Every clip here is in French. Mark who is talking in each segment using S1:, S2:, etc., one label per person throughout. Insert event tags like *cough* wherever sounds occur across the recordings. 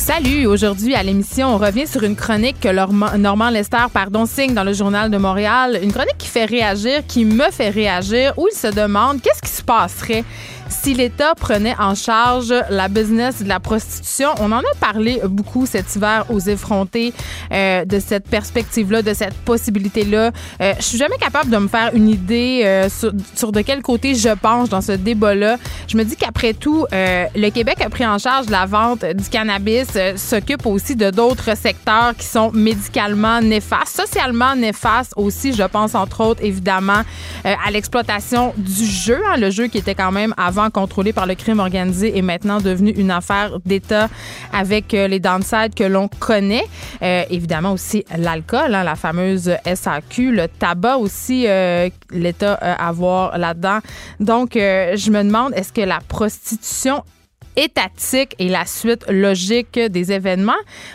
S1: Salut, aujourd'hui à l'émission, on revient sur une chronique que Normand Lester pardon, signe dans le journal de Montréal, une chronique qui fait réagir, qui me fait réagir, où il se demande qu'est-ce qui se passerait si l'État prenait en charge la business de la prostitution. On en a parlé beaucoup cet hiver aux effrontés euh, de cette perspective-là, de cette possibilité-là. Euh, je suis jamais capable de me faire une idée euh, sur, de quel côté je penche dans ce débat-là. Je me dis qu'après tout, euh, le Québec a pris en charge la vente du cannabis, s'occupe aussi de d'autres secteurs qui sont médicalement néfastes, socialement néfastes aussi. Je pense entre autres évidemment à l'exploitation du jeu, hein, le jeu qui était quand même avant contrôlé par le crime organisé est maintenant devenu une affaire d'État avec euh, les downsides que l'on connaît. Euh, évidemment aussi l'alcool, hein, la fameuse SAQ, le tabac aussi, euh, l'État à voir là-dedans. Donc, je me demande, est-ce que la prostitution étatique et la suite logique des événements.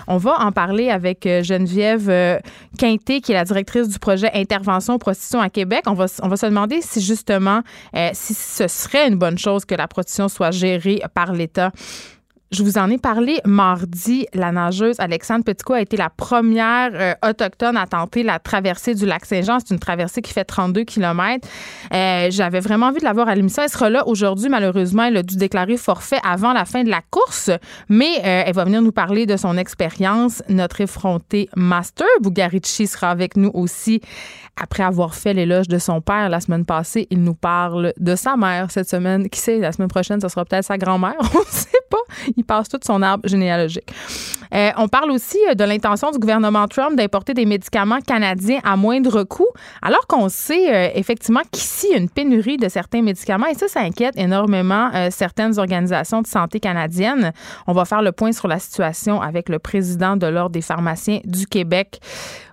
S1: On va en parler avec euh, Geneviève euh, Quinté, qui est la directrice du projet Intervention Prostitution à Québec. On va, se demander si justement, euh, si ce serait une bonne chose que la prostitution soit gérée par l'État. Je vous en ai parlé mardi. La nageuse Alexandre Petitco a été la première euh, autochtone à tenter la traversée du lac Saint-Jean. C'est une traversée qui fait 32 km. Euh, j'avais vraiment envie de la voir à l'émission. Elle sera là aujourd'hui. Malheureusement, elle a dû déclarer forfait avant la fin de la course, mais euh, elle va venir nous parler de son expérience. Notre effronté master, Bugarici, sera avec nous aussi après avoir fait l'éloge de son père la semaine passée. Il nous parle de sa mère cette semaine. Qui sait, la semaine prochaine, ce sera peut-être sa grand-mère. *laughs* On ne sait pas. Passe tout son arbre généalogique. Euh, on parle aussi euh, de l'intention du gouvernement Trump d'importer des médicaments canadiens à moindre coût, alors qu'on sait euh, effectivement qu'ici, il y a une pénurie de certains médicaments et ça, ça inquiète énormément certaines organisations de santé canadiennes. On va faire le point sur la situation avec le président de l'Ordre des pharmaciens du Québec.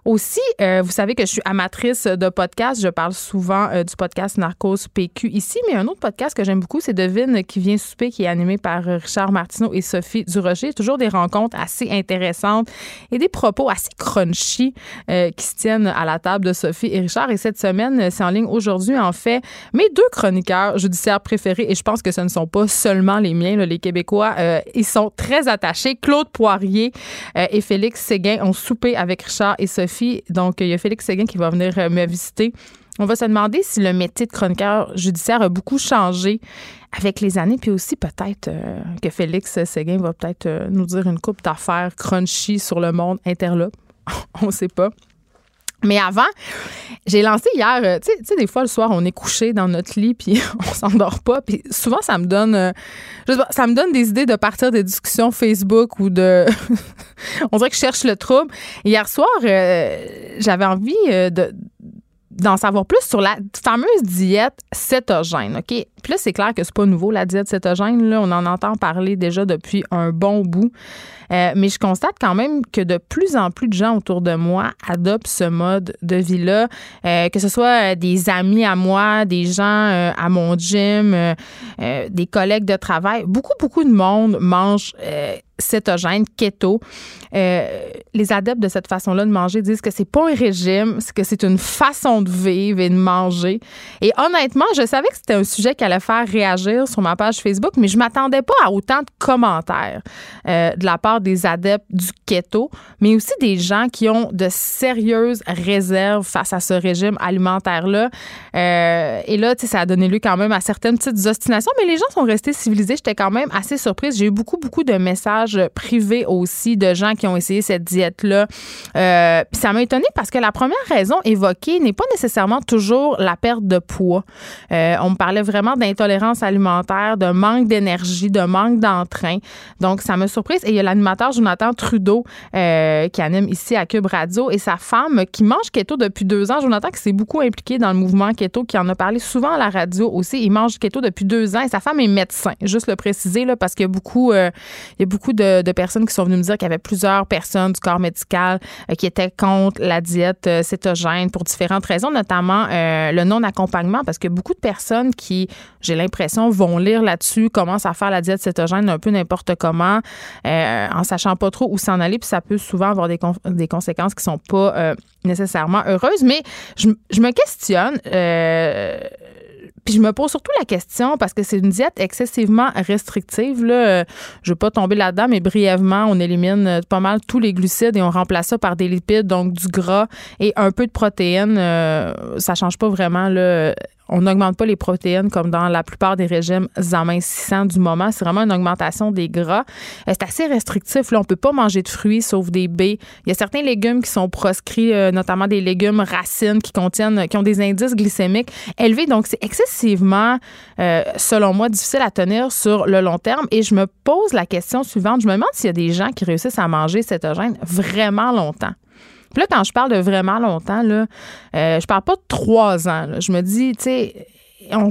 S1: Aussi, vous savez que je suis amatrice de podcasts. Je parle souvent du podcast Narcos PQ ici, mais un autre podcast que j'aime beaucoup, c'est Devine qui vient souper, qui est animé par Richard Martineau et Sophie Durocher. Toujours des rencontres assez intéressantes et des propos assez crunchy euh, qui se tiennent à la table de Sophie et Richard. Et cette semaine, c'est en ligne aujourd'hui, en fait, mes deux chroniqueurs judiciaires préférés, et je pense que ce ne sont pas seulement les miens, les Québécois, euh, ils sont très attachés. Claude Poirier euh, et Félix Séguin ont soupé avec Richard et Sophie. Donc, il y a Félix Séguin qui va venir me visiter. On va se demander si le métier de chroniqueur judiciaire a beaucoup changé avec les années, puis aussi peut-être euh, que Félix Séguin va peut-être euh, nous dire une coupe d'affaires crunchy sur le monde interlope. *laughs* on ne sait pas. Mais avant, j'ai lancé hier, euh, tu sais, des fois le soir, on est couché dans notre lit puis *laughs* on s'endort pas. Puis souvent, ça me donne, ça me donne des idées de partir des discussions Facebook ou de, *laughs* on dirait que je cherche le trouble. Hier soir, j'avais envie de d'en savoir plus sur la fameuse diète cétogène, OK? Puis là, c'est clair que c'est pas nouveau, la diète cétogène. Là, on en entend parler déjà depuis un bon bout. Euh, mais je constate quand même que de plus en plus de gens autour de moi adoptent ce mode de vie-là, euh, que ce soit des amis à moi, des gens euh, à mon gym, des collègues de travail. Beaucoup, beaucoup de monde mange cétogène, keto. les adeptes de cette façon-là de manger disent que c'est pas un régime, que c'est une façon de vivre et de manger. Et honnêtement, je savais que c'était un sujet qui allait faire réagir sur ma page Facebook, mais je m'attendais pas à autant de commentaires euh, de la part des adeptes du keto, mais aussi des gens qui ont de sérieuses réserves face à ce régime alimentaire-là. Euh, et là, tu sais, ça a donné lieu quand même à certaines petites ostinations, mais les gens sont restés civilisés. J'étais quand même assez surprise. J'ai eu beaucoup, beaucoup de messages privés aussi de gens qui ont essayé cette diète-là. Euh, puis ça m'a étonnée parce que la première raison évoquée n'est pas nécessairement toujours la perte de poids. Euh, on me parlait vraiment d'intolérance alimentaire, de manque d'énergie, de manque d'entrain. Donc, ça m'a surprise. Et il y a Jonathan Trudeau euh, qui anime ici à Cube Radio et sa femme qui mange keto depuis deux ans. Jonathan qui s'est beaucoup impliqué dans le mouvement keto, qui en a parlé souvent à la radio aussi. Il mange keto depuis deux ans et sa femme est médecin. Juste le préciser là, parce qu'il y a beaucoup, euh, il y a beaucoup de, personnes qui sont venues me dire qu'il y avait plusieurs personnes du corps médical euh, qui étaient contre la diète cétogène pour différentes raisons, notamment le non-accompagnement, parce que beaucoup de personnes qui, j'ai l'impression, vont lire là-dessus, commencent à faire la diète cétogène un peu n'importe comment, en sachant pas trop où s'en aller, puis ça peut souvent avoir des, des conséquences qui sont pas nécessairement heureuses. Mais je, je me questionne. Euh, puis je me pose surtout la question parce que c'est une diète excessivement restrictive. Là. Je ne veux pas tomber là-dedans, mais brièvement, on élimine pas mal tous les glucides et on remplace ça par des lipides, donc du gras et un peu de protéines. Euh, ça change pas vraiment là, on n'augmente pas les protéines comme dans la plupart des régimes amincissants du moment. C'est vraiment une augmentation des gras. Euh, c'est assez restrictif. Là, on peut pas manger de fruits sauf des baies. Il y a certains légumes qui sont proscrits, euh, notamment des légumes racines qui contiennent, qui ont des indices glycémiques élevés. Donc, c'est excessivement, euh, selon moi, difficile à tenir sur le long terme. Et je me pose la question suivante. Je me demande s'il y a des gens qui réussissent à manger cétogène vraiment longtemps. Puis là, quand je parle de vraiment longtemps, là, euh, je parle pas de trois ans. Je me dis, tu sais, on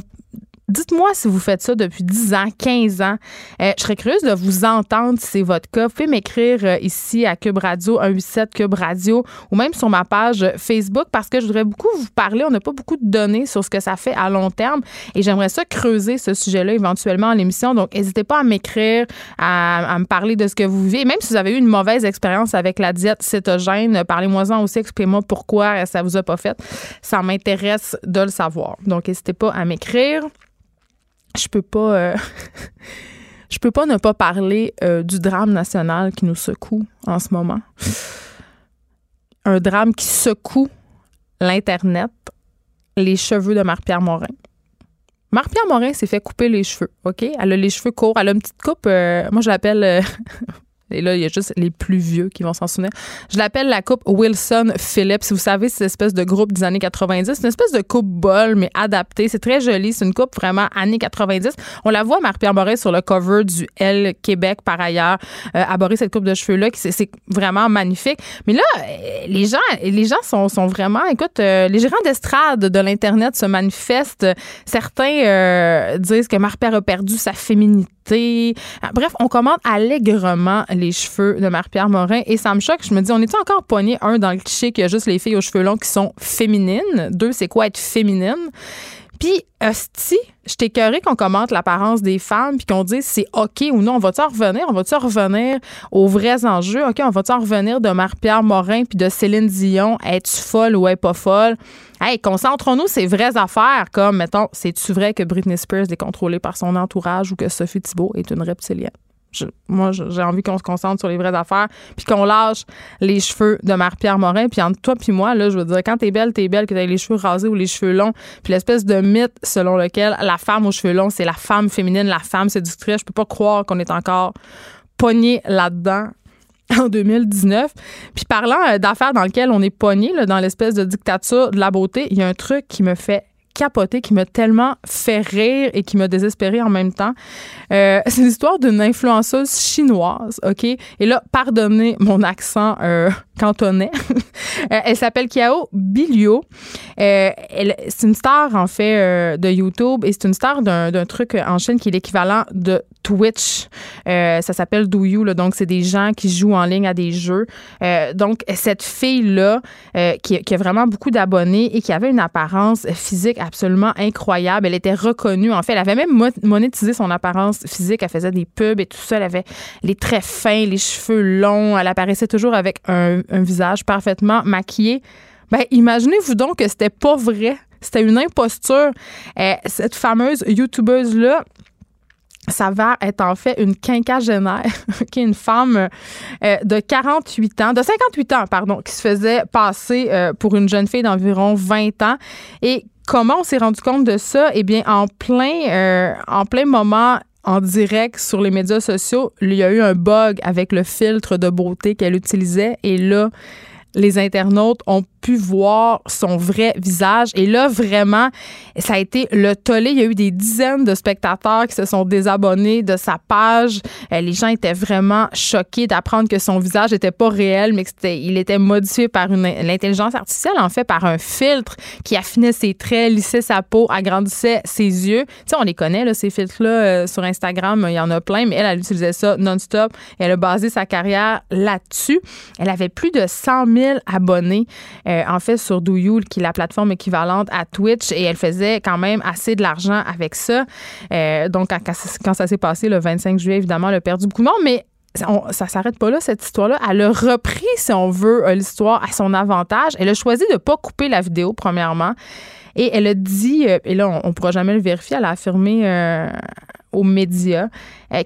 S1: Dites-moi si vous faites ça depuis 10 ans, 15 ans. Euh, je serais curieuse de vous entendre si c'est votre cas. Vous pouvez m'écrire euh, ici à Cube Radio, 187 Cube Radio, ou même sur ma page Facebook parce que je voudrais beaucoup vous parler. On n'a pas beaucoup de données sur ce que ça fait à long terme et j'aimerais ça creuser ce sujet-là éventuellement en l'émission. Donc, n'hésitez pas à m'écrire, à, me parler de ce que vous vivez. Même si vous avez eu une mauvaise expérience avec la diète cétogène, parlez-moi-en aussi, expliquez-moi pourquoi ça vous a pas fait. Ça m'intéresse de le savoir. Donc, n'hésitez pas à m'écrire je peux pas. Euh, *laughs* je peux pas ne pas parler euh, du drame national qui nous secoue en ce moment. Un drame qui secoue l'Internet, les cheveux de Marie-Pierre Morin. Marie-Pierre Morin s'est fait couper les cheveux, OK? Elle a les cheveux courts. Elle a une petite coupe, euh, moi je l'appelle *laughs* Et là, il y a juste les plus vieux qui vont s'en souvenir. Je l'appelle la coupe Wilson Phillips. Vous savez, cette espèce de groupe des années 90. C'est une espèce de coupe bol, mais adaptée. C'est très joli. C'est une coupe vraiment années 90. On la voit, Marie-Pierre Morin, sur le cover du L Québec, par ailleurs, euh, aborder cette coupe de cheveux-là. C'est vraiment magnifique. Mais là, euh, les gens, les gens sont, sont vraiment, écoute, euh, les gérants d'estrade de l'Internet se manifestent. Certains euh, disent que Marie-Pierre a perdu sa féminité Bref, on commande allègrement les cheveux de Marie-Pierre Morin et ça me choque. Je me dis, on est encore pogné, un, dans le cliché qu'il y a juste les filles aux cheveux longs qui sont féminines? Deux, c'est quoi être féminine? Puis, hostie, je t'ai qu'on commente l'apparence des femmes puis qu'on dise c'est OK ou non. On va-tu en revenir? On va-tu en revenir aux vrais enjeux? OK, on va-tu en revenir de Marie-Pierre Morin puis de Céline Dion? Es-tu folle ou est pas folle? Hey, concentrons-nous ces vraies affaires comme, mettons, c'est-tu vrai que Britney Spears est contrôlée par son entourage ou que Sophie Thibault est une reptilienne? Moi, j'ai envie qu'on se concentre sur les vraies affaires, puis qu'on lâche les cheveux de Marie-Pierre Morin. Puis entre toi puis moi, là, je veux dire, quand t'es belle, t'es belle, que t'as les cheveux rasés ou les cheveux longs. Puis l'espèce de mythe selon lequel la femme aux cheveux longs, c'est la femme féminine, la femme séductrice. Je peux pas croire qu'on est encore pogné là-dedans *laughs* en 2019. Puis parlant euh, d'affaires dans lesquelles on est pogné, dans l'espèce de dictature de la beauté, il y a un truc qui me fait capoté, qui m'a tellement fait rire et qui m'a désespéré en même temps. Euh, *laughs* c'est l'histoire d'une influenceuse chinoise, OK? Et là, pardonnez mon accent euh, *laughs* cantonais. *laughs* Euh, elle s'appelle Kiao Bilio. Euh, c'est une star, en fait, de YouTube et c'est une star d'un truc en chaîne qui est l'équivalent de Twitch. ça s'appelle Do You, là, donc c'est des gens qui jouent en ligne à des jeux. donc, cette fille-là, qui, a vraiment beaucoup d'abonnés et qui avait une apparence physique absolument incroyable, elle était reconnue. En fait, elle avait même monétisé son apparence physique. Elle faisait des pubs et tout ça. Elle avait les traits fins, les cheveux longs. Elle apparaissait toujours avec un, visage parfaitement maquillé. Ben, imaginez-vous donc que c'était pas vrai C'était une imposture. Euh, cette fameuse YouTubeuse-là, s'avère être en fait une quinquagénaire, *laughs* qui est une femme euh, de 48 ans, de 58 ans, pardon, qui se faisait passer euh, pour une jeune fille d'environ 20 ans. Et comment on s'est rendu compte de ça? Eh bien, en plein, euh, en plein moment en direct sur les médias sociaux, il y a eu un bug avec le filtre de beauté qu'elle utilisait. Et là, les internautes ont pu voir son vrai visage. Et là, vraiment, ça a été le tollé. Il y a eu des dizaines de spectateurs qui se sont désabonnés de sa page. Euh, les gens étaient vraiment choqués d'apprendre que son visage n'était pas réel, mais qu'il était modifié par l'intelligence artificielle, en fait, par un filtre qui affinait ses traits, lissait sa peau, agrandissait ses yeux. Tu sais, on les connaît, là, ces filtres-là, euh, sur Instagram, il y en a plein, mais elle, elle utilisait ça non-stop. Elle a basé sa carrière là-dessus. Elle avait plus de 100 000 abonnés. Euh, en fait, sur DoYoul, qui est la plateforme équivalente à Twitch, et elle faisait quand même assez de l'argent avec ça. Euh, donc, quand, ça s'est passé le 25 juillet, évidemment, elle a perdu beaucoup de monde, mais ça s'arrête pas là, cette histoire-là. Elle a repris, si on veut, euh, l'histoire à son avantage. Elle a choisi de pas couper la vidéo, premièrement. Et elle a dit, et là, on ne pourra jamais le vérifier, elle a affirmé aux médias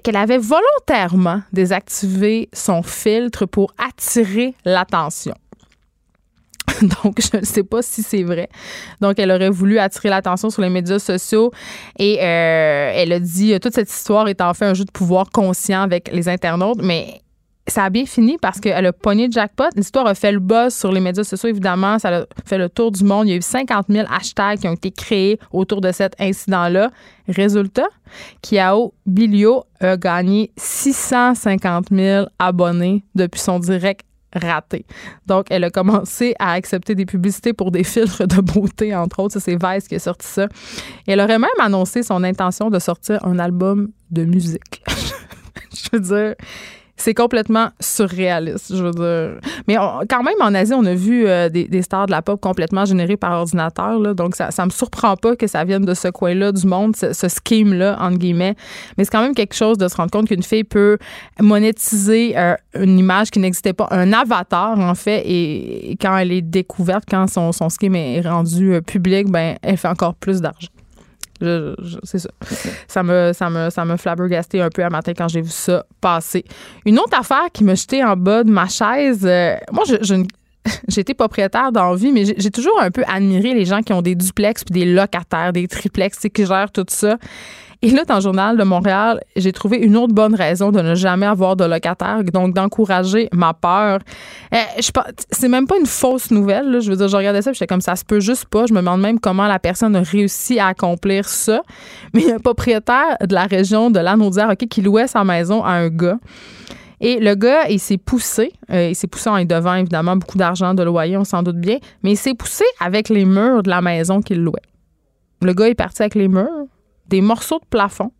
S1: qu'elle avait volontairement désactivé son filtre pour attirer l'attention. *laughs* Donc, je ne sais pas si c'est vrai. Donc, elle aurait voulu attirer l'attention sur les médias sociaux et euh, elle a dit euh, toute cette histoire est en fait un jeu de pouvoir conscient avec les internautes, mais ça a bien fini parce qu'elle a pogné jackpot. L'histoire a fait le buzz sur les médias sociaux, évidemment. Ça a fait le tour du monde. Il y a eu 50 000 hashtags qui ont été créés autour de cet incident-là. Résultat, Kiao Bilio a gagné 650 000 abonnés depuis son direct raté. Donc, elle a commencé à accepter des publicités pour des *laughs* filtres de beauté, entre autres. C'est Vice qui a sorti ça. Elle aurait même annoncé son intention de sortir un album de musique. *laughs* Je veux dire, c'est complètement surréaliste, je veux dire. Mais quand même, en Asie, on a vu euh, des, stars de la pop complètement générées par ordinateur. Là, donc, ça, ça me surprend pas que ça vienne de ce coin-là du monde, ce, scheme-là, entre guillemets. Mais c'est quand même quelque chose de se rendre compte qu'une fille peut monétiser euh, une image qui n'existait pas, un avatar, en fait, et, quand elle est découverte, quand son, son scheme est rendu euh, public, ben elle fait encore plus d'argent c'est ça. Ça me, ça, me, ça me flabbergasté un peu à matin quand j'ai vu ça passer. Une autre affaire qui m'a jeté en bas de ma chaise, euh, moi, je, je *laughs* été propriétaire d'envie, mais j'ai toujours un peu admiré les gens qui ont des duplex puis des locataires, des triplex, qui gèrent tout ça. Et là, dans le journal de Montréal, j'ai trouvé une autre bonne raison de ne jamais avoir de locataire, donc d'encourager ma peur. Je c'est même pas une fausse nouvelle. Je veux dire, je regardais ça, j'étais comme ça se peut juste pas. Je me demande même comment la personne a réussi à accomplir ça. Mais il un propriétaire de la région de Lanaudière, ok, qui louait sa maison à un gars. Et le gars, il s'est poussé. Euh, il s'est poussé en devant, évidemment, beaucoup d'argent de loyer, on s'en doute bien. Mais il s'est poussé avec les murs de la maison qu'il louait. Le gla est parti avec les murs des morceaux de plafond.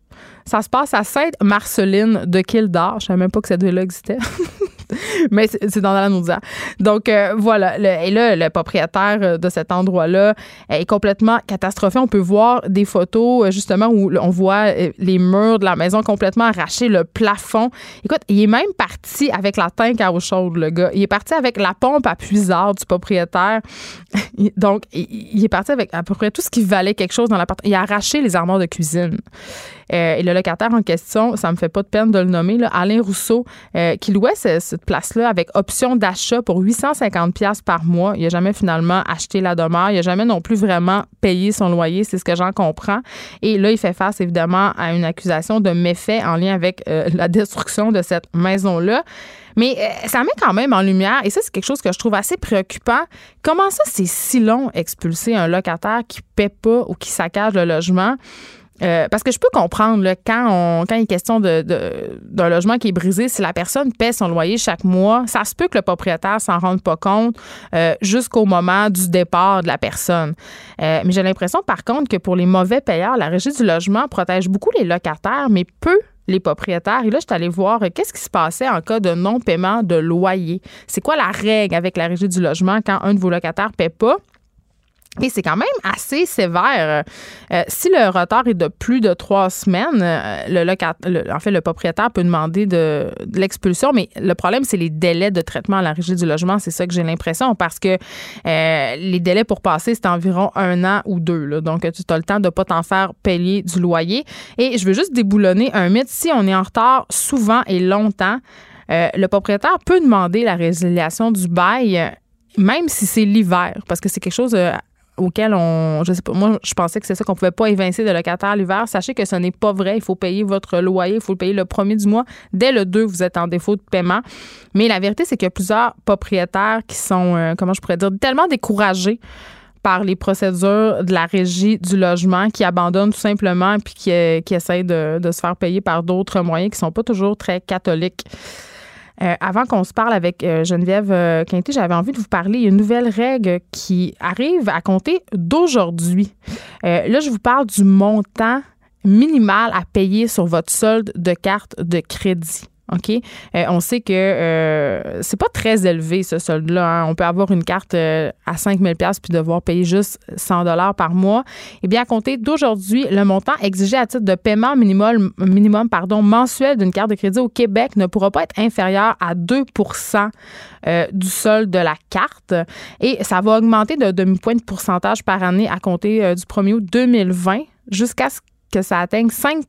S1: Ça se passe à Sainte-Marceline de Kildare. Je savais même pas que cette ville-là existait. *laughs* *laughs* mais c'est dans la Naudière. Donc euh, voilà. et là, le propriétaire euh, de cet endroit-là est complètement catastrophé. On peut voir des photos euh, justement où on voit les murs de la maison complètement arrachés, le plafond. Écoute, il est même parti avec la tank à eau chaude, le gars. Il est parti avec la pompe à puisard du propriétaire. *laughs* Donc, il est parti avec à peu près tout ce qui valait quelque chose dans l'appart. Il a arraché les armoires de cuisine. Et le locataire en question, ça me fait pas de peine de le nommer, Alain Rousseau, qui louait ce, place-là avec option d'achat pour 850 pièces par mois. Il n'a jamais finalement acheté la demeure. Il n'a jamais non plus vraiment payé son loyer, c'est ce que j'en comprends. Et là, il fait face évidemment à une accusation de méfait en lien avec euh, *laughs* la destruction de cette maison-là. Mais euh, ça met quand même en lumière, et ça, c'est quelque chose que je trouve assez préoccupant. Comment ça, c'est si long expulser un locataire qui ne paie pas ou qui saccage le logement? Euh, parce que je peux comprendre quand on quand il est question d'un logement qui est brisé, si la personne paie son loyer chaque mois, ça se peut que le propriétaire s'en rende pas compte euh, jusqu'au moment du départ de la personne. Euh, mais j'ai l'impression par contre que pour les mauvais payeurs, la régie du logement protège beaucoup les locataires, mais peu les propriétaires. Et là, je suis allée voir qu'est-ce qui se passait en cas de non-paiement de loyer? C'est quoi la règle avec la régie du logement quand un de vos locataires ne paie pas? Et c'est quand même assez sévère. Euh, si le retard est de plus de trois semaines, euh, le, en fait, le propriétaire peut demander de, l'expulsion, mais le problème, c'est les délais de traitement à la régie du logement. C'est ça que j'ai l'impression, parce que euh, les délais pour passer, c'est environ un an ou deux. Donc, tu as le temps de ne pas t'en faire payer du loyer. Et je veux juste déboulonner un mythe. Si on est en retard souvent et longtemps, le propriétaire peut demander la résiliation du bail même si c'est l'hiver, parce que c'est quelque chose auquel on. Je sais pas, moi, je pensais que c'est ça qu'on pouvait pas évincer de locataire l'hiver. Sachez que ce n'est pas vrai. Il faut payer votre loyer, il faut le payer le premier du mois. Dès le 2, vous êtes en défaut de paiement. Mais la vérité, c'est qu'il y a plusieurs propriétaires qui sont, euh, comment je pourrais dire, tellement découragés par les procédures de la régie du logement qui abandonnent tout simplement puis qui, euh, qui essayent de, de se faire payer par d'autres moyens qui sont pas toujours très catholiques. Euh, avant qu'on se parle avec euh, Geneviève euh, Quinté, j'avais envie de vous parler. Il y a une nouvelle règle qui arrive à compter d'aujourd'hui. là, je vous parle du montant minimal à payer sur votre solde de carte de crédit. OK? Euh, on sait que euh, c'est pas très élevé, ce solde-là. Hein. On peut avoir une carte euh, à 5 000 puis devoir payer juste 100 par mois. Eh bien, à compter d'aujourd'hui, le montant exigé à titre de paiement minimum, pardon, mensuel d'une carte de crédit au Québec ne pourra pas être inférieur à 2% du solde de la carte. Et ça va augmenter de demi-point de pourcentage par année à compter du 1er août 2020 jusqu'à ce que ça atteigne 5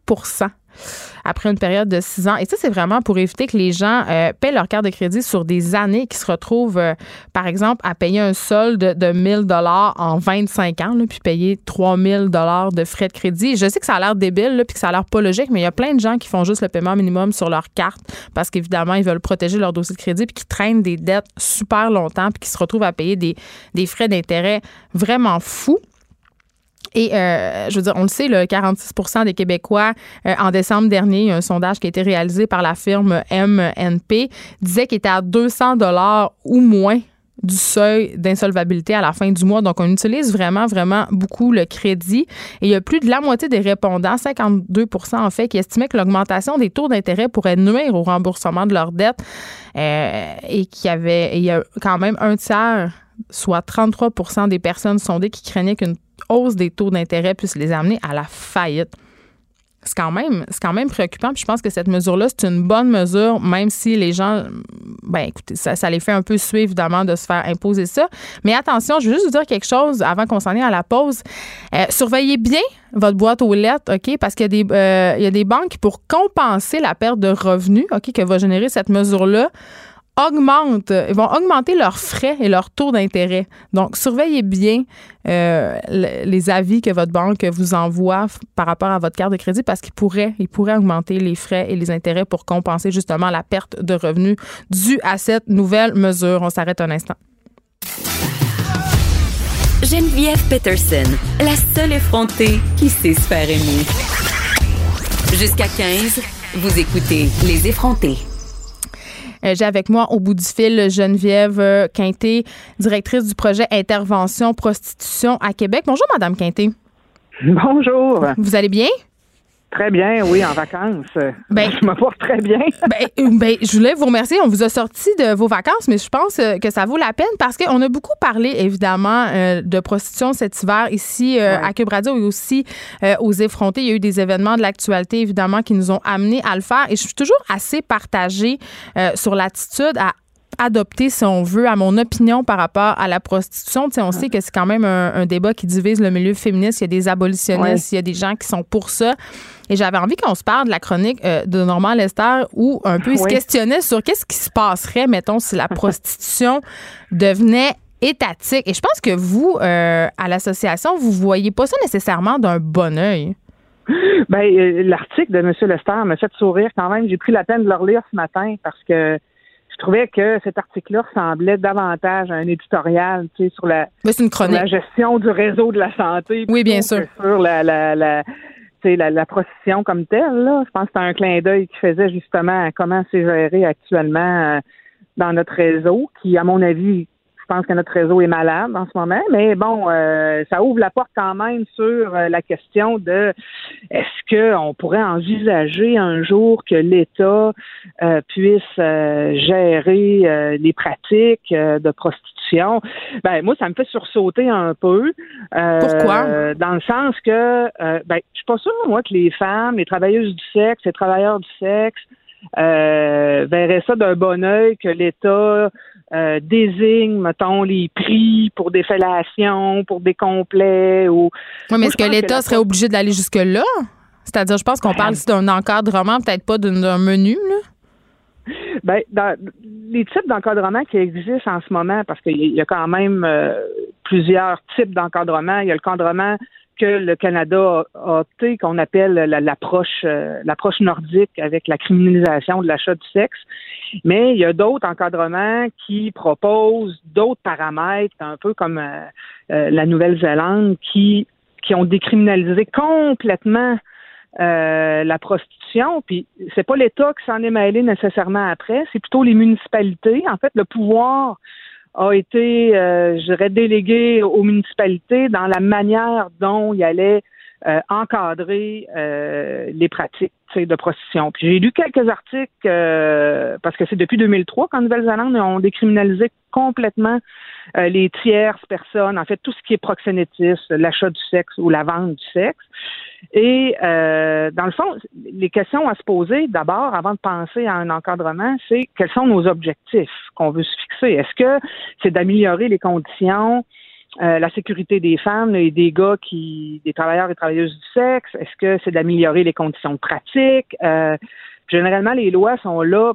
S1: après une période de six ans. Et ça, c'est vraiment pour éviter que les gens euh, paient leur carte de crédit sur des années qui se retrouvent, euh, par exemple, à payer un solde de 1000 dollars en 25 ans, puis payer 3000 dollars de frais de crédit. Je sais que ça a l'air débile, puis que ça a l'air pas logique, mais il y a plein de gens qui font juste le paiement minimum sur leur carte parce qu'évidemment, ils veulent protéger leur dossier de crédit, puis qui traînent des dettes super longtemps, puis qui se retrouvent à payer des, des frais d'intérêt vraiment fous. Et euh, je veux dire, on le sait, le 46% des Québécois, euh, en décembre dernier, un sondage qui a été réalisé par la firme MNP, disait qu'il était à 200 dollars ou moins du seuil d'insolvabilité à la fin du mois. Donc, on utilise vraiment, vraiment beaucoup le crédit. Et il y a plus de la moitié des répondants, 52% en fait, qui estimaient que l'augmentation des taux d'intérêt pourrait nuire au remboursement de leurs dettes euh, et qu'il y avait, il y a quand même un tiers, soit 33% des personnes sondées qui craignaient qu'une hausse des taux d'intérêt puisse les amener à la faillite. C'est quand même, c'est quand même préoccupant. Puis je pense que cette mesure-là, c'est une bonne mesure, même si les gens, ben écoutez, ça, les fait un peu suivre, évidemment, de se faire imposer ça. Mais attention, je veux juste vous dire quelque chose avant qu'on s'en aille à la pause. Euh, surveillez bien votre boîte aux lettres, OK? Parce qu'il y, a des, euh, il y a des banques pour compenser la perte de revenus, OK, que va générer cette mesure-là augmentent, ils vont augmenter leurs frais et leurs taux d'intérêt. Donc, surveillez bien euh, les avis que votre banque vous envoie par rapport à votre carte de crédit parce qu'ils pourraient, ils pourraient augmenter les frais et les intérêts pour compenser justement la perte de revenus due à cette nouvelle mesure. On s'arrête un instant.
S2: Geneviève Peterson, la seule effrontée qui sait se faire aimer. Jusqu'à 15, vous écoutez Les effrontés.
S1: Euh, j'ai avec moi au bout du fil Geneviève euh, Quinté, directrice du projet Intervention Prostitution à Québec. Bonjour, Madame Quinté. *laughs*
S3: Bonjour.
S1: Vous allez bien?
S3: Très bien, oui, en vacances. *laughs* Ben, je me porte très bien. *laughs*
S1: ben, euh, ben, je voulais vous remercier. On vous a sorti de vos vacances, mais je pense euh, que ça vaut la peine parce qu'on a beaucoup parlé, évidemment, euh, de prostitution cet hiver ici à Cube Radio et aussi aux effrontés. Il y a eu des événements de l'actualité, évidemment, qui nous ont amenés à le faire. Et je suis toujours assez partagée sur l'attitude à adopter, si on veut, à mon opinion, par rapport à la prostitution. on sait que c'est quand même un, débat qui divise le milieu féministe. Il y a des abolitionnistes, il y a des gens qui sont pour ça. Et j'avais envie qu'on se parle de la chronique euh, de Normand Lester où un peu il se questionnait sur qu'est-ce qui se passerait, mettons, si la *laughs* prostitution devenait étatique. Et je pense que vous, euh, à l'association, vous voyez pas ça nécessairement d'un bon oeil.
S3: Ben, euh, l'article de M. Lester m'a fait sourire quand même. J'ai pris la peine de le relire ce matin parce que je trouvais que cet article-là ressemblait davantage à un éditorial, tu sais, sur la, la gestion du réseau de la santé.
S1: Oui, bien sûr.
S3: Sur la, la, la la, la procession comme telle, là. Je pense que c'était un clin d'œil qui faisait justement à comment c'est géré actuellement euh, dans notre réseau, qui, à mon avis, pense que notre réseau est malade en ce moment, mais bon, euh, ça ouvre la porte quand même sur euh, la question de est-ce qu'on pourrait envisager un jour que l'État puisse gérer les pratiques de prostitution? Ben moi, ça me fait sursauter un peu.
S1: Pourquoi?
S3: Dans le sens que ben, je suis pas sûre, moi, que les femmes, les travailleuses du sexe, les travailleurs du sexe euh, verrait ça d'un bon oeil que l'État euh, désigne, mettons, les prix pour des fellations, pour des complets ou.
S1: Oui, mais est-ce que l'État serait obligé d'aller jusque-là? C'est-à-dire, je pense qu'on parle ici d'un encadrement, peut-être pas d'un menu, là?
S3: Ben, dans les types d'encadrement qui existent en ce moment, parce qu'il y a quand même euh, plusieurs types d'encadrement. Il y a le encadrement que le Canada a opté, qu'on appelle l'approche euh, l'approche nordique avec la criminalisation de l'achat du sexe. Mais il y a d'autres encadrements qui proposent d'autres paramètres, un peu comme euh, euh, la Nouvelle-Zélande, qui, qui ont décriminalisé complètement la prostitution. Puis c'est pas l'État qui s'en est mêlé nécessairement après, c'est plutôt les municipalités. En fait, le pouvoir a été, euh, je dirais, délégué aux municipalités dans la manière dont il allait euh, encadrer euh, les pratiques de prostitution. Puis j'ai lu quelques articles parce que c'est depuis 2003 qu'en Nouvelle-Zélande on décriminalisé complètement les tierces personnes, en fait tout ce qui est proxénétisme, l'achat du sexe ou la vente du sexe. Et euh, dans le fond, les questions à se poser d'abord, avant de penser à un encadrement, c'est quels sont nos objectifs qu'on veut se fixer? Est-ce que c'est d'améliorer les conditions, euh, la sécurité des femmes et des gars qui, des travailleurs et travailleuses du sexe? Est-ce que c'est d'améliorer les conditions de pratique? Euh, généralement, les lois sont là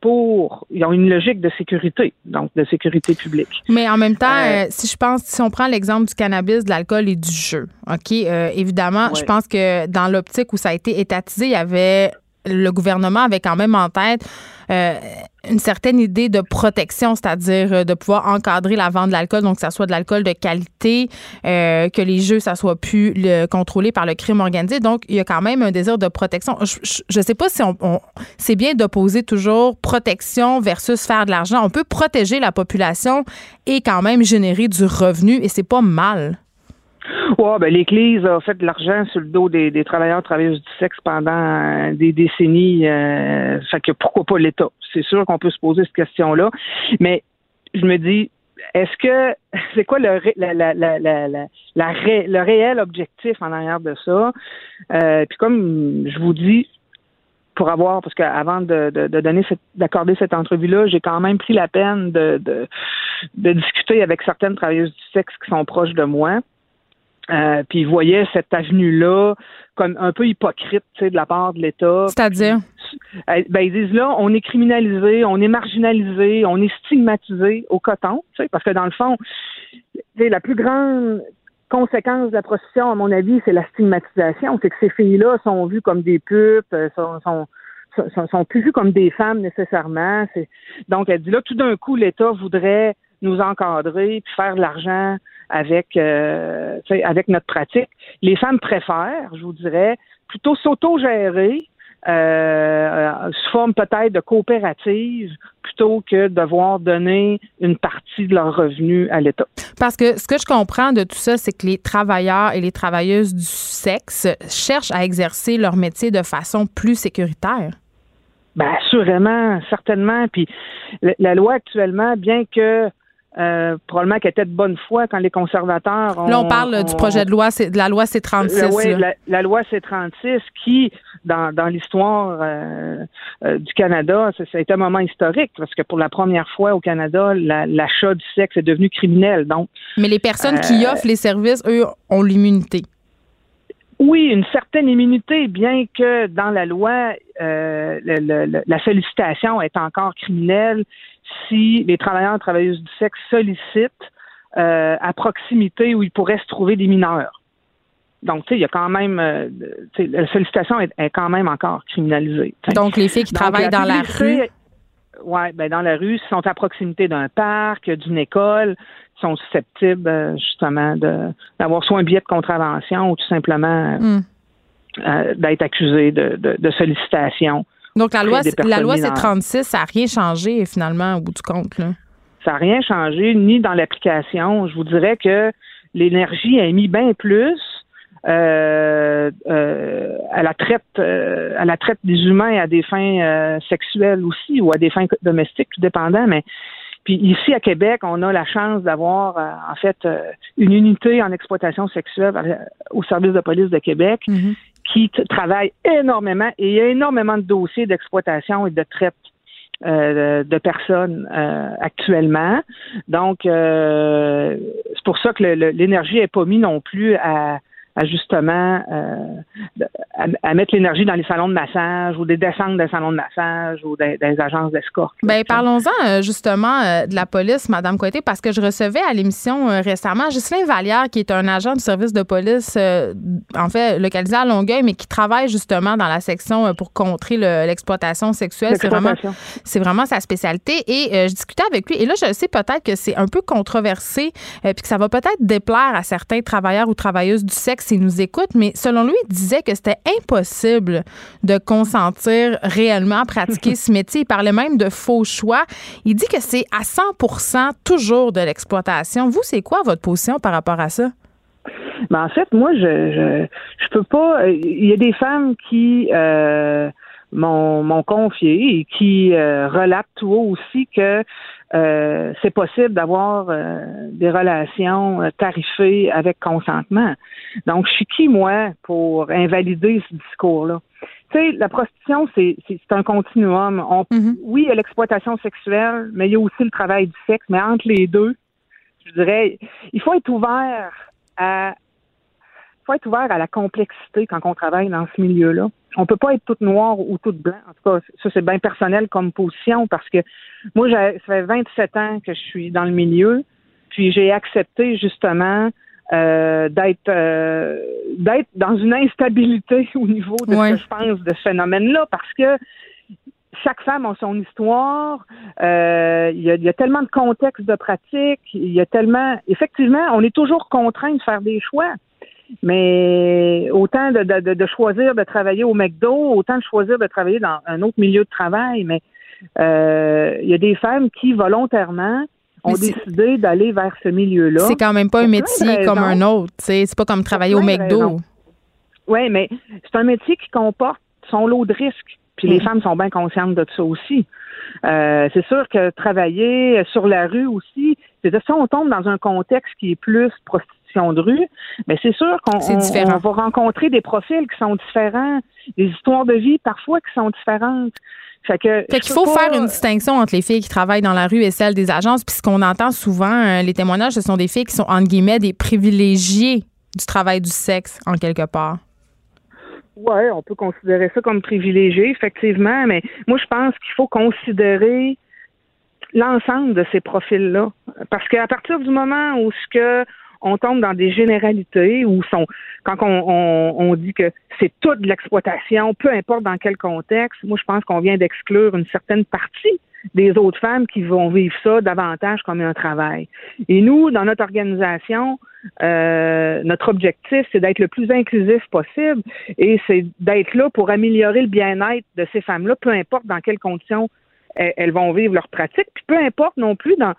S3: pour, ils ont une logique de sécurité, donc de sécurité publique.
S1: Mais en même temps, euh, euh, si je pense, si on prend l'exemple du cannabis, de l'alcool et du jeu, OK, euh, évidemment, je pense que dans l'optique où ça a été étatisé, il y avait le gouvernement avait quand même en tête euh, une certaine idée de protection, c'est-à-dire euh, de pouvoir encadrer la vente de l'alcool, donc que ça soit de l'alcool de qualité, euh, que les jeux, ça soit plus le, contrôlé par le crime organisé. Donc, il y a quand même un désir de protection. Je ne sais pas si on, c'est bien d'opposer toujours protection versus faire de l'argent. On peut protéger la population et quand même générer du revenu, et c'est pas mal.
S3: Ouais, ben l'Église a fait de l'argent sur le dos des, travailleurs travailleuses du sexe pendant euh, des décennies. Euh, fait que pourquoi pas l'État? C'est sûr qu'on peut se poser cette question-là. Mais je me dis, est-ce que *laughs* c'est quoi le, réel objectif en arrière de ça? Euh, puis comme je vous dis, pour avoir, parce qu'avant de, donner d'accorder cette entrevue-là, j'ai quand même pris la peine de, de, de discuter avec certaines travailleuses du sexe qui sont proches de moi. Euh, puis ils voyaient cette avenue-là comme un peu hypocrite, de la part de l'État.
S1: C'est-à-dire?
S3: Euh, ben, ils disent là, on est criminalisé, on est marginalisé, on est stigmatisé au coton, tu sais, parce que dans le fond, la plus grande conséquence de la prostitution, à mon avis, c'est la stigmatisation. C'est que ces filles-là sont vues comme des pupes, euh, sont, sont, sont, plus vues comme des femmes nécessairement. Donc, elle dit là, tout d'un coup, l'État voudrait nous encadrer puis faire de l'argent avec euh, avec notre pratique. Les femmes préfèrent, je vous dirais, plutôt s'auto-gérer euh, sous forme peut-être de coopérative plutôt que de devoir donner une partie de leurs revenus à l'État.
S1: Parce que ce que je comprends de tout ça, c'est que les travailleurs et les travailleuses du sexe cherchent à exercer leur métier de façon plus sécuritaire.
S3: Bien, assurément, certainement. Puis la loi actuellement, bien que euh, probablement qu'elle était de bonne foi quand les conservateurs ont,
S1: Là, on parle du projet de loi, c'est de la loi C-36.
S3: Oui, la, loi C-36 qui, dans, dans l'histoire euh, euh, du Canada, ça, a été un moment historique parce que pour la première fois au Canada, l'achat du sexe est devenu criminel. Donc,
S1: Mais les personnes qui offrent les services, eux, ont l'immunité.
S3: Oui, une certaine immunité, bien que dans la loi, la sollicitation est encore criminelle si les travailleurs et travailleuses du sexe sollicitent euh, à proximité où ils pourraient se trouver des mineurs. Donc, tu sais, il y a quand même, euh, la sollicitation est, quand même encore criminalisée.
S1: Donc, les filles qui travaillent dans la rue.
S3: Oui, ben dans la rue, sont à proximité d'un parc, d'une école, sont susceptibles euh, justement d'avoir soit un billet de contravention ou tout simplement hmm. d'être accusés de, de sollicitation
S1: donc, la loi, la loi C-36, ça n'a rien changé finalement au bout du compte. Là.
S3: Ça n'a rien changé, ni dans l'application. Je vous dirais que l'énergie a mis bien plus euh, euh, à la traite euh, à la traite des humains à des fins sexuelles aussi ou à des fins domestiques, tout dépendant, mais puis ici à Québec, on a la chance d'avoir en fait une unité en exploitation sexuelle au service de police de Québec mm-hmm. Qui travaille énormément et il y a énormément de dossiers d'exploitation et de traite de personnes actuellement. Donc, c'est pour ça que l'énergie n'est pas mise non plus à, à justement euh, à, mettre l'énergie dans les salons de massage ou des descentes des salons de massage ou des, agences d'escorte.
S1: Ben parlons-en euh, justement euh, de la police, Madame Coité, parce que je recevais à l'émission récemment Ghislain Vallière, qui est un agent du service de police, en fait localisé à Longueuil, mais qui travaille justement dans la section pour contrer l'exploitation sexuelle. C'est vraiment, sa spécialité. Et je discutais avec lui, et là je sais peut-être que c'est un peu controversé, puis que ça va peut-être déplaire à certains travailleurs ou travailleuses du sexe s'il nous écoute, mais selon lui, il disait que c'était impossible de consentir réellement à pratiquer *laughs* ce métier. Il parlait même de faux choix. Il dit que c'est à 100% toujours de l'exploitation. Vous, c'est quoi votre position par rapport à ça?
S3: Ben, en fait, moi, je, je, peux pas. Il y a des femmes qui euh, m'ont confié et qui euh, relatent tout haut aussi que euh, c'est possible d'avoir euh, des relations euh, tarifées avec consentement. Donc, je suis qui, moi, pour invalider ce discours-là? Tu sais, la prostitution, c'est, un continuum. Mm-hmm. Oui, il y a l'exploitation sexuelle, mais il y a aussi le travail du sexe. Mais entre les deux, je dirais, il faut être ouvert à faut être ouvert à la complexité quand on travaille dans ce milieu-là. On peut pas être toute noire ou toute blanc. En tout cas, ça, c'est bien personnel comme position parce que moi, ça fait 27 ans que je suis dans le milieu, puis j'ai accepté justement euh, d'être euh, d'être dans une instabilité *laughs* au niveau de ce que je pense de ce phénomène-là parce que chaque femme a son histoire. Euh, il y, a, tellement de contextes de pratique. Il y a tellement. Effectivement, on est toujours contraint de faire des choix. Mais autant de, de, de, choisir de travailler au McDo, autant de choisir de travailler dans un autre milieu de travail. Mais euh, il y a des femmes qui volontairement ont décidé d'aller vers ce milieu-là.
S1: C'est quand même pas un métier comme un autre. C'est pas comme travailler au McDo.
S3: Oui, mais c'est un métier qui comporte son lot de risques. Puis les mm. femmes sont bien conscientes de ça aussi. Euh, c'est sûr que travailler sur la rue aussi, c'est ça, on tombe dans un contexte qui est plus prostitution de rue, mais c'est sûr qu'on va rencontrer des profils qui sont différents, des histoires de vie parfois qui sont différentes.
S1: Fait que qu'il faut faire une distinction entre les filles qui travaillent dans la rue et celles des agences. Puis ce qu'on entend souvent, euh, les témoignages, ce sont des filles qui sont, entre guillemets, des privilégiés du travail du sexe, en quelque part.
S3: Oui, on peut considérer ça comme privilégié, effectivement, mais moi, je pense qu'il faut considérer l'ensemble de ces profils-là. Parce qu'à partir du moment où ce que on tombe dans des généralités où sont quand on, dit que c'est toute l'exploitation, peu importe dans quel contexte, moi je pense qu'on vient d'exclure une certaine partie des autres femmes qui vont vivre ça davantage comme un travail. Et nous, dans notre organisation, euh, notre objectif, c'est d'être le plus inclusif possible et c'est d'être là pour améliorer le bien-être de ces femmes-là, peu importe dans quelles conditions elles, vont vivre leur pratique, puis peu importe non plus dans,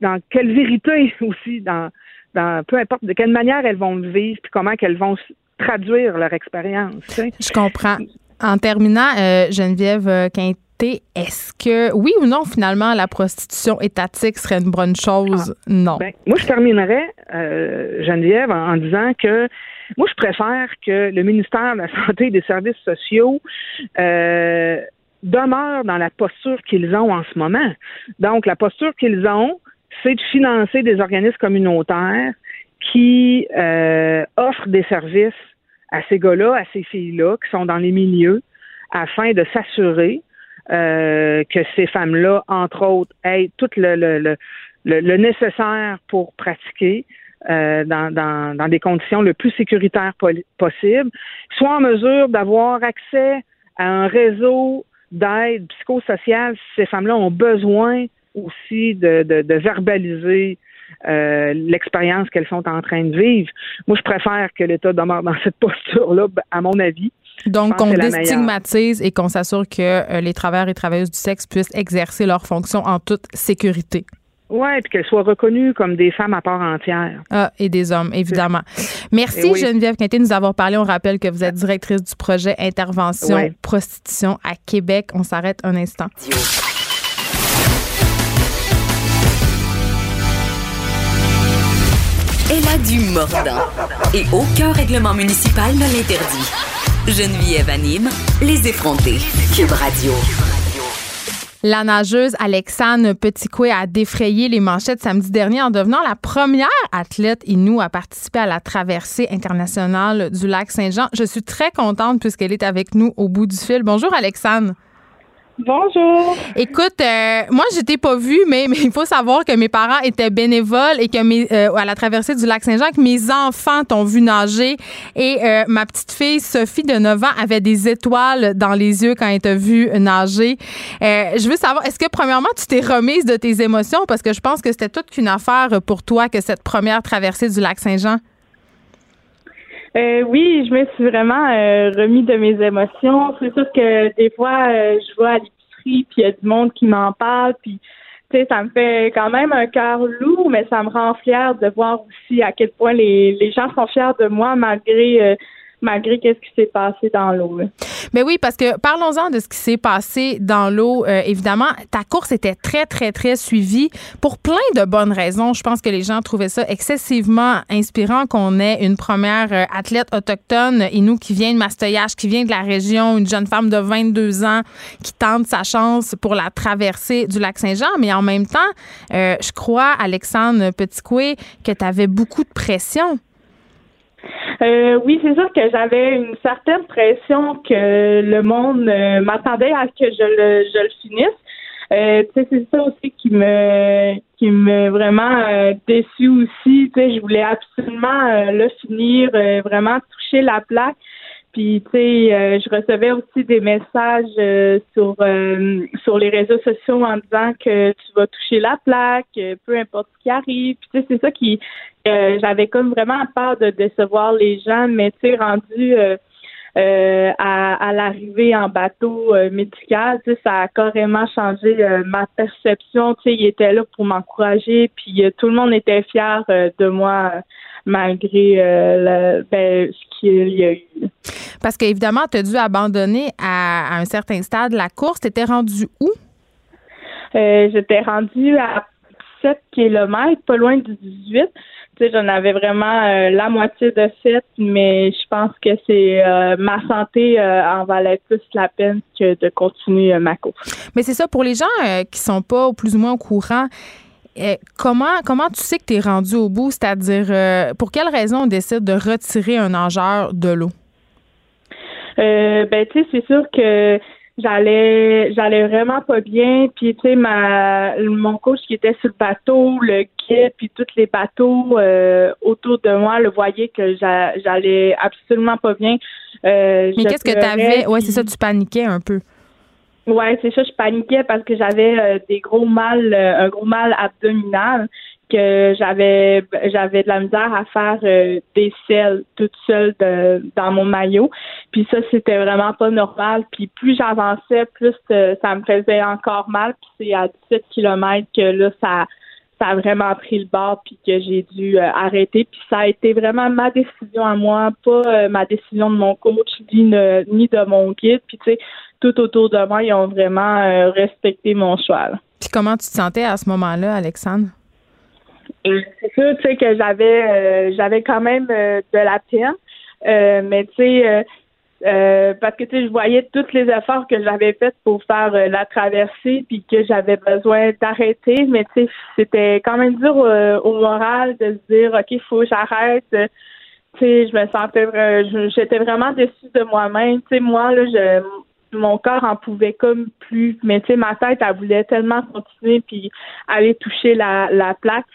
S3: dans quelle vérité *laughs* aussi, dans, peu importe de quelle manière elles vont le vivre, puis comment qu'elles vont traduire leur expérience.
S1: Je comprends. En terminant, euh, Geneviève euh, Quinté, est-ce que, oui ou non, finalement, la prostitution étatique serait une bonne chose? Ah. Non.
S3: Ben, moi, je terminerais, euh, Geneviève, en, disant que moi, je préfère que le ministère de la Santé et des Services sociaux demeure dans la posture qu'ils ont en ce moment. Donc, la posture qu'ils ont, c'est de financer des organismes communautaires qui euh, offrent des services à ces gars-là, à ces filles-là, qui sont dans les milieux, afin de s'assurer euh, que ces femmes-là, entre autres, aient tout le, le, le, nécessaire pour pratiquer euh, dans, dans, dans, des conditions le plus sécuritaires possible, soient en mesure d'avoir accès à un réseau d'aide psychosociale si ces femmes-là ont besoin aussi de, de, verbaliser euh, l'expérience qu'elles sont en train de vivre. Moi, je préfère que l'État demeure dans cette posture-là, à mon avis.
S1: Donc, qu'on déstigmatise et qu'on s'assure que euh, les travailleurs et travailleuses du sexe puissent exercer leurs fonctions en toute sécurité.
S3: Oui, puis qu'elles soient reconnues comme des femmes à part entière.
S1: Ah, et des hommes, évidemment. Merci Geneviève Quinté de nous avoir parlé. On rappelle que vous êtes directrice du projet Intervention Prostitution à Québec. On s'arrête un instant.
S2: Elle a du mordant et aucun règlement municipal ne l'interdit. Geneviève anime les effrontés. Cube Radio.
S1: La nageuse Alexandre Petitcoué a défrayé les manchettes samedi dernier en devenant la première athlète inou à participer à la traversée internationale du lac Saint-Jean. Je suis très contente puisqu'elle est avec nous au bout du fil. Bonjour Alexandre.
S4: Bonjour.
S1: Écoute, euh, moi, je t'ai pas vue, mais, il faut savoir que mes parents étaient bénévoles et que euh, à la traversée du lac Saint-Jean, que mes enfants t'ont vu nager et euh, ma petite fille Sophie de 9 ans avait des étoiles dans les yeux quand elle t'a vu nager. je veux savoir, est-ce que premièrement, tu t'es remise de tes émotions? Parce que je pense que c'était toute qu'une affaire pour toi que cette première traversée du lac Saint-Jean?
S4: Euh, oui, je me suis vraiment euh, remis de mes émotions. C'est sûr que des fois, euh, je vois à l'épicerie, puis il y a du monde qui m'en parle, puis tu sais, ça me fait quand même un cœur lourd, mais ça me rend fière de voir aussi à quel point les, les gens sont fiers de moi malgré malgré qu'est-ce qui s'est passé dans l'eau.
S1: Mais oui, parce que parlons-en de ce qui s'est passé dans l'eau. Euh, évidemment, ta course était très, très, très suivie pour plein de bonnes raisons. Je pense que les gens trouvaient ça excessivement inspirant qu'on ait une première euh, athlète autochtone, nous qui vient de Mastoyage, qui vient de la région, une jeune femme de 22 ans qui tente sa chance pour la traversée du lac Saint-Jean. Mais en même temps, euh, je crois, Alexandre Petitcoué, que tu avais beaucoup de pression.
S4: Euh, oui, c'est sûr que j'avais une certaine pression que le monde euh, m'attendait à ce que je le, je le finisse. Euh, c'est ça aussi qui me qui me vraiment euh, déçu aussi. Je voulais absolument le finir, vraiment toucher la plaque. Puis, tu sais, je recevais aussi des messages sur sur les réseaux sociaux en disant que tu vas toucher la plaque, peu importe ce qui arrive. Puis, tu sais, c'est ça qui euh, j'avais comme vraiment peur de décevoir les gens, mais tu sais, rendu euh, euh, à, l'arrivée en bateau médical, tu sais, ça a carrément changé ma perception. Tu sais, il était là pour m'encourager, puis tout le monde était fier de moi malgré ben, ce qu'il y a eu.
S1: Parce qu'évidemment, tu as dû abandonner à, un certain stade la course. Tu étais rendu où?
S4: J'étais rendu à 7 km, pas loin du 18 tu sais, j'en avais vraiment euh, la moitié de fait, mais je pense que c'est euh, ma santé euh, en valait plus la peine que de continuer ma course.
S1: Mais c'est ça, pour les gens qui sont pas plus ou moins au courant, comment, comment tu sais que tu es rendu au bout? C'est-à-dire, pour quelle raison on décide de retirer un nageur de l'eau?
S4: ben, tu sais, c'est sûr que j'allais j'allais vraiment pas bien puis tu sais ma mon coach qui était sur le bateau le guide puis tous les bateaux euh, autour de moi le voyaient que j'allais absolument pas bien
S1: euh, mais qu'est-ce que tu avais ouais c'est ça tu paniquais un peu
S4: ouais c'est ça je paniquais parce que j'avais euh, des gros mal un gros mal abdominal que j'avais j'avais de la misère à faire euh, des selles toute seule dans mon maillot. Puis ça, c'était vraiment pas normal. Puis plus j'avançais, plus euh, ça me faisait encore mal. Puis c'est à 17 km que là, ça, ça a vraiment pris le bord puis que j'ai dû euh, arrêter. Puis ça a été vraiment ma décision à moi, pas ma décision de mon coach ni, ni de mon guide. Puis tu sais, tout autour de moi, ils ont vraiment respecté mon choix.
S1: Puis comment tu te sentais à ce moment-là, Alexandre?
S4: c'est sûr, tu sais, que j'avais euh, j'avais quand même euh, de la peine. Euh, mais tu sais, parce que tu sais, je voyais tous les efforts que j'avais faits pour faire la traversée, puis que j'avais besoin d'arrêter. Mais tu sais, c'était quand même dur au moral de se dire, ok, faut que j'arrête. tu sais, je me sentais, j'étais vraiment déçue de moi-même. Tu sais, moi là, je mon corps en pouvait comme plus, mais tu sais, ma tête, elle voulait tellement continuer puis aller toucher la, la plaque.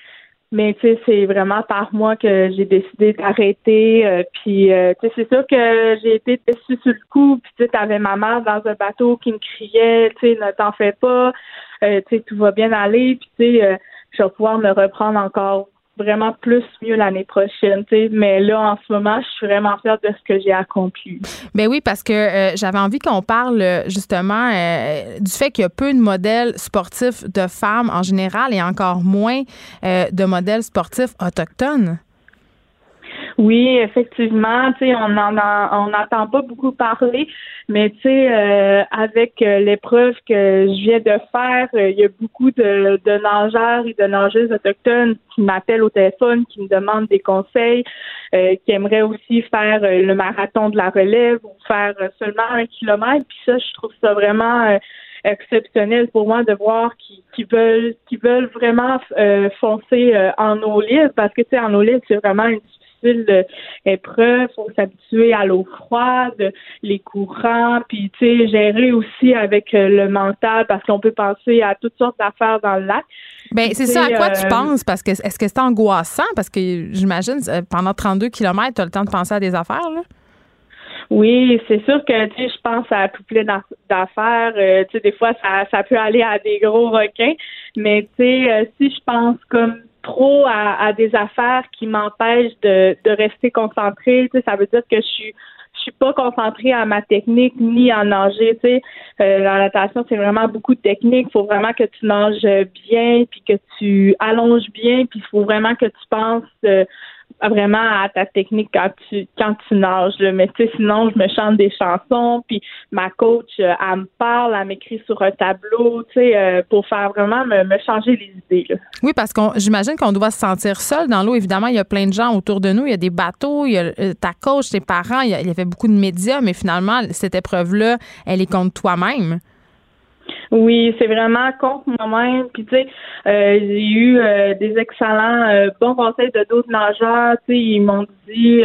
S4: Mais tu sais, c'est vraiment par moi que j'ai décidé d'arrêter. Euh, puis euh, tu sais, c'est sûr que j'ai été déçue sur le coup. Puis tu sais, t'avais ma mère dans un bateau qui me criait, tu sais, ne t'en fais pas, euh, tu sais, tout va bien aller. Puis tu sais, je vais pouvoir me reprendre encore vraiment plus mieux l'année prochaine. Mais là, en ce moment, je suis vraiment fière de ce que j'ai accompli.
S1: Ben oui, parce que euh, j'avais envie qu'on parle justement euh, du fait qu'il y a peu de modèles sportifs de femmes en général et encore moins euh, de modèles sportifs autochtones.
S4: Oui, effectivement, tu sais, on en on n'entend pas beaucoup parler, mais tu sais, euh, avec euh, l'épreuve que je viens de faire, euh, il y a beaucoup de, de nageurs et de nageuses autochtones qui m'appellent au téléphone, qui me demandent des conseils, qui aimeraient aussi faire le marathon de la relève ou faire seulement un kilomètre. Puis ça, je trouve ça vraiment exceptionnel pour moi de voir qu'ils veulent qui veulent vraiment foncer en eau libre parce que tu sais en eau libre c'est vraiment une difficile épreuve, faut s'habituer à l'eau froide, les courants, puis tu sais gérer aussi avec euh, le mental parce qu'on peut penser à toutes sortes d'affaires dans le lac.
S1: Ben c'est ça à quoi tu euh, penses? Parce que est-ce que c'est angoissant? Parce que j'imagine euh, pendant 32 km tu as le temps de penser à des affaires là.
S4: Oui, c'est sûr que tu sais, je pense à tout plein d'affaires. tu sais, des fois, ça, ça peut aller à des gros requins, mais tu sais, si je pense comme trop à, des affaires qui m'empêchent de, de rester concentrée. Ça veut dire que je suis je suis pas concentrée à ma technique ni en nager. Tu sais, euh, la natation c'est vraiment beaucoup de technique. Il faut vraiment que tu nages bien, puis que tu allonges bien, puis il faut vraiment que tu penses euh, vraiment à ta technique quand tu quand tu nages. Mais tu sais, sinon, je me chante des chansons, puis ma coach, euh, elle me parle, elle m'écrit sur un tableau, tu sais, euh, pour faire vraiment me, changer les idées.
S1: Oui, parce qu'on j'imagine qu'on doit se sentir seul dans l'eau. Évidemment, il y a plein de gens autour de nous. Il y a des bateaux, il y a euh, ta coach, tes parents, il y, avait beaucoup de médias, mais finalement, cette épreuve-là, elle est contre toi-même.
S4: Oui, c'est vraiment contre moi-même. Puis tu sais, euh, j'ai eu euh, des excellents euh, bons conseils de d'autres nageurs. Tu sais, ils m'ont dit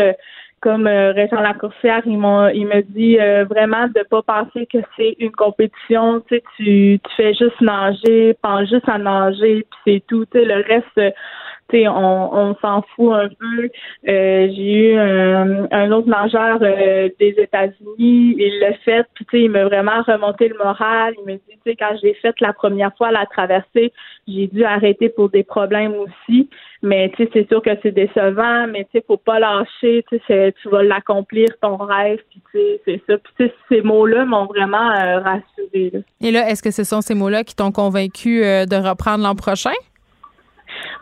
S4: comme Régent Lacourcière, ils m'ont il me dit vraiment de pas penser que c'est une compétition. Tu sais, tu, tu fais juste nager, pense juste à nager, puis c'est tout. Tu sais, le reste on, on s'en fout un peu. Euh, j'ai eu un, autre nageur euh, des États-Unis, il l'a fait, puis il m'a vraiment remonté le moral. Il me dit, tu quand j'ai fait la première fois la traversée, j'ai dû arrêter pour des problèmes aussi. Mais tu sais, c'est sûr que c'est décevant, mais tu sais, faut pas lâcher. Tu sais, tu vas l'accomplir ton rêve, puis tu sais, c'est ça. Puis ces mots-là m'ont vraiment euh, rassuré.
S1: Et là, est-ce que ce sont ces mots-là qui t'ont convaincu de reprendre l'an prochain?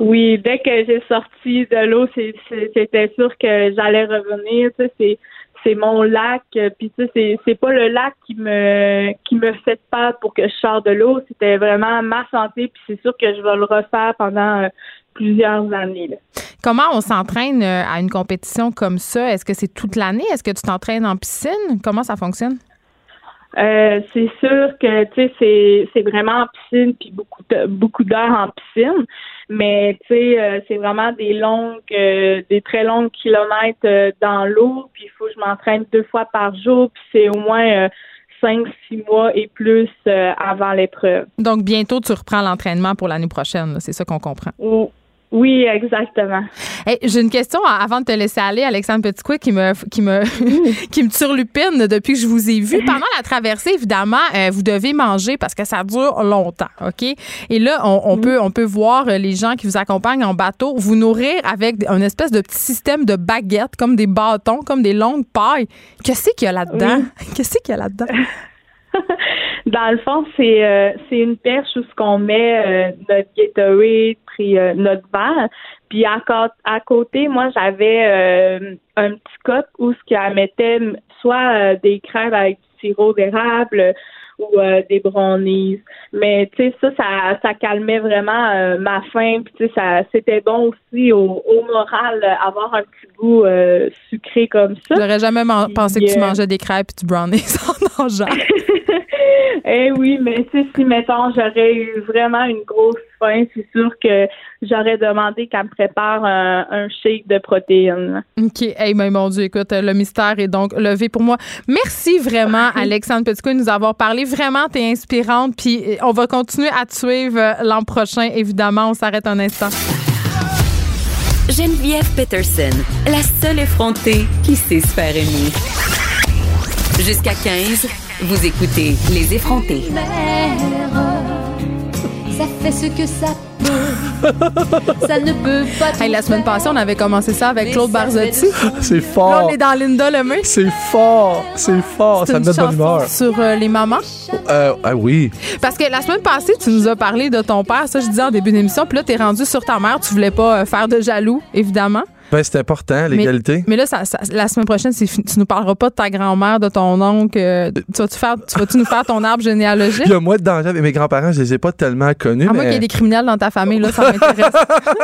S4: Oui, dès que j'ai sorti de l'eau, c'était sûr que j'allais revenir. Tu sais, c'est mon lac. Puis tu sais, c'est pas le lac qui me qui me fait peur pour que je sorte de l'eau. C'était vraiment ma santé. Puis c'est sûr que je vais le refaire pendant euh, plusieurs années.
S1: Comment on s'entraîne euh, à une compétition comme ça? Est-ce que c'est toute l'année? Est-ce que tu t'entraînes en piscine? Comment ça fonctionne?
S4: Euh, c'est sûr que tu sais c'est vraiment en piscine puis beaucoup beaucoup d'heures en piscine mais tu sais euh, c'est vraiment des longues euh, des très longs kilomètres dans l'eau puis il faut que je m'entraîne deux fois par jour puis c'est au moins cinq six mois et plus avant l'épreuve.
S1: Donc bientôt tu reprends l'entraînement pour l'année prochaine c'est ça qu'on comprend.
S4: Oui, exactement.
S1: J'ai une question avant de te laisser aller, Alexandre Petitcoué, qui me qui me *laughs* qui me turlupine depuis que je vous ai vu. *laughs* Pendant la traversée, évidemment, euh, vous devez manger parce que ça dure longtemps, ok? Et là, on, peut on peut voir les gens qui vous accompagnent en bateau vous nourrir avec un espèce de petit système de baguettes, comme des bâtons, comme des longues pailles. Qu'est-ce qu'il y a là-dedans? *laughs* Qu'est-ce qu'il y a là-dedans? *laughs*
S4: Dans le fond, c'est euh, c'est une perche où ce qu'on met euh, notre Gatorade puis euh, notre verre. Puis à, à côté, moi, j'avais un petit cup où ce qu'elle mettait soit des crèmes avec du sirop d'érable ou des brownies. Mais tu sais, ça, ça, ça calmait vraiment ma faim. Puis tu sais, ça, c'était bon aussi au, au moral avoir un petit goût sucré comme ça.
S1: J'aurais jamais pensé que tu mangeais des crêpes et du brownies *laughs* en mangeant. *laughs*
S4: Eh oui, mais si, mettons, j'aurais eu vraiment une grosse faim, c'est sûr que j'aurais demandé qu'elle me prépare un, shake de protéines.
S1: OK. Hey, mais mon Dieu, écoute, le mystère est donc levé pour moi. Merci vraiment, *laughs* Alexandre Petitcou, de nous avoir parlé. Vraiment, t'es inspirante. Puis euh, on va continuer à te suivre euh, l'an prochain, évidemment. On s'arrête un instant.
S2: Geneviève Peterson, la seule effrontée qui sait se faire aimer. Jusqu'à 15. Vous écoutez Les effrontés.
S5: Ça fait ce que ça peut. *laughs*
S1: ça ne peut pas. la semaine passée, on avait commencé ça avec Claude Barzotti.
S5: C'est fort. Là,
S1: on est dans Linda Lemay.
S5: C'est fort. C'est fort. Ça me met de bonne humeur.
S1: Sur euh, les mamans.
S5: Euh, ah oui.
S1: Parce que la semaine passée, tu nous as parlé de ton père. Ça, je disais en début d'émission. Puis là, t'es rendu sur ta mère. Tu voulais pas euh, faire de jaloux, évidemment.
S5: Ben, c'est important, l'égalité.
S1: Mais, là, la semaine prochaine, tu nous parleras pas de ta grand-mère, de ton oncle. Euh, tu vas-tu faire, tu vas nous faire ton arbre généalogique? *laughs*
S5: Il y a moins de danger. Mes grands-parents, je les ai pas tellement connus. À
S1: moins qu'il y ait des criminels dans ta famille, là, ça m'intéresse.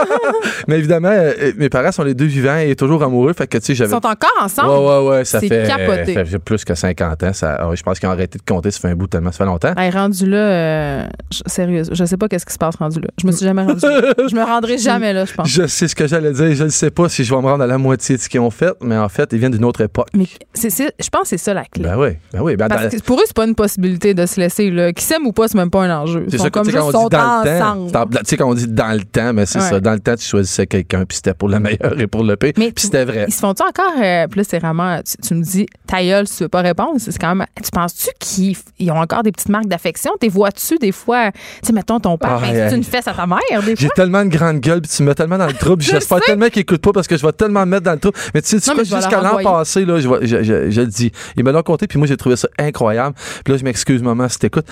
S1: *laughs*
S5: mais évidemment, euh, mes parents sont les deux vivants et toujours amoureux. Fait que, tu sais,
S1: j'avais... Ils sont encore ensemble?
S5: Ouais, ouais, ouais. Ça fait, capoté. ça fait plus que 50 ans. Ça, je pense qu'ils ont arrêté de compter. Ça fait un bout tellement. Ça fait longtemps.
S1: rendu là, euh, sérieux, je sais pas qu'est-ce qui se passe rendu là. Je me suis jamais rendu Je me rendrai *laughs* jamais là, je pense.
S5: Je sais ce que j'allais dire. Je ne sais pas si je vais me rendre à la moitié c'est ce qu'ils ont fait, mais en fait, ils viennent d'une autre époque.
S1: Mais c'est, je pense que c'est ça la clé.
S5: Ben oui, ben oui. Ben
S1: Parce que pour eux, c'est pas une possibilité de se laisser. Là. Qui s'aiment ou pas, c'est même pas un enjeu. C'est ça, comme juste
S5: quand on dit dans le temps. Tu sais, quand on dit dans le temps, mais c'est ça. Dans le temps, tu choisissais quelqu'un, puis c'était pour le *laughs* meilleur et pour le pire. Puis c'était vrai.
S1: Ils se font-tu encore. Euh, plus c'est vraiment. Tu, me dis, ta gueule, tu veux pas répondre. C'est quand même. Tu penses-tu qu'ils ont encore des petites marques d'affection? T'es vois-tu des fois. Tu sais, mettons ton père, ah, tu une fesse à ta mère.
S5: J'ai tellement de grande gueule, puis tu me mets tellement dans le trouble. J'espère tellement qu'ils écoutent pas parce que je vais tellement me mettre dans le trouble. Mais tu sais, jusqu'à l'an passé, là, je, je, je, le dis. Ils me l'ont compté, puis moi, j'ai trouvé ça incroyable. Puis là, je m'excuse, maman, si t'écoutes.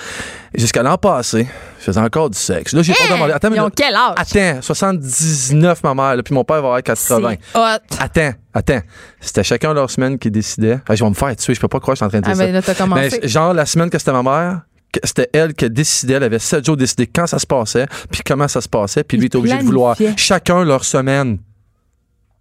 S5: Jusqu'à l'an passé, je faisais encore du sexe. Là, j'ai pas demandé.
S1: Attends, ils ont quel âge?
S5: Attends, 79, ma mère, puis mon père va avoir 80. Attends, attends. C'était chacun leur semaine qui décidait. je vais me faire tuer, je peux pas croire que je suis en train de dire
S1: ah, ça.
S5: Mais, genre, la semaine que c'était ma mère, c'était elle qui décidait, elle avait sept jours décidé quand ça se passait, puis comment ça se passait, puis lui était obligé de vouloir chacun leur semaine.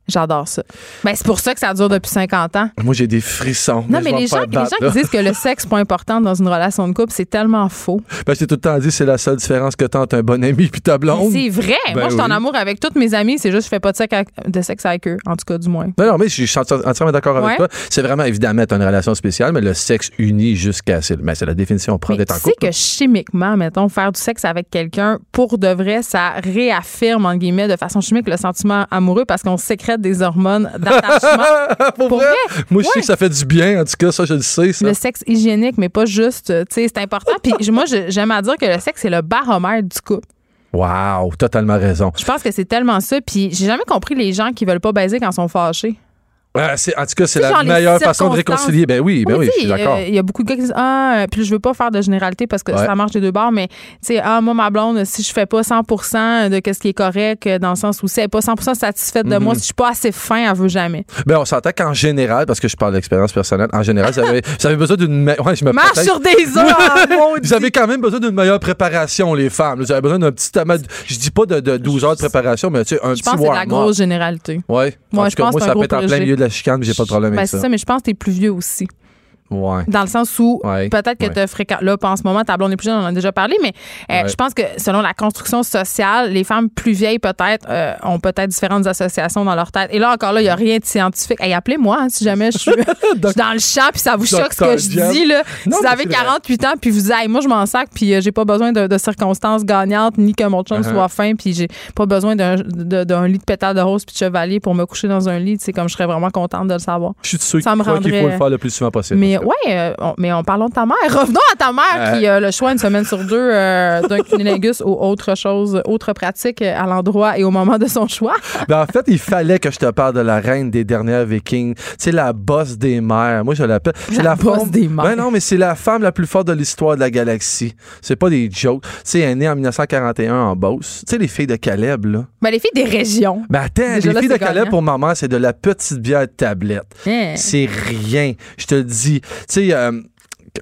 S1: J'adore ça. Ben, c'est pour ça que ça dure depuis 50 ans.
S5: Moi, j'ai des frissons.
S1: Non, mais, les, gens, les, gens, qui disent que le sexe n'est pas important dans une relation de couple, c'est tellement faux.
S5: Ben, j'ai tout le temps dit c'est la seule différence que as un bon ami puis ta blonde.
S1: C'est vrai. Ben Moi, je suis en amour avec toutes mes amies. C'est juste que je fais pas de sexe, avec, de sexe avec eux, en tout cas, du moins.
S5: Non, non, mais je suis entièrement d'accord avec toi. C'est vraiment, évidemment, une relation spéciale, mais le sexe unit jusqu'à. C'est ben, la définition propre d'être en couple.
S1: Tu sais que chimiquement, mettons, faire du sexe avec quelqu'un, pour de vrai, ça réaffirme, en guillemets, de façon chimique, le sentiment amoureux parce qu'on sécrète des hormones d'attachement. *laughs*
S5: Pour, vrai? Moi, je sais que ça fait du bien. En tout cas, ça, je le sais.
S1: Le sexe hygiénique, mais pas juste. Tu sais, c'est important. Puis moi, j'aime à dire que le sexe, c'est le baromètre du couple.
S5: Wow, totalement raison.
S1: Je pense que c'est tellement ça. Puis j'ai jamais compris les gens qui veulent pas baiser quand ils sont fâchés
S5: en tout cas, c'est la meilleure façon de réconcilier. Ben oui, ben oui, je suis d'accord.
S1: Il y a beaucoup de gars qui disent Ah, puis je veux pas faire de généralité parce que ça marche des deux bords, mais tu sais, ah, moi, ma blonde, si je fais pas 100 de ce qui est correct, euh, dans le sens où si elle n'est pas 100 satisfaite de moi, mhm. si je suis pas assez fin, elle veut jamais.
S5: Ben, on s'entend qu'en général, parce que je parle d'expérience personnelle, en général, vous avez, besoin d'une. Ouais, je me
S1: Marche sur des *laughs* œufs,
S5: Vous avez quand même besoin d'une meilleure préparation, les femmes. Vous avez besoin d'un petit. Je dis pas de, de 12 heures de préparation, mais tu sais, un petit Je pense que c'est la
S1: grosse généralité.
S5: Ouais.
S1: Moi, je pense
S5: moi, ça peut être en plein milieu de la chicane, j'ai pas de problème
S1: ben, c'est ça, mais je pense que tu es plus vieux aussi.
S5: Ouais.
S1: Dans le sens où peut-être que tu fréquentes. Là, en ce moment, ta blonde est plus jeune, on en a déjà parlé, mais euh, je pense que selon la construction sociale, les femmes plus vieilles, peut-être, euh, ont peut-être différentes associations dans leur tête. Et là, encore là, il n'y a rien de scientifique. Hey, appelez-moi hein, si jamais je suis, *laughs* dans le champ puis ça vous choque ce que je dis. Là. si vous avez 48 ans puis vous dites, moi, je m'en sac puis euh, j'ai pas besoin de, circonstances gagnantes ni que mon chum uh-huh. soit fin puis j'ai pas besoin d'un, lit de pétales de rose puis de chevalier pour me coucher dans un lit. C'est comme je serais vraiment contente de le savoir.
S5: Je suis sûr ça me qu'il faut le faire le plus souvent possible.
S1: Mais oui, euh, mais en parlant de ta mère. *laughs* Revenons à ta mère qui a le choix une semaine sur deux euh, d'un cunilingus ou autre chose, autre pratique à l'endroit et au moment de son choix. *laughs*
S5: Ben, en fait, il fallait que je te parle de la reine des dernières Vikings. C'est la bosse des mères. Moi, je l'appelle.
S1: C'est la, bosse des mères.
S5: Ben non, mais c'est la femme la plus forte de l'histoire de la galaxie. C'est pas des jokes. Tu sais, elle est née en 1941 en Beauce. Tu sais, les filles de Caleb, là.
S1: Ben, les filles des régions.
S5: Ben, attends, les filles de Caleb, pour maman, c'est de la petite bière de tablette. Hein? C'est rien. Je te le dis. Tu sais, euh,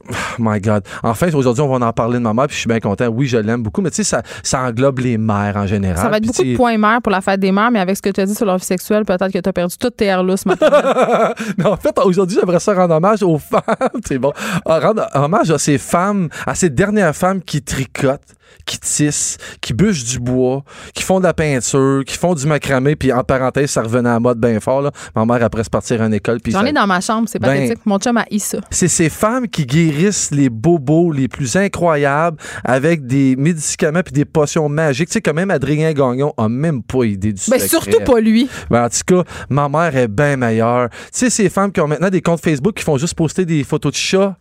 S5: Oh *sighs* my God. Enfin, aujourd'hui, on va en parler de ma mère, puis je suis bien content. Oui, je l'aime beaucoup, mais tu sais, ça, ça englobe les mères en général.
S1: Ça va être beaucoup de points mères pour la fête des mères, mais avec ce que tu as dit sur leur vie sexuelle, peut-être que tu as perdu toutes tes airs ce matin. *laughs*
S5: mais en fait, aujourd'hui, j'aimerais ça rendre hommage aux femmes. *laughs* C'est bon. Ah, rendre hommage à ces femmes, à ces dernières femmes qui tricotent qui tissent, qui bûchent du bois, qui font de la peinture, qui font du macramé, puis en parenthèse, ça revenait à mode bien fort. Là. Ma mère, après se partir à une école.
S1: J'en ai dans ma chambre, c'est ben, pathétique. Mon chum a ça.
S5: C'est ces femmes qui guérissent les bobos les plus incroyables avec des médicaments puis des potions magiques. Tu sais, quand même, Adrien Gagnon a même pas idée du
S1: ben, surtout pas lui.
S5: Ben, en tout cas, ma mère est bien meilleure. Tu sais, ces femmes qui ont maintenant des comptes Facebook qui font juste poster des photos de chats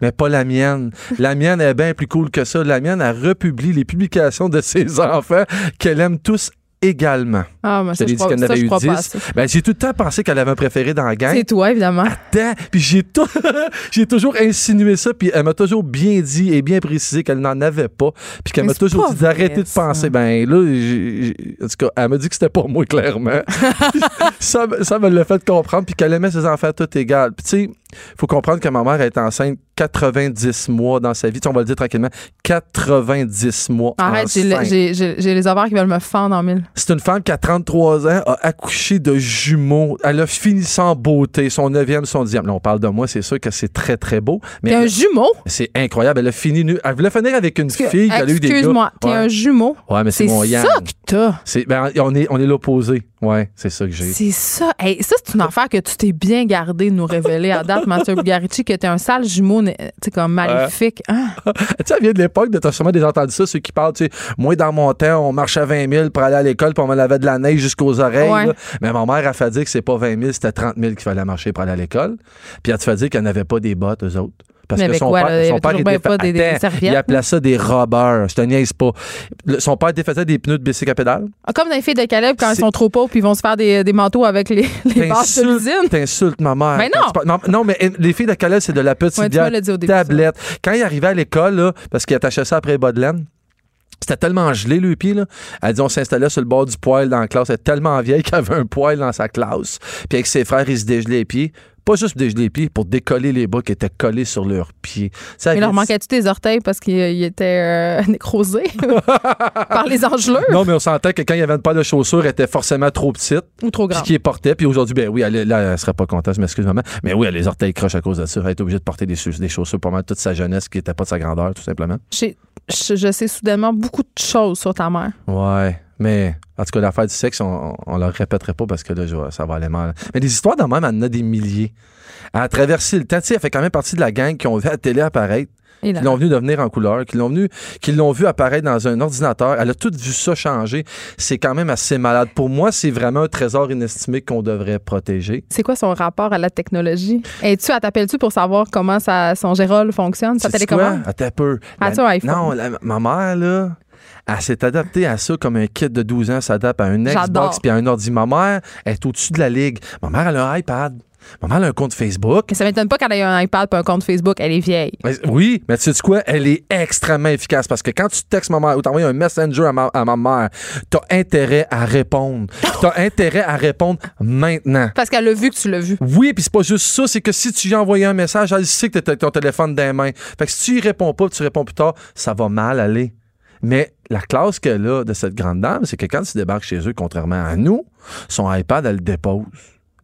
S5: Mais pas la mienne. La mienne est bien plus cool que ça. La mienne, elle republie les publications de ses enfants qu'elle aime tous également.
S1: Ah, moi, ça,
S5: dit
S1: je
S5: qu'elle en
S1: ça,
S5: avait eu
S1: crois pas
S5: 10.
S1: assez.
S5: Ben, j'ai tout le temps pensé qu'elle avait un préféré dans la gang.
S1: C'est toi, évidemment.
S5: Attends, puis j'ai tout- *laughs* j'ai toujours insinué ça, puis elle m'a toujours bien dit et bien précisé qu'elle n'en avait pas, puis qu'elle
S1: Mais
S5: m'a toujours dit d'arrêter de
S1: ça.
S5: penser. Ben là, j'ai- en tout cas, elle m'a dit que c'était pas moi, clairement. *laughs* *laughs* ça, me- ça me l'a fait comprendre, puis qu'elle aimait ses enfants tout égal. Puis tu sais, faut comprendre que ma mère est enceinte 90 mois dans sa vie. Tu sais, on va le dire tranquillement, 90 mois
S1: Arrête, j'ai les ovaires qui veulent me fendre en mille.
S5: C'est une femme qui, a 33 ans, a accouché de jumeaux. Elle a fini sans beauté, son neuvième, son dixième. Là, on parle de moi, c'est sûr que c'est très, très beau. Mais
S1: T'es un
S5: elle-
S1: jumeau?
S5: c'est incroyable. Elle a fini nu. Elle voulait finir avec une fille qui a eu des.
S1: Excuse-moi, t'es
S5: Ouais.
S1: un jumeau?
S5: Ouais, mais c'est
S1: C'est
S5: mon
S1: ça
S5: Yann.
S1: que t'as.
S5: C'est, ben, on est, on est l'opposé. Ouais, c'est ça que j'ai.
S1: C'est ça. Hey, ça, c'est une affaire que tu t'es bien gardé de nous révéler à date, Mathieu Bugarici, que t'es un sale jumeau, tu sais, comme maléfique. Hein? *laughs*
S5: tu sais, elle vient de l'époque, de t'as sûrement déjà entendu ça, ceux qui parlent, tu sais, moi, dans mon temps, on marchait à 20 000 pour aller à l'école, puis on me lavait de la neige jusqu'aux oreilles.
S1: Ouais.
S5: Mais ma mère a fait dire que c'est pas 20 000, c'était 30 000 qu'il fallait marcher pour aller à l'école. Puis elle te fait dire qu'elle n'avait pas des bottes, eux autres. Parce
S1: Mais
S5: que son
S1: quoi,
S5: père,
S1: là? Il
S5: son était
S1: des- des
S5: Attends, Il appelait ça des robbers. Je te niaise pas. Le- son père défaisait des pneus de bicycle à pédale.
S1: Ah, Comme dans les filles de Caleb, quand ils sont trop pauvres, puis ils vont se faire des, des manteaux avec les, *laughs* les bases de l'usine.
S5: T'insultes ma mère.
S1: Mais non!
S5: non! Non, mais euh, les filles de Calais, c'est de la petite
S1: Ouais,
S5: bière
S1: ça.
S5: tablette. Quand il arrivait à l'école, parce qu'il attachait ça après les bas de laine, c'était tellement gelé, le pied, là. Elle dit, on s'installait sur le bord du poêle dans la classe. Elle est tellement vieille *laughs* qu'elle avait un poêle dans sa classe. Puis avec ses frères, ils se dégelaient les pieds. Pas juste pour dégeler les pieds, pour décoller les bas qui étaient collés sur leurs pieds. Ça
S1: Il leur manquait-tu tes orteils parce qu'ils ils étaient euh, *laughs* nécrosés *laughs* par les engelures?
S5: Non, mais on sentait que quand il y avait une paire de chaussures, elle était forcément trop petite.
S1: ou trop
S5: Puis
S1: grands?
S5: qui portait. Puis aujourd'hui, ben oui, elle, là, elle serait pas contente, je m'excuse, maman. Mais oui, elle a les orteils croches à cause de ça. Elle est obligée de porter des, des chaussures pour mal toute sa jeunesse qui n'était pas de sa grandeur, tout simplement.
S1: Je, je sais soudainement beaucoup de choses sur ta mère.
S5: Ouais. Mais, en tout cas, l'affaire du sexe, on, on le répéterait pas parce que là, ça va aller mal. Mais des histoires de même, elle en a des milliers. Elle a traversé le temps. Tu sais, elle fait quand même partie de la gang qui ont vu la télé apparaître,
S1: Et
S5: qui l'ont vu devenir en couleur, qui l'ont vu, qui l'ont vu apparaître dans un ordinateur. Elle a tout vu ça changer. C'est quand même assez malade. Pour moi, c'est vraiment un trésor inestimé qu'on devrait protéger.
S1: C'est quoi son rapport à la technologie? Es-tu, elle t'appelle-tu pour savoir comment ça, son Gérol fonctionne, sa télécommande?
S5: Attends un peu.
S1: As-tu
S5: La-
S1: un iPhone?
S5: Non, la- ma mère, là, elle s'est adaptée à ça comme un kid de 12 ans s'adapte à un. Xbox puis à un ordi. Ma mère est au-dessus de la ligue. Ma mère, elle a un iPad. Ma mère, elle a un compte Facebook.
S1: Mais ça m'étonne pas qu'elle ait un iPad et un compte Facebook. Elle est vieille.
S5: Mais- Oui, mais tu sais quoi? Elle est extrêmement efficace parce que quand tu textes ma mère ou t'envoies un messenger à ma, à ma mère, t'as intérêt à répondre. *laughs* T'as intérêt à répondre maintenant.
S1: Parce qu'elle a vu que tu l'as vu.
S5: Oui, puis c'est pas juste ça, c'est que si tu lui as envoyé un message, elle sait que t'as ton téléphone dans les mains. Fait que si tu y réponds pas, tu réponds plus tard, ça va mal aller. Mais la classe qu'elle a de cette grande dame, c'est que quand tu débarques chez eux, contrairement à nous, son iPad, elle le dépose.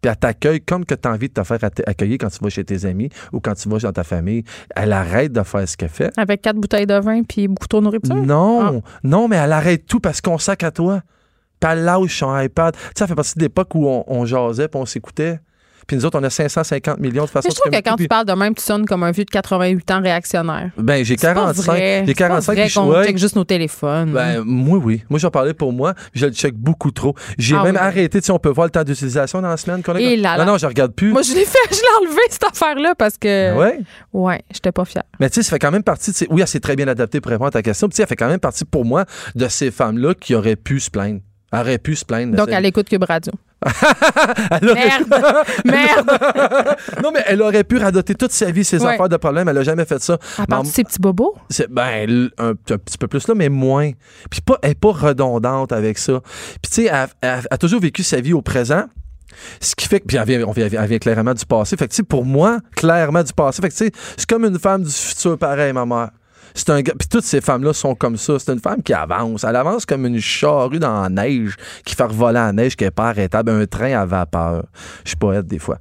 S5: Puis elle t'accueille comme que tu as envie de te faire accueillir quand tu vas chez tes amis ou quand tu vas dans ta famille. Elle arrête de faire ce qu'elle fait.
S1: Avec quatre bouteilles de vin puis beaucoup trop de nourriture?
S5: Non, non, mais elle arrête tout parce qu'on sac à toi. Puis elle lâche son iPad. Tu sais, ça fait partie de l'époque où on, on jasait puis on s'écoutait. Puis nous autres, on a 550 millions de façons
S1: Mais je trouve
S5: de
S1: que quand tu parles de même, tu sonnes comme un vieux de 88 ans réactionnaire.
S5: Ben, j'ai
S1: C'est pas
S5: 45.
S1: vrai.
S5: J'ai
S1: C'est pas
S5: 45
S1: vrai qu'on
S5: ouais.
S1: check juste nos téléphones.
S5: Ben, moi, oui. Moi, j'en parlais pour moi. Je le check beaucoup trop. J'ai
S1: Ah
S5: même
S1: oui.
S5: arrêté. Tu sais, on peut voir le temps d'utilisation dans la semaine qu'on a.
S1: Et là là.
S5: Non, non, je regarde plus.
S1: Moi, je l'ai fait, *laughs* je l'ai enlevé, cette affaire-là, parce que.
S5: ouais.
S1: Ouais, j'étais pas fière.
S5: Mais tu sais, ça fait quand même partie. de ces- Oui, elle s'est très bien adaptée pour répondre à ta question. Tu sais, elle fait quand même partie pour moi de ces femmes-là qui auraient pu se plaindre. Aurait pu se plaindre.
S1: Donc, elle écoute Cube Radio. *laughs* Merde! *laughs* Merde!
S5: non, mais elle aurait pu radoter toute sa vie ses
S1: Ouais.
S5: affaires de problème. Elle a jamais fait ça.
S1: À part ces petits bobos.
S5: C'est ben un, un petit peu plus là, mais moins. Puis pas, elle est pas redondante avec ça. Puis tu sais, elle, elle- elle a toujours vécu sa vie au présent. Ce qui fait que, puis elle vient, on vient, elle vient clairement du passé. Fait que, tu sais, pour moi, clairement du passé. Fait que, tu sais, c'est comme une femme du futur pareil, ma mère. C'est un gars, puis toutes ces femmes-là sont comme ça. C'est une femme qui avance. Elle avance comme une charrue dans la neige, qui fait voler la neige, qui est pas arrêtable, un train à vapeur. Je suis poète des fois.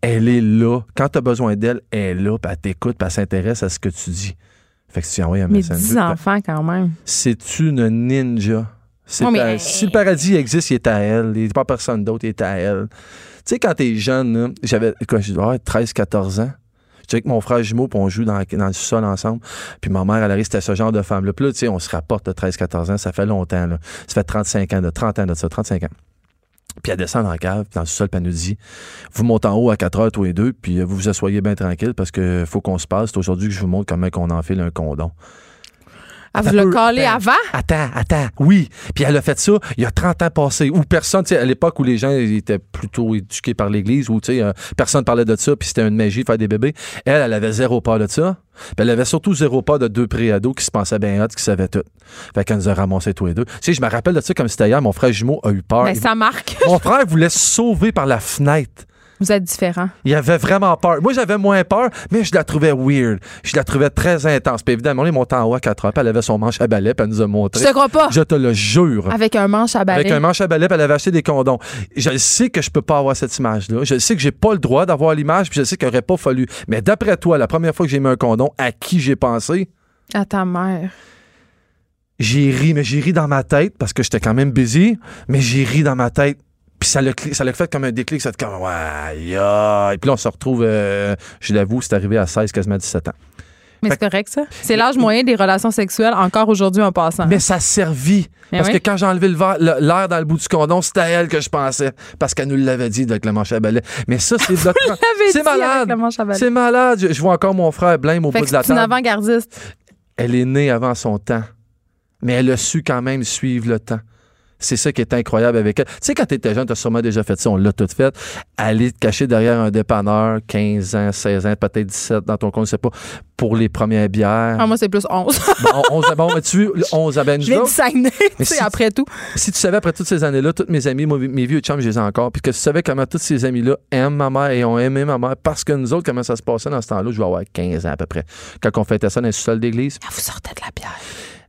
S5: Elle est là. Quand tu as besoin d'elle, elle est là, puis elle t'écoute, puis elle s'intéresse à ce que tu dis. Fait que si tu envoies un
S1: Mais
S5: message.
S1: 10 enfants, quand même.
S5: C'est une ninja?
S1: Mais-
S5: à- Si le paradis existe, il est à elle. Il n'est pas personne d'autre, il est à elle. Tu sais, quand t'es jeune, j'avais quand j'ai 13-14 ans. J'étais avec mon frère jumeau, puis on joue dans, dans le sol ensemble. Puis ma mère, elle arrive, c'était ce genre de femme-là. Puis là, tu sais, on se rapporte de 13-14 ans, ça fait longtemps. Là. Ça fait 35 ans, de 30 ans de ça, 35 ans. Puis elle descend dans la cave, dans le sol, puis elle nous dit Vous montez en haut à 4 heures, tous les deux, puis vous vous asseyez bien tranquille parce que faut qu'on se passe. C'est aujourd'hui que je vous montre comment on enfile un condom.
S1: Elle vous l'a collé avant?
S5: Attends, attends. Oui. Puis elle a fait ça il y a 30 ans passé. Où personne, tu sais, à l'époque où les gens étaient plutôt éduqués par l'Église, où, tu sais, euh, personne parlait de ça, puis c'était une magie de faire des bébés. Elle, elle avait zéro peur de ça. Puis elle avait surtout zéro peur de deux préados qui se pensaient bien hot, qui savaient tout. Fait qu'elle nous a ramassé tous les deux. Tu sais, je me rappelle de ça comme c'était hier. Mon frère jumeau a eu peur.
S1: Mais ben, ça marque.
S5: Mon frère voulait se sauver par la fenêtre.
S1: Vous êtes différent.
S5: Il avait vraiment peur. Moi, j'avais moins peur, mais je la trouvais weird. Je la trouvais très intense. Puis évidemment, on est monté en haut à 4 heures, puis elle avait son manche à balai, puis elle nous a montré.
S1: Je te crois pas.
S5: Je te le jure.
S1: Avec un manche à balai.
S5: Avec un manche à balai, puis elle avait acheté des condoms. Je sais que je peux pas avoir cette image-là. Je sais que j'ai pas le droit d'avoir l'image, puis je sais qu'il aurait pas fallu. Mais d'après toi, la première fois que j'ai mis un condom, à qui j'ai pensé?
S1: À ta mère.
S5: J'ai ri, mais j'ai ri dans ma tête parce que j'étais quand même busy, mais j'ai ri dans ma tête puis ça l'a, ça l'a fait comme un déclic, ça comme, ouais, Et puis là, on se retrouve, euh, je l'avoue, c'est arrivé à 16, quasiment 17 ans.
S1: Mais c'est correct, ça. C'est l'âge moyen des relations sexuelles, encore aujourd'hui en passant.
S5: Mais ça servit. parce que quand j'ai enlevé le l'air dans le bout du condom, c'était à elle que je pensais. Parce qu'elle nous l'avait dit avec le manche à balai. Mais ça, c'est *laughs*
S1: C'est malade.
S5: C'est malade. Je, vois encore mon frère blême au bout de la table. C'est
S1: une avant-gardiste.
S5: Elle est née avant son temps. Mais elle a su quand même suivre le temps. C'est ça qui est incroyable avec elle. Tu sais, quand tu étais jeune, tu as sûrement déjà fait ça, on l'a tout fait. Aller te cacher derrière un dépanneur, 15 ans, 16 ans, peut-être 17 dans ton compte, je sais pas, pour les premières bières.
S1: Ah, moi, c'est plus 11. *laughs*
S5: bon, 11 bon, mais tu 11 à ben
S1: Je si, après tout.
S5: Si tu savais, après toutes ces années-là, toutes mes amis, mes vieux chums, je les ai encore, puis que tu savais comment tous ces amis-là aiment ma mère et ont aimé ma mère, parce que nous autres, comment ça se passait dans ce temps-là, je vais avoir 15 ans à peu près. Quand on fêtait ça dans le sous-sol d'église.
S1: Ah, vous sortez de la bière.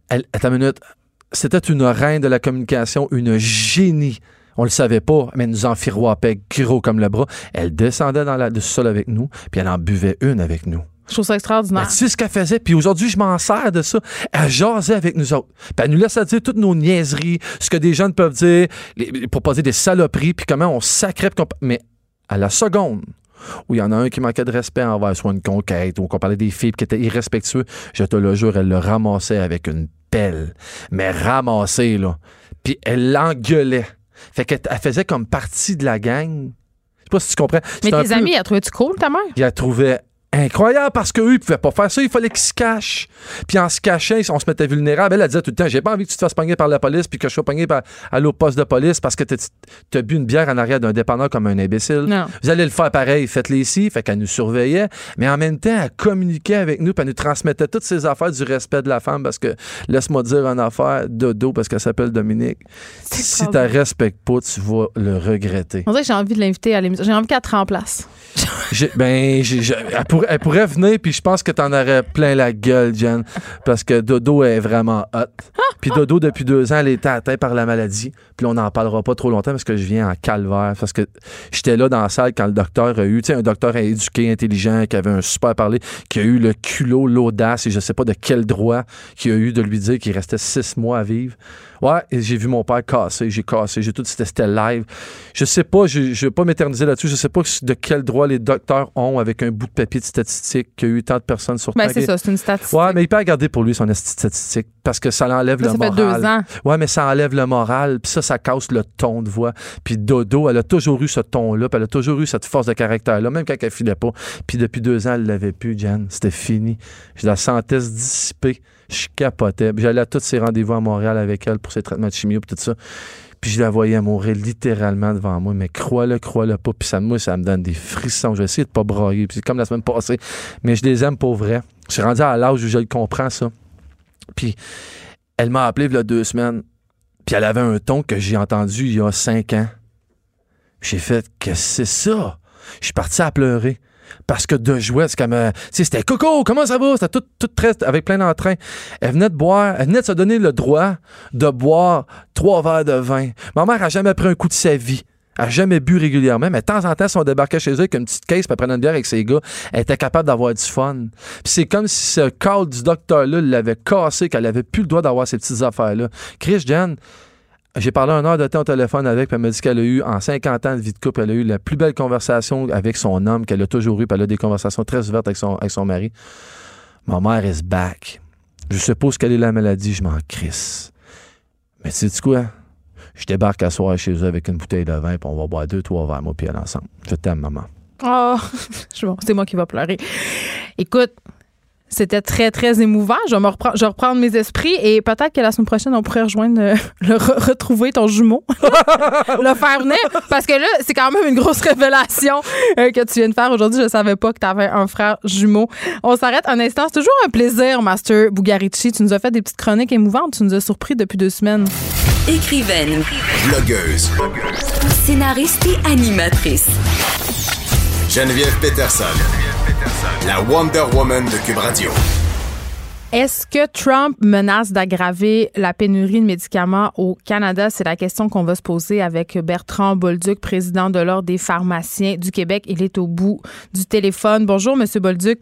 S5: Elle, attends une minute c'était une reine de la communication, une génie. On le savait pas, mais elle nous enfiroipait gros comme le bras. Elle descendait dans la, le sol avec nous, puis elle en buvait une avec nous.
S1: Je trouve ça extraordinaire.
S5: Tu sais ce qu'elle faisait, puis aujourd'hui, je m'en sers de ça. Elle jasait avec nous autres. Puis elle nous laissait dire toutes nos niaiseries, ce que des jeunes peuvent dire, pour pas dire des saloperies, puis comment on sacrait. Mais à la seconde où il y en a un qui manquait de respect envers soit une conquête, ou qu'on parlait des filles qui étaient irrespectueux, je te le jure, elle le ramassait avec une mais ramassée, là. Puis elle l'engueulait. Fait qu'elle faisait comme partie de la gang. Je sais pas si tu comprends.
S1: Mais tes amis, elle trouvait-tu cool, ta mère?
S5: Il a trouvé incroyable parce qu'eux, ils pouvaient pas faire ça. Il fallait qu'ils se cachent. Puis en se cachant, on se mettait vulnérable. Elle, elle disait tout le temps J'ai pas envie que tu te fasses pogner par la police puis que je sois pogné par, à l'autre poste de police parce que tu as bu une bière en arrière d'un dépanneur comme un imbécile.
S1: Non.
S5: Vous allez le faire pareil. Faites-les ici. Fait qu'elle nous surveillait. Mais en même temps, elle communiquait avec nous puis elle nous transmettait toutes ces affaires du respect de la femme parce que, laisse-moi dire une affaire, dodo, parce qu'elle s'appelle Dominique. Si tu respectes pas, tu vas le regretter.
S1: On dirait que j'ai envie de l'inviter à l'émission. J'ai envie qu'elle te remplace.
S5: ben, elle, pourrait, venir, puis je pense que t'en aurais plein la gueule, Jen, parce que Dodo est vraiment hot. Puis Dodo, depuis deux ans, elle était atteinte par la maladie. Puis on n'en parlera pas trop longtemps parce que je viens en calvaire. Parce que j'étais là dans la salle quand le docteur a eu, tu sais, un docteur éduqué, intelligent, qui avait un super parler, qui a eu le culot, l'audace, et je sais pas de quel droit, qui a eu de lui dire qu'il restait six mois à vivre. Ouais, et j'ai vu mon père casser, j'ai cassé, j'ai tout, c'était live. Je sais pas, je, ne vais pas m'éterniser là-dessus, je sais pas de quel droit les docteurs ont avec un bout de papier de statistique qu'il y a eu tant de personnes sur
S1: Ben, c'est ça, c'est une statistique.
S5: Ouais, mais il peut regarder pour lui son statistique parce que ça l'enlève le moral. Ça fait deux ans. Ouais, mais ça enlève le moral, puis ça, ça casse le ton de voix. Puis Dodo, elle a toujours eu ce ton-là, puis elle a toujours eu cette force de caractère-là, même quand elle filait pas. Puis depuis deux ans, elle l'avait plus, Jen. C'était fini. Je la sentais se dissiper. Je capotais. J'allais à tous ses rendez-vous à Montréal avec elle pour ses traitements de chimio et tout ça. Puis je la voyais mourir littéralement devant moi. Mais crois-le, crois-le pas. Puis ça, moi, ça me donne des frissons. Je vais essayer de pas brailler. Puis comme la semaine passée. Mais je les aime pour vrai. Je suis rendu à l'âge où je le comprends, ça. Puis elle m'a appelé il y a deux semaines. Puis elle avait un ton que j'ai entendu il y a cinq ans. J'ai fait, que c'est ça? Je suis parti à pleurer parce que de jouer, c'est comme, c'était Coco, comment ça va? C'était tout, tout très, avec plein d'entrain. Elle venait de boire, elle venait de se donner le droit de boire trois verres de vin. Ma mère a jamais pris un coup de sa vie. Elle n'a jamais bu régulièrement, mais de temps en temps, si on débarquait chez eux avec une petite caisse, pour prendre une bière avec ses gars, elle était capable d'avoir du fun. c'est comme si ce call du docteur-là l'avait cassé, qu'elle avait plus le droit d'avoir ces petites affaires-là. Christian, j'ai parlé un heure de temps au téléphone avec, puis elle m'a dit qu'elle a eu, en 50 ans de vie de couple, elle a eu la plus belle conversation avec son homme qu'elle a toujours eu, puis elle a des conversations très ouvertes avec son, avec son mari. Ma mère is back. Je suppose qu'elle est la maladie, je m'en crisse. Mais tu sais quoi? Je débarque à soir chez eux avec une bouteille de vin, puis on va boire deux, trois verres, moi, puis elle ensemble. Je t'aime, maman. *laughs*
S1: Oh, c'est moi qui vais pleurer. Écoute, c'était très, très émouvant. Je vais, me reprendre, je reprendre mes esprits et peut-être que la semaine prochaine, on pourrait rejoindre, euh, *laughs* le retrouver ton jumeau, *laughs* le faire venir. Parce que là, c'est quand même une grosse révélation euh, que tu viens de faire aujourd'hui. Je ne savais pas que tu avais un frère jumeau. On s'arrête un instant. C'est toujours un plaisir, Master Bugarici. Tu nous as fait des petites chroniques émouvantes. Tu nous as surpris depuis deux semaines.
S2: Écrivaine.
S6: Blogueuse.
S2: Scénariste et animatrice.
S6: Geneviève Peterson la Wonder Woman de Cube Radio.
S1: Est-ce que Trump menace d'aggraver la pénurie de médicaments au Canada? C'est la question qu'on va se poser avec Bertrand Bolduc, président de l'Ordre des pharmaciens du Québec. Il est au bout du téléphone. Bonjour, Monsieur Bolduc.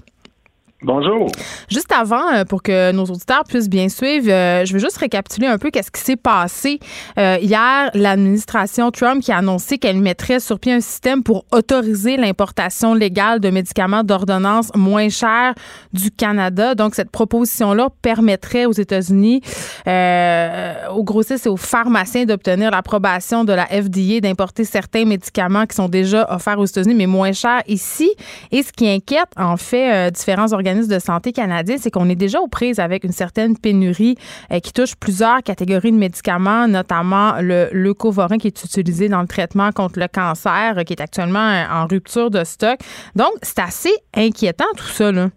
S7: Bonjour.
S1: Juste avant, euh, pour que nos auditeurs puissent bien suivre, euh, je veux juste récapituler un peu qu'est-ce qui s'est passé euh, hier. L'administration Trump qui a annoncé qu'elle mettrait sur pied un système pour autoriser l'importation légale de médicaments d'ordonnance moins chers du Canada. Donc, cette proposition-là permettrait aux États-Unis, aux grossistes et aux pharmaciens d'obtenir l'approbation de la FDA d'importer certains médicaments qui sont déjà offerts aux États-Unis, mais moins chers ici. Et ce qui inquiète, en fait, différents organismes de santé canadien, c'est qu'on est déjà aux prises avec une certaine pénurie euh, qui touche plusieurs catégories de médicaments, notamment le leucovorin qui est utilisé dans le traitement contre le cancer, euh, qui est actuellement euh, en rupture de stock. Donc, c'est assez inquiétant tout ça, là.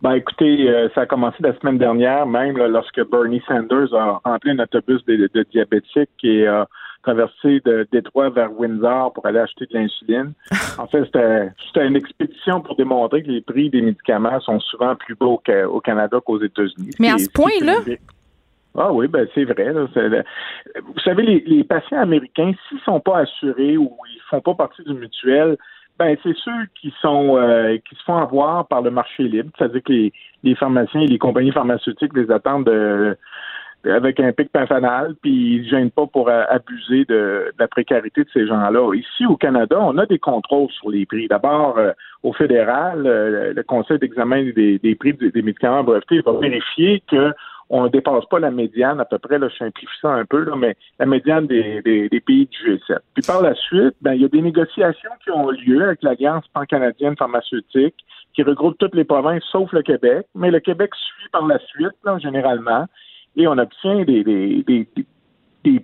S7: Ben, écoutez, ça a commencé la semaine dernière, même lorsque Bernie Sanders a rempli un autobus de, diabétiques et a traversé de Détroit vers Windsor pour aller acheter de l'insuline. *laughs* En fait, c'était une expédition pour démontrer que les prix des médicaments sont souvent plus bas au, Canada qu'aux États-Unis.
S1: Mais à ce point-là?
S7: Ah oui, ben c'est vrai. vous savez, les, patients américains, s'ils sont pas assurés ou ils font pas partie du mutuel, ben c'est ceux qui sont euh, qui se font avoir par le marché libre, c'est-à-dire que les, les pharmaciens et les compagnies pharmaceutiques les attendent de avec un pic panfanal, puis ils ne gênent pas pour euh, abuser de, la précarité de ces gens-là. Ici, au Canada, on a des contrôles sur les prix. D'abord, euh, au fédéral, euh, le Conseil d'examen des, prix des, médicaments brevetés va vérifier que on ne dépasse pas la médiane, à peu près, là, je simplifie ça un peu, là, mais la médiane des, pays du G7. Puis par la suite, ben, il y a des négociations qui ont lieu avec l'Alliance pan-canadienne pharmaceutique, qui regroupe toutes les provinces sauf le Québec, mais le Québec suit par la suite, là, généralement et on obtient des,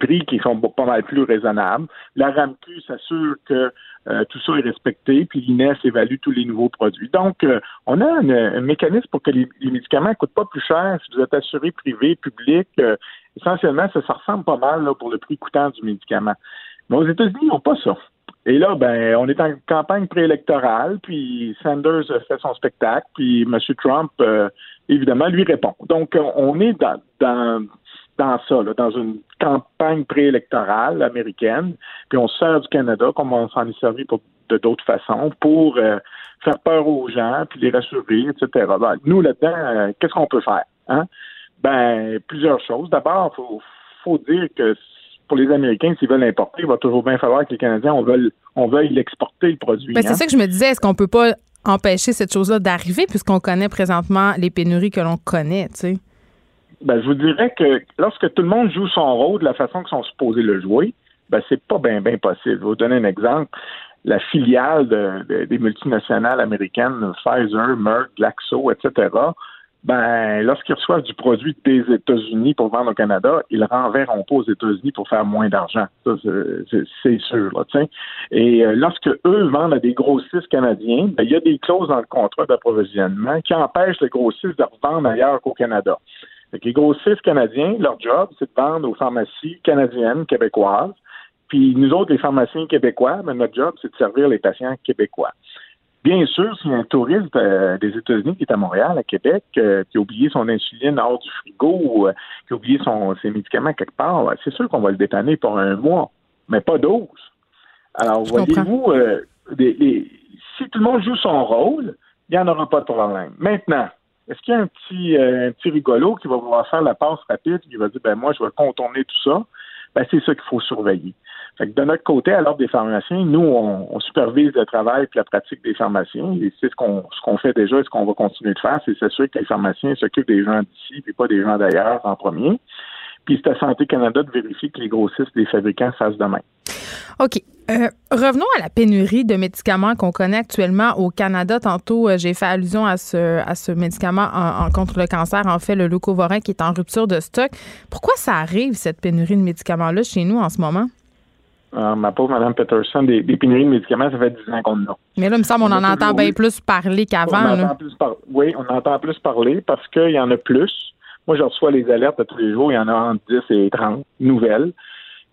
S7: prix qui sont pas mal plus raisonnables. La RAMQ s'assure que euh, tout ça est respecté, puis l'INES évalue tous les nouveaux produits. Donc, euh, on a un, mécanisme pour que les, médicaments ne coûtent pas plus cher si vous êtes assuré privé, public. Euh, essentiellement, ça, ça ressemble pas mal pour le prix coûtant du médicament. Mais aux États-Unis, ils n'ont pas ça. Et là, ben, on est en campagne préélectorale, puis Sanders fait son spectacle, puis M. Trump, évidemment, lui répond. Donc, on est dans, dans, ça, là, dans une campagne préélectorale américaine, puis on se sert du Canada comme on s'en est servi de d'autres façons pour euh, faire peur aux gens, puis les rassurer, etc. Ben, nous, là-dedans, euh, qu'est-ce qu'on peut faire? Hein? Ben, plusieurs choses. D'abord, il faut, faut dire que pour les Américains, s'ils veulent l'importer, il va toujours bien falloir que les Canadiens, on veuille, on veuille l'exporter, le produit.
S1: Ben, c'est hein. ça que je me disais. Est-ce qu'on peut pas empêcher cette chose-là d'arriver puisqu'on connaît présentement les pénuries que l'on connaît, tu sais?
S7: Ben, je vous dirais que lorsque tout le monde joue son rôle de la façon qu'ils sont supposés le jouer, ben, c'est pas bien, bien possible. Je vais vous donner un exemple. La filiale des multinationales américaines, Pfizer, Merck, Glaxo, etc., ben, lorsqu'ils reçoivent du produit des États-Unis pour vendre au Canada, ils renverront pas aux États-Unis pour faire moins d'argent. Ça, c'est sûr. Là, Et euh, lorsque eux vendent à des grossistes canadiens, ben, il y a des clauses dans le contrat d'approvisionnement qui empêchent les grossistes de revendre ailleurs qu'au Canada. les grossistes canadiens, leur job, c'est de vendre aux pharmacies canadiennes, québécoises. Puis nous autres, les pharmaciens québécois, ben, notre job, c'est de servir les patients québécois. Bien sûr, si un touriste euh, des États-Unis qui est à Montréal, à Québec, euh, qui a oublié son insuline hors du frigo euh, qui a oublié son, ses médicaments quelque part, c'est sûr qu'on va le dépanner pour un mois, mais pas 12. Alors, voyez-vous, si tout le monde joue son rôle, il n'y en aura pas de problème. Maintenant, est-ce qu'il y a un petit, un petit rigolo qui va vouloir faire la passe rapide, qui va dire, ben moi, je vais contourner tout ça? Ben, c'est ça qu'il faut surveiller de notre côté, à l'ordre des pharmaciens, nous, on, supervise le travail et la pratique des pharmaciens. Et c'est ce qu'on ce qu'on fait déjà et ce qu'on va continuer de faire, c'est s'assurer que les pharmaciens s'occupent des gens d'ici et pas des gens d'ailleurs en premier. Puis c'est à Santé Canada de vérifier que les grossistes et les fabricants fassent de même.
S1: OK. Euh, revenons à la pénurie de médicaments qu'on connaît actuellement au Canada. Tantôt, euh, j'ai fait allusion à ce, à ce médicament en, contre le cancer, en fait, le leucovorin, qui est en rupture de stock. Pourquoi ça arrive, cette pénurie de médicaments-là, chez nous en ce moment?
S7: Euh, ma pauvre Mme Peterson, des, pénuries de médicaments, ça fait 10 ans qu'on en a.
S1: Mais là, il me semble qu'on en entend bien plus parler qu'avant.
S7: Oui, on entend plus parler parce qu'il y en a plus. Moi, je reçois les alertes tous les jours. Il y en a entre 10 et 30 nouvelles.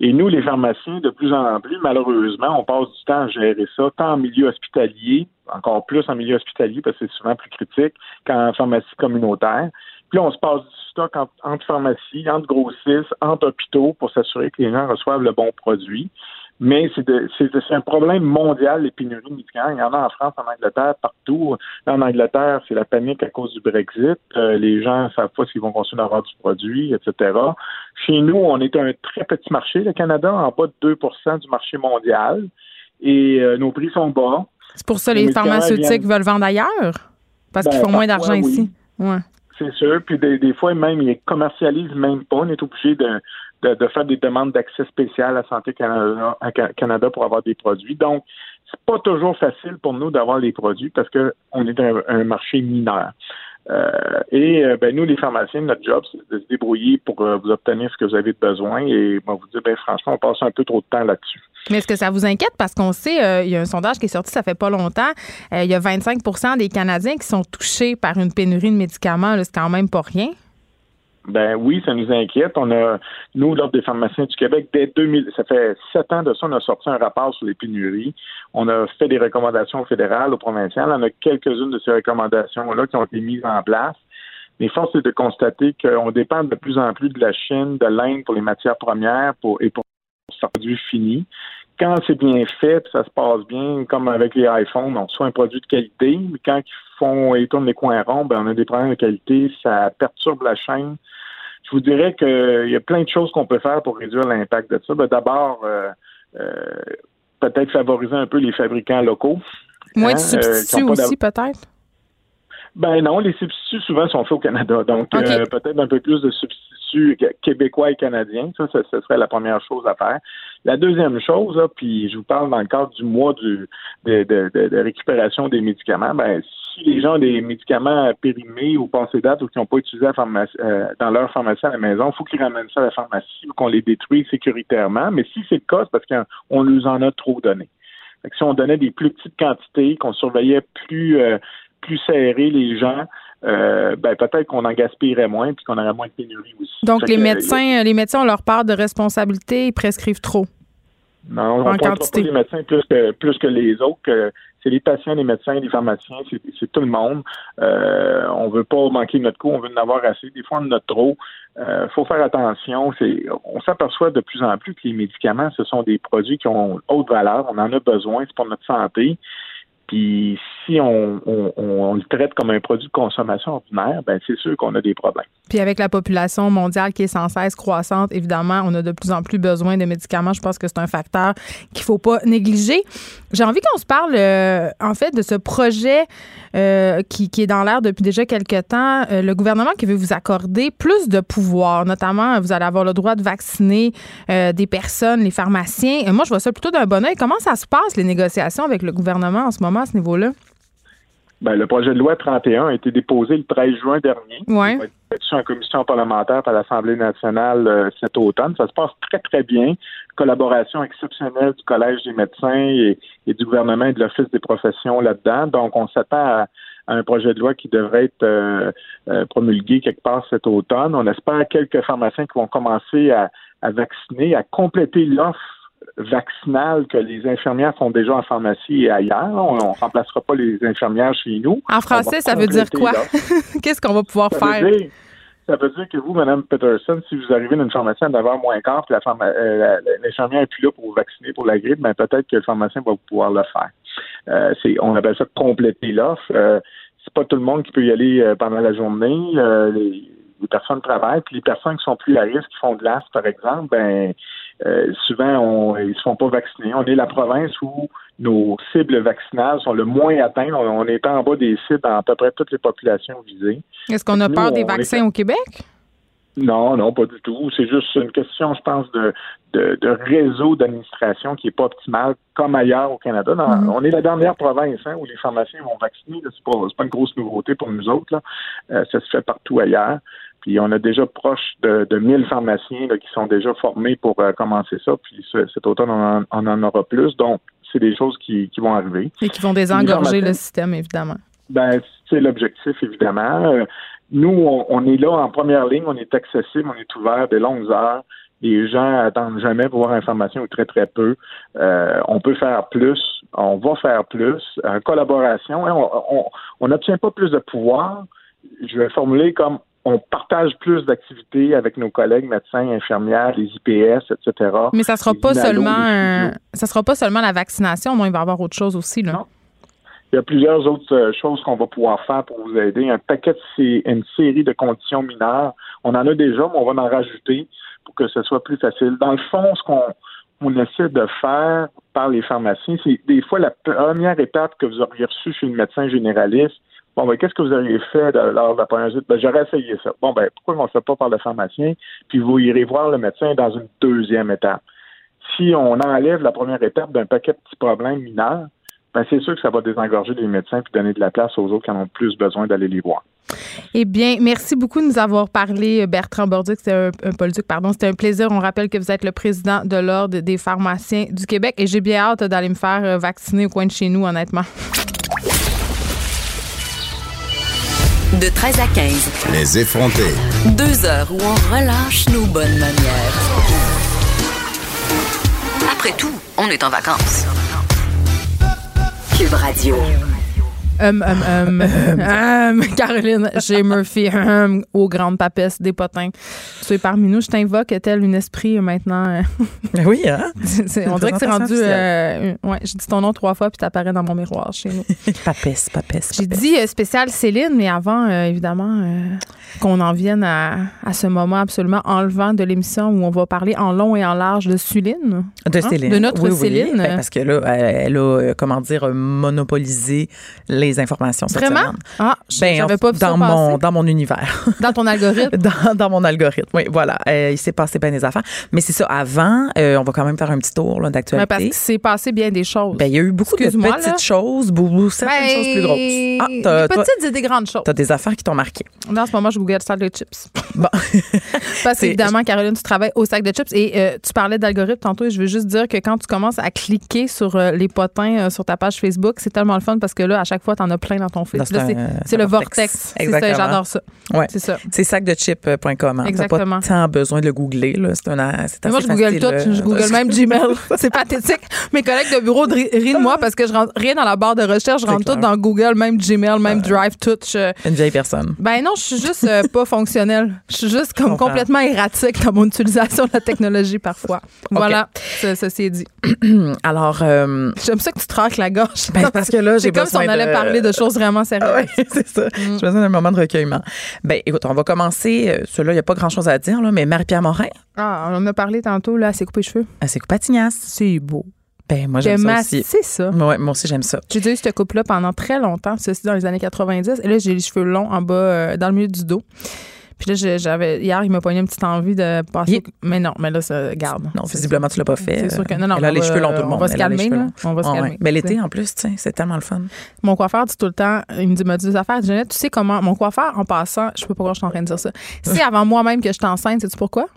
S7: Et nous, les pharmaciens, de plus en plus, malheureusement, on passe du temps à gérer ça, tant en milieu hospitalier, encore plus en milieu hospitalier, parce que c'est souvent plus critique qu'en pharmacie communautaire. Puis là, on se passe du stock entre, pharmacies, entre grossistes, entre hôpitaux pour s'assurer que les gens reçoivent le bon produit. Mais c'est un problème mondial, les pénuries de médicaments. Il y en a en France, en Angleterre, partout. En Angleterre, c'est la panique à cause du Brexit. Euh, les gens ne savent pas s'ils vont continuer à avoir du produit, etc. Chez nous, on est un très petit marché, le Canada, en bas de 2% du marché mondial. Et euh, nos prix sont bas.
S1: C'est pour ça que les, pharmaceutiques veulent vendre ailleurs? Parce qu'ils ben, font moins d'argent ici. Ouais.
S7: C'est sûr. Puis des, fois, même, ils commercialisent même pas. On est obligé de, de, faire des demandes d'accès spécial à Santé Canada, Canada pour avoir des produits. Donc, c'est pas toujours facile pour nous d'avoir les produits parce qu'on est un marché mineur. Euh, et euh, ben, nous, les pharmaciens, notre job, c'est de se débrouiller pour euh, vous obtenir ce que vous avez besoin. Et moi, vous dire, ben, franchement, on passe un peu trop de temps là-dessus.
S1: Mais est-ce que ça vous inquiète? Parce qu'on sait, il y a un sondage qui est sorti, ça fait pas longtemps. il y a 25% des Canadiens qui sont touchés par une pénurie de médicaments. C'est quand même pas rien.
S7: Ben oui, ça nous inquiète. On a, nous, l'Ordre des pharmaciens du Québec, dès 2000, ça fait sept ans de ça, on a sorti un rapport sur les pénuries. On a fait des recommandations fédérales, aux provinciales. On a quelques-unes de ces recommandations-là qui ont été mises en place. Mais force est de constater qu'on dépend de plus en plus de la Chine, de l'Inde pour les matières premières pour, et pour les produits finis. Quand c'est bien fait, ça se passe bien, comme avec les iPhones, on reçoit un produit de qualité, mais quand ils font, ils tournent les coins ronds, ben on a des problèmes de qualité, ça perturbe la chaîne je vous dirais qu'il y a plein de choses qu'on peut faire pour réduire l'impact de ça. Ben, d'abord, euh, euh, peut-être favoriser un peu les fabricants locaux.
S1: Moins de hein, euh, substituts aussi, peut-être?
S7: Ben non, les substituts souvent sont faits au Canada. Donc, peut-être un peu plus de substituts québécois et canadiens. Ça, ce serait la première chose à faire. La deuxième chose, puis je vous parle dans le cadre du mois de, de, récupération des médicaments, ben, si les gens ont des médicaments périmés ou passés date ou qui n'ont pas utilisé euh, dans leur pharmacie à la maison, il faut qu'ils ramènent ça à la pharmacie ou qu'on les détruise sécuritairement. Mais si c'est le cas, c'est parce qu'on nous en a trop donné. si on donnait des plus petites quantités, qu'on surveillait plus, euh, plus serré les gens, euh, ben peut-être qu'on en gaspillerait moins puis qu'on aurait moins de pénurie aussi.
S1: Donc les médecins, les médecins ont leur part de responsabilité, ils prescrivent trop.
S7: Non, on ne pas les médecins plus que, plus que les autres. c'est les patients, les médecins, les pharmaciens, c'est tout le monde. Euh, on veut pas manquer notre coup, on veut en avoir assez. Des fois, on en a trop. Euh, faut faire attention. On s'aperçoit de plus en plus que les médicaments, ce sont des produits qui ont haute valeur. On en a besoin, c'est pour notre santé. Puis si on, le traite comme un produit de consommation ordinaire, ben c'est sûr qu'on a des problèmes.
S1: Puis avec la population mondiale qui est sans cesse croissante, évidemment, on a de plus en plus besoin de médicaments. Je pense que c'est un facteur qu'il faut pas négliger. J'ai envie qu'on se parle, euh, en fait, de ce projet euh, qui, est dans l'air depuis déjà quelques temps. Euh, le gouvernement qui veut vous accorder plus de pouvoir, notamment, vous allez avoir le droit de vacciner des personnes, les pharmaciens. moi, je vois ça plutôt d'un bon oeil. Comment ça se passe, les négociations avec le gouvernement en ce moment à ce niveau-là?
S7: Ben, le projet de loi 31 a été déposé le 13 juin dernier.
S1: Ouais.
S7: En commission parlementaire par l'Assemblée nationale euh, cet automne. Ça se passe très, très bien. Collaboration exceptionnelle du Collège des médecins et, du gouvernement et de l'Office des professions là-dedans. Donc, on s'attend à, un projet de loi qui devrait être euh, euh, promulgué quelque part cet automne. On espère quelques pharmaciens qui vont commencer à vacciner, à compléter l'offre vaccinale que les infirmières font déjà en pharmacie et ailleurs. On ne remplacera pas les infirmières chez nous.
S1: En français, ça veut dire quoi? *laughs* Qu'est-ce qu'on va pouvoir faire?
S7: ça veut dire que vous, Mme Peterson, si vous arrivez dans une pharmacie à 9h moins quart, puis euh, l'infirmière n'est plus là pour vous vacciner pour la grippe, mais ben, peut-être que le pharmacien va pouvoir le faire. Euh, on appelle ça compléter l'offre. Euh, c'est pas tout le monde qui peut y aller euh, pendant la journée. Les, les, personnes travaillent, puis les personnes qui sont plus à risque, qui font de l'asthme, par exemple, ben euh, souvent, on, ils ne se font pas vacciner. On est la province où nos cibles vaccinales sont le moins atteintes. On, est en bas des cibles dans à peu près toutes les populations visées.
S1: Est-ce qu'on a peur des vaccins au Québec?
S7: Non, non, pas du tout. C'est juste une question, je pense, de, de, réseau d'administration qui n'est pas optimal, comme ailleurs au Canada. Mm-hmm. On est la dernière province hein, où les pharmaciens vont vacciner. Ce n'est pas, une grosse nouveauté pour nous autres. Là. Euh, ça se fait partout ailleurs. Puis on a déjà proche de, de 1000 pharmaciens qui sont déjà formés pour euh, commencer ça. Puis cet automne, on en, aura plus. Donc, c'est des choses qui, vont arriver.
S1: Et qui vont désengorger le système, évidemment.
S7: Ben, c'est l'objectif, évidemment. Euh, nous, on, est là en première ligne, on est accessible, on est ouvert des longues heures. Les gens attendent jamais pour avoir information ou très, très peu. Euh, on peut faire plus, on va faire plus. En collaboration, hein, on n'obtient pas plus de pouvoir. Je vais formuler comme on partage plus d'activités avec nos collègues médecins, infirmières, les IPS, etc.
S1: Mais ça sera pas seulement ça sera pas seulement la vaccination, non, il va y avoir autre chose aussi là. Non.
S7: Il y a plusieurs autres euh, choses qu'on va pouvoir faire pour vous aider. Un paquet, c'est une série de conditions mineures. On en a déjà, mais on va en rajouter pour que ce soit plus facile. Dans le fond, ce qu'on on essaie de faire par les pharmaciens, c'est des fois la première étape que vous auriez reçue chez le médecin généraliste, Bon, ben, qu'est-ce que vous auriez fait lors de la première visite? Ben, j'aurais essayé ça. Bon, ben, pourquoi on ne fait pas par le pharmacien? Puis vous irez voir le médecin dans une deuxième étape. Si on enlève la première étape d'un paquet de petits problèmes mineurs, ben, c'est sûr que ça va désengorger les médecins puis donner de la place aux autres qui en ont plus besoin d'aller les voir.
S1: Eh bien, merci beaucoup de nous avoir parlé, Bertrand Borduc. C'était un, un pardon. C'était un plaisir. On rappelle que vous êtes le président de l'Ordre des pharmaciens du Québec et j'ai bien hâte d'aller me faire euh, vacciner au coin de chez nous, honnêtement.
S2: De 13 à 15.
S6: Les effrontés.
S2: Deux heures où on relâche nos bonnes manières. Après tout, on est en vacances. Cube Radio.
S1: Um, um, um, Caroline J. Murphy, aux grandes papesses des potins. Tu es parmi nous. Je t'invoque tel une esprit maintenant. Euh. *laughs*
S8: Ben oui, hein?
S1: on dirait que c'est rendu. Euh, ouais, j'ai dit ton nom trois fois puis t'apparais dans mon miroir chez nous. *laughs*
S8: papesse, papesse.
S1: J'ai dit euh, spécial Céline, mais avant, évidemment, qu'on en vienne à, à, ce moment absolument enlevant de l'émission où on va parler en long et en large de Suline.
S8: De hein? Céline.
S1: De notre Céline.
S8: Ben, parce que là, elle a, comment dire, monopolisé les les informations cette
S1: Vraiment? Ah, ben, pas vu
S8: dans mon dans mon univers. *laughs*
S1: Dans ton algorithme?
S8: dans, dans, mon algorithme. Oui, voilà. Euh, il s'est passé bien des affaires, mais c'est ça. Avant, euh, on va quand même faire un petit tour d'actualité.
S1: parce qu'il s'est passé bien des choses.
S8: Ben il y a eu beaucoup de petites choses, beaucoup certaines ben, choses plus grosses.
S1: Ah, des petites et des grandes choses.
S8: T'as des affaires qui t'ont marqué.
S1: Là, en ce moment, je google sac de chips. *laughs* Bon. *laughs* parce qu'évidemment, Caroline, tu travailles au sac de chips et euh, tu parlais d'algorithme tantôt. Et je veux juste dire que quand tu commences à cliquer sur les potins sur ta page Facebook, c'est tellement le fun parce que là, à chaque fois, t'en as plein dans ton fil. C'est le vortex. C'est ça, j'adore ça.
S8: Ouais. C'est ça. C'est sacdechip.com. Hein. Exactement. T'as pas tant besoin de le googler. C'est un, assez
S1: Moi, je google tout. Je google même Gmail. *laughs* c'est pathétique. Mes collègues de bureau rient de moi parce que je rentre rien dans la barre de recherche. Je rentre tout dans Google, même Gmail, même Drive, tout.
S8: Une vieille personne.
S1: Ben non, je suis juste euh, pas fonctionnelle. Je suis juste comme complètement erratique dans mon utilisation de la technologie parfois. *laughs* Voilà, ceci est dit. *clears throat*
S8: Alors, euh,
S1: j'aime ça que tu traques la gorge.
S8: Ben, parce que là, j'ai
S1: comme si on allait parler de choses vraiment sérieuses.
S8: Oui, *laughs* c'est ça. Mm. J'ai besoin d'un moment de recueillement. Ben, écoute, on va commencer. Euh, celui-là, il n'y a pas grand-chose à dire, là, mais Marie-Pierre Morin?
S1: Ah, on en a parlé tantôt, là, elle s'est coupé les cheveux.
S8: Elle s'est coupée à Tignasse.
S1: C'est beau.
S8: Ben, moi, j'aime ça aussi.
S1: C'est ça.
S8: Ouais, moi aussi, j'aime ça.
S1: J'ai eu cette coupe-là pendant très longtemps, ceci dans les années 90. Et là, j'ai les cheveux longs en bas, euh, dans le milieu du dos. Puis là, j'avais hier, il m'a pogné une petite envie de passer. Mais non, mais là, ça garde.
S8: Non, visiblement, tu l'as pas fait.
S1: C'est sûr que non, non.
S8: Elle a les cheveux longs, tout le monde.
S1: On va se calmer, là. On va se calmer.
S8: Mais l'été, en plus, c'est tellement le fun.
S1: Mon coiffeur dit tout le temps, il me dit, me dit des affaires. Jeannette, tu sais comment. Mon coiffeur, en passant, je sais pas pourquoi je suis en train de dire ça. Si *laughs* avant moi-même que je t'enceinte, sais-tu pourquoi?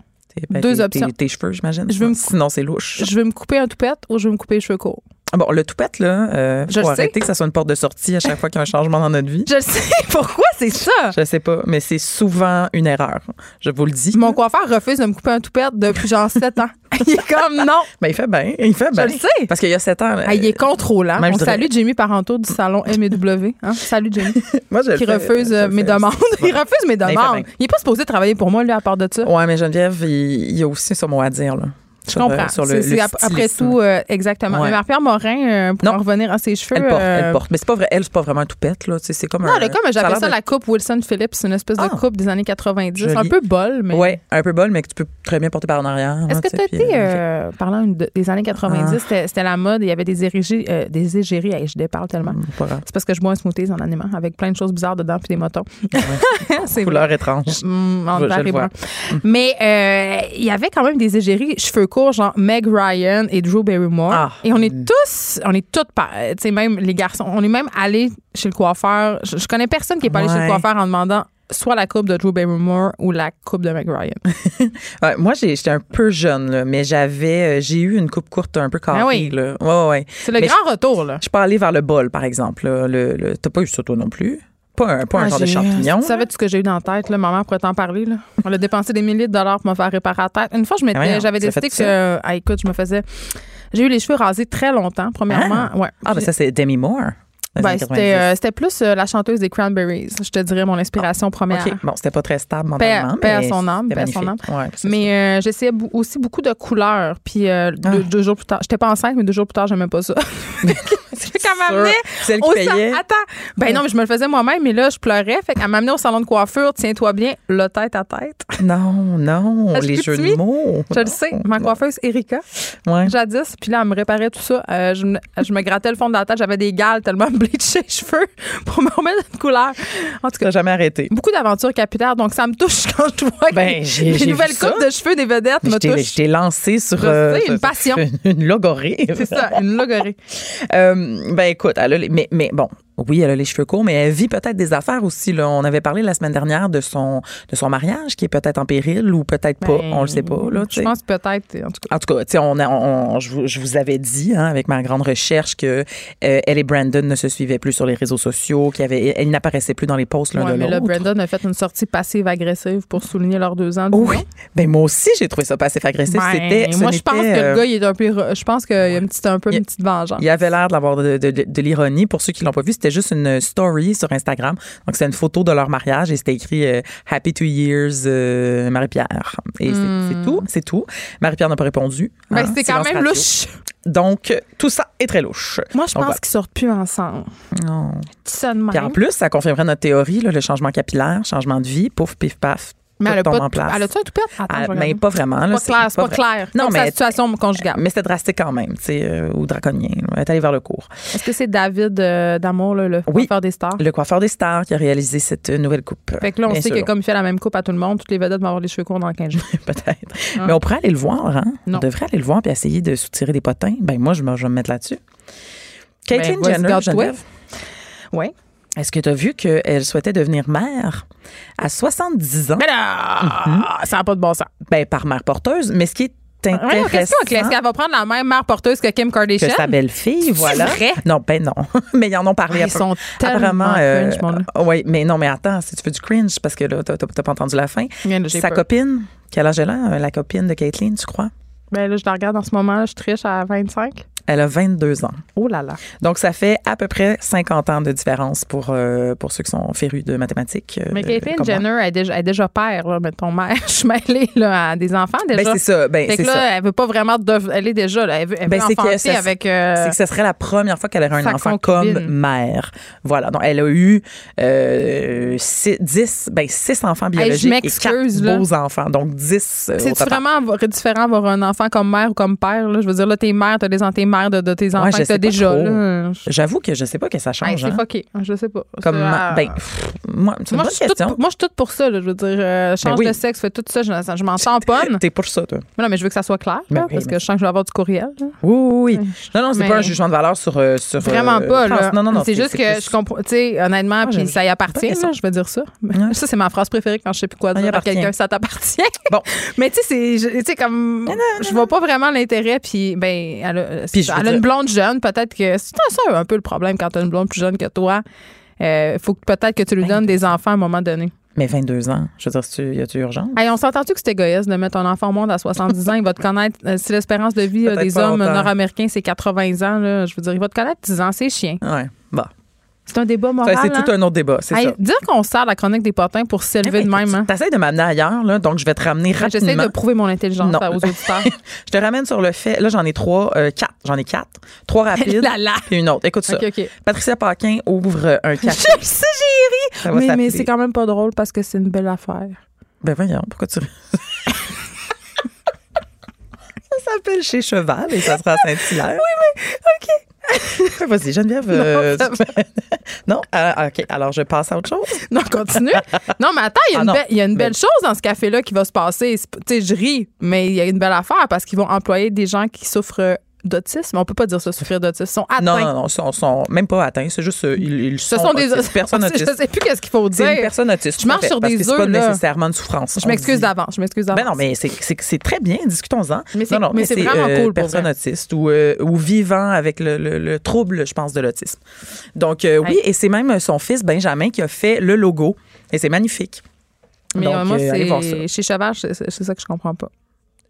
S8: Ben,
S1: Deux options.
S8: Tes, cheveux, j'imagine. Sinon, c'est louche.
S1: Je veux me couper un toupette ou je veux me couper les cheveux courts?
S8: Bon, le toupette, là, euh, faut arrêter que ça soit une porte de sortie à chaque fois qu'il y a un changement dans notre vie.
S1: Je sais. *laughs* Pourquoi c'est ça?
S8: Je sais pas, mais c'est souvent une erreur. Je vous le dis.
S1: Mon coiffeur refuse de me couper un toupette depuis genre 7 ans. *laughs* il est comme *laughs* non.
S8: Ben, il fait bien. Il fait bien.
S1: Je le sais.
S8: Parce qu'il y a 7 ans.
S1: Ah, il est contrôlant. On salue Jamie Parenteau du salon MEW. Hein? Salut, Jamie.
S8: moi, je
S1: Qui refuse euh, mes demandes. il refuse mes demandes. Il, n'est pas supposé travailler pour moi, lui, à part de ça.
S8: Ouais, mais Geneviève, il, y a aussi son mot à dire, là.
S1: Je comprends. c'est après tout, exactement. Mais Marie-Pierre Morin, pour en revenir à ses cheveux.
S8: Elle porte, elle porte. Mais c'est pas vrai, elle, c'est pas vraiment un toupette, là. C'est comme
S1: non,
S8: un.
S1: Non, comme j'appelle ça, la coupe Wilson Phillips, une espèce de ah. coupe des années 90. Un peu bol, mais.
S8: Ouais, un peu bol, mais que tu peux très bien porter par en arrière.
S1: Est-ce que tu as été, parlant des années 90, ah. c'était la mode, il y avait des égéries, des égéries, je déparle tellement. Mm, c'est parce que je bois un smoothie en animant avec plein de choses bizarres dedans puis des motons. *laughs*
S8: c'est couleur étrange.
S1: Mm, Mais euh, il y avait quand même des égéries cheveux courts, genre Meg Ryan et Drew Barrymore. Ah. Et on est tous, on est toutes, tu sais, même les garçons, on est même allés chez le coiffeur. Je, connais personne qui est pas allé chez le coiffeur en demandant soit la coupe de Drew Barrymore ou la coupe de Meg Ryan. *laughs*
S8: moi, j'étais un peu jeune, mais j'avais, euh, j'ai eu une coupe courte un peu carrée. Ah oui. Ouais, ouais.
S1: C'est le grand retour. Là.
S8: Je suis pas allée vers le bol, par exemple. Le, le, T'as pas eu ça, toi non plus? Pas un, pas un ah, genre de champignon. Tu
S1: savais tout ce que j'ai eu dans la tête, là, maman pourrait t'en parler. Là. On a dépensé des milliers de dollars pour me faire réparer la tête. Une fois, je m'étais, j'avais décidé que, ah, écoute, je me faisais. J'ai eu les cheveux rasés très longtemps, premièrement. Ah, ouais.
S8: ah ben ça, c'est Demi Moore.
S1: Ben, euh, c'était, plus euh, la chanteuse des Cranberries, je te dirais mon inspiration première. OK,
S8: bon, c'était pas très stable mentalement.
S1: Paix, à son âme, paix son âme. mais euh, j'essayais aussi beaucoup de couleurs. Puis ah. deux, jours plus tard, j'étais pas enceinte, mais deux jours plus tard, j'aimais pas ça.
S8: qu'elle m'amenait Celle qui payait.
S1: Attends. Ben non, mais je me le faisais moi-même, mais là, je pleurais. Fait qu'elle m'amenait au salon de coiffure, tiens-toi bien, le tête à tête.
S8: Non, non, *laughs* les jeux de mots.
S1: Je le sais. Ma coiffeuse, Erika, ouais. jadis. Puis là, elle me réparait tout ça. je, me, je, me, grattais le fond de la tête. J'avais des gales tellement *laughs* les cheveux *laughs* pour me remettre une couleur.
S8: En tout cas, jamais arrêté.
S1: Beaucoup d'aventures capillaires, donc ça me touche *laughs* quand je vois ben, les nouvelles coupes de cheveux des vedettes me touchent.
S8: Je t'ai lancé sur euh,
S1: une passion. *laughs*
S8: Une logorée.
S1: C'est ça, une logorée.
S8: euh, ben écoute, mais, mais bon, oui, elle a les cheveux courts, mais elle vit peut-être des affaires aussi. Là. On avait parlé la semaine dernière de son, de son mariage qui est peut-être en péril ou peut-être pas. Ben, on le sait pas. Là,
S1: je pense peut-être, en tout cas. En tout
S8: cas, on, on, je, je, vous avais dit hein, avec ma grande recherche que euh, elle et Brandon ne se suivaient plus sur les réseaux sociaux, qu'elle n'apparaissait plus dans les posts l'un de l'autre. Mais là,
S1: Brandon a fait une sortie passive-agressive pour souligner leurs deux ans.
S8: Oui. Ben moi aussi, j'ai trouvé ça passif-agressif. Ben, C'était.
S1: Moi, je pense que le euh, gars, il est un peu. Je pense qu'il y a une petite, un peu une petite vengeance.
S8: Il avait l'air d'avoir de, de, de l'ironie. Pour ceux qui l'ont pas vu, c'était juste une story sur Instagram. Donc, c'est une photo de leur mariage et c'était écrit euh, Happy Two Years euh, Marie-Pierre. Et c'est hmm. tout, c'est tout. Marie-Pierre n'a pas répondu.
S1: Mais hein, c'est quand même louche.
S8: Donc, tout ça est très louche.
S1: Moi, je pense qu'ils sortent plus ensemble. Non. De
S8: en plus, ça confirmerait notre théorie, le changement capillaire, changement de vie, pouf, pif, paf,
S1: mais elle a, pas en place. elle a-tu un toupette? Attends,
S8: mais pas vraiment.
S1: C'est pas clair, c'est pas, clair. Non, mais. la situation conjugale.
S8: Mais c'était drastique quand même, tu sais, euh, ou draconien. Elle est allée vers le cours.
S1: Est-ce que c'est David euh, Damour, le coiffeur des stars?
S8: Le coiffeur des stars qui a réalisé cette nouvelle coupe.
S1: Fait que là, on sait que comme il fait la même coupe à tout le monde, toutes les vedettes vont avoir les cheveux courts dans 15 jours. *laughs*
S8: Peut-être. Mais on pourrait aller le voir, hein? On devrait aller le voir puis essayer de soutirer des potins. Ben, moi, je, vais me mettre là-dessus. Ben, Caitlyn Jenner,
S1: Oui.
S8: Est-ce que tu as vu qu'elle souhaitait devenir mère à 70 ans?
S1: Mais là, mhm. ça n'a pas de bon sens.
S8: Ben, par mère porteuse. Mais ce qui est intéressant.
S1: Est-ce qu'elle va prendre la même mère porteuse que Kim Kardashian?
S8: Que sa belle-fille, voilà.
S1: vrai?
S8: Non, ben non. *laughs* mais ils en ont parlé.
S1: Ah, ils sont tellement euh, cringe,
S8: Oui, mais non, mais attends, si tu veux du cringe, parce que là, t'as pas entendu la fin. Sa copine, quel âge elle a? La copine de Caitlyn, tu crois?
S1: Ben là, je la regarde en ce moment, je triche à 25.
S8: Elle a 22 ans.
S1: Oh là là.
S8: Donc, ça fait à peu près 50 ans de différence pour, euh, pour ceux qui sont férus de mathématiques.
S1: Euh, mais Caitlyn Jenner est déjà, est déjà père, là, ton mère. *laughs* Je suis mêlée là, à des enfants déjà.
S8: Ben, c'est ça. Ben,
S1: fait que là, ça. elle veut pas vraiment. elle est déjà. Là, elle veut, elle ben, veut avec. Euh,
S8: c'est que ce serait la première fois qu'elle aurait un enfant comme mère. Voilà. Donc, elle a eu euh, 10, ben, 6 enfants biologiques et 4 beaux enfants. Donc, 10.
S1: C'est vraiment différent avoir un enfant comme mère ou comme père. Là? Je veux dire, là, t'es mère, t'as des enfants de, tes enfants que déjà.
S8: J'avoue que je sais pas que ça change.
S1: c'est hein. fucké. Je sais pas.
S8: Comme, ben, moi, c'est question.
S1: moi, je suis toute pour ça. je veux dire, euh, change de sexe, fais tout ça. Je, je m'en *laughs* pas.
S8: T'es pour ça, toi.
S1: Mais non, mais je veux que ça soit clair, ben parce que je sens que je vais avoir du courriel.
S8: Oui, oui, oui. Non, non, c'est pas un jugement de valeur sur. Euh, sur
S1: Vraiment euh, pas. Là. Non, non, non. C'est juste que je comprends. Tu sais, honnêtement, puis ça y appartient, je veux dire ça. *laughs* Ça, c'est ma phrase préférée quand je sais plus quoi dire à quelqu'un, ça t'appartient. Bon. *laughs* Mais tu sais, c'est comme. Je vois pas vraiment l'intérêt, puis, ben, elle a une blonde jeune, peut-être que c'est ça un peu le problème quand tu as une blonde plus jeune que toi. Il euh, faut peut-être que tu lui donnes des enfants à un moment donné.
S8: Mais 22 ans, je veux dire, y a-tu urgence?
S1: on s'entend-tu que c'est égoïste de mettre un enfant au monde à 70 ans? Il va te connaître. Euh, si l'espérance de vie des hommes nord-américains, c'est 80 ans, là, je veux dire, il va te connaître 10 ans, c'est chien.
S8: Ouais.
S1: C'est un débat moral.
S8: c'est tout
S1: hein?
S8: un autre débat, c'est
S1: Hey,
S8: ça.
S1: Dire qu'on sert la chronique des potins pour s'élever de même. Hein?
S8: T'essayes de m'amener ailleurs, là, donc je vais te ramener rapidement.
S1: J'essaie de prouver mon intelligence
S8: Non.
S1: aux auditeurs. *laughs*
S8: Je te ramène sur le fait. Là, j'en ai trois, euh, quatre. J'en ai quatre. Trois *laughs* rapides.
S1: Là, là.
S8: Puis une autre. Écoute ça.
S1: OK, OK.
S8: Patricia Paquin ouvre un *laughs*
S1: Je
S8: café.
S1: sais, j'ai ri. Mais, mais c'est quand même pas drôle parce que c'est une belle affaire.
S8: Ben voyons, pourquoi tu. ça s'appelle Chez Cheval et ça sera à Saint-Hilaire. Oui, mais OK. *laughs* Vas-y, Geneviève. euh,
S1: ça
S8: tu- *laughs* non? Ah, OK. Alors, je passe à autre chose? *laughs*
S1: Non, continue. non, mais attends, il y a
S8: Ah
S1: une,
S8: non.
S1: belle- il y a une
S8: Mais-
S1: belle chose dans ce café-là qui va se passer. Tu sais, je ris, mais il y a une belle affaire parce qu'ils vont employer des gens qui souffrent d'autisme. On peut pas dire ça, souffrir d'autisme. Ils sont atteints.
S8: Non, non, non, ils sont, sont même pas atteints. C'est juste, euh, ils, ils
S1: Ce
S8: sont,
S1: sont des
S8: autistes, personnes *laughs*
S1: Je
S8: autistes.
S1: sais plus qu'est-ce qu'il faut
S8: C'est
S1: dire.
S8: une personne autiste.
S1: Je marche sur
S8: parce
S1: des
S8: que c'est pas
S1: œufs, là.
S8: nécessairement une souffrance.
S1: Je m'excuse d'avance. Je m'excuse d'avance.
S8: Ben non, mais c'est- c'est c'est très bien, discutons-en.
S1: Mais c'est- mais c'est vraiment
S8: euh,
S1: cool pour
S8: personne
S1: vrai.
S8: autiste ou, euh, ou vivant avec le, le- le trouble, je pense, de l'autisme. Donc, euh, oui,
S1: Hey.
S8: et c'est même son fils, Benjamin, qui a fait le logo. Et c'est magnifique.
S1: Mais
S8: Donc,
S1: moi, c'est chez c'est c'est ça que je comprends pas.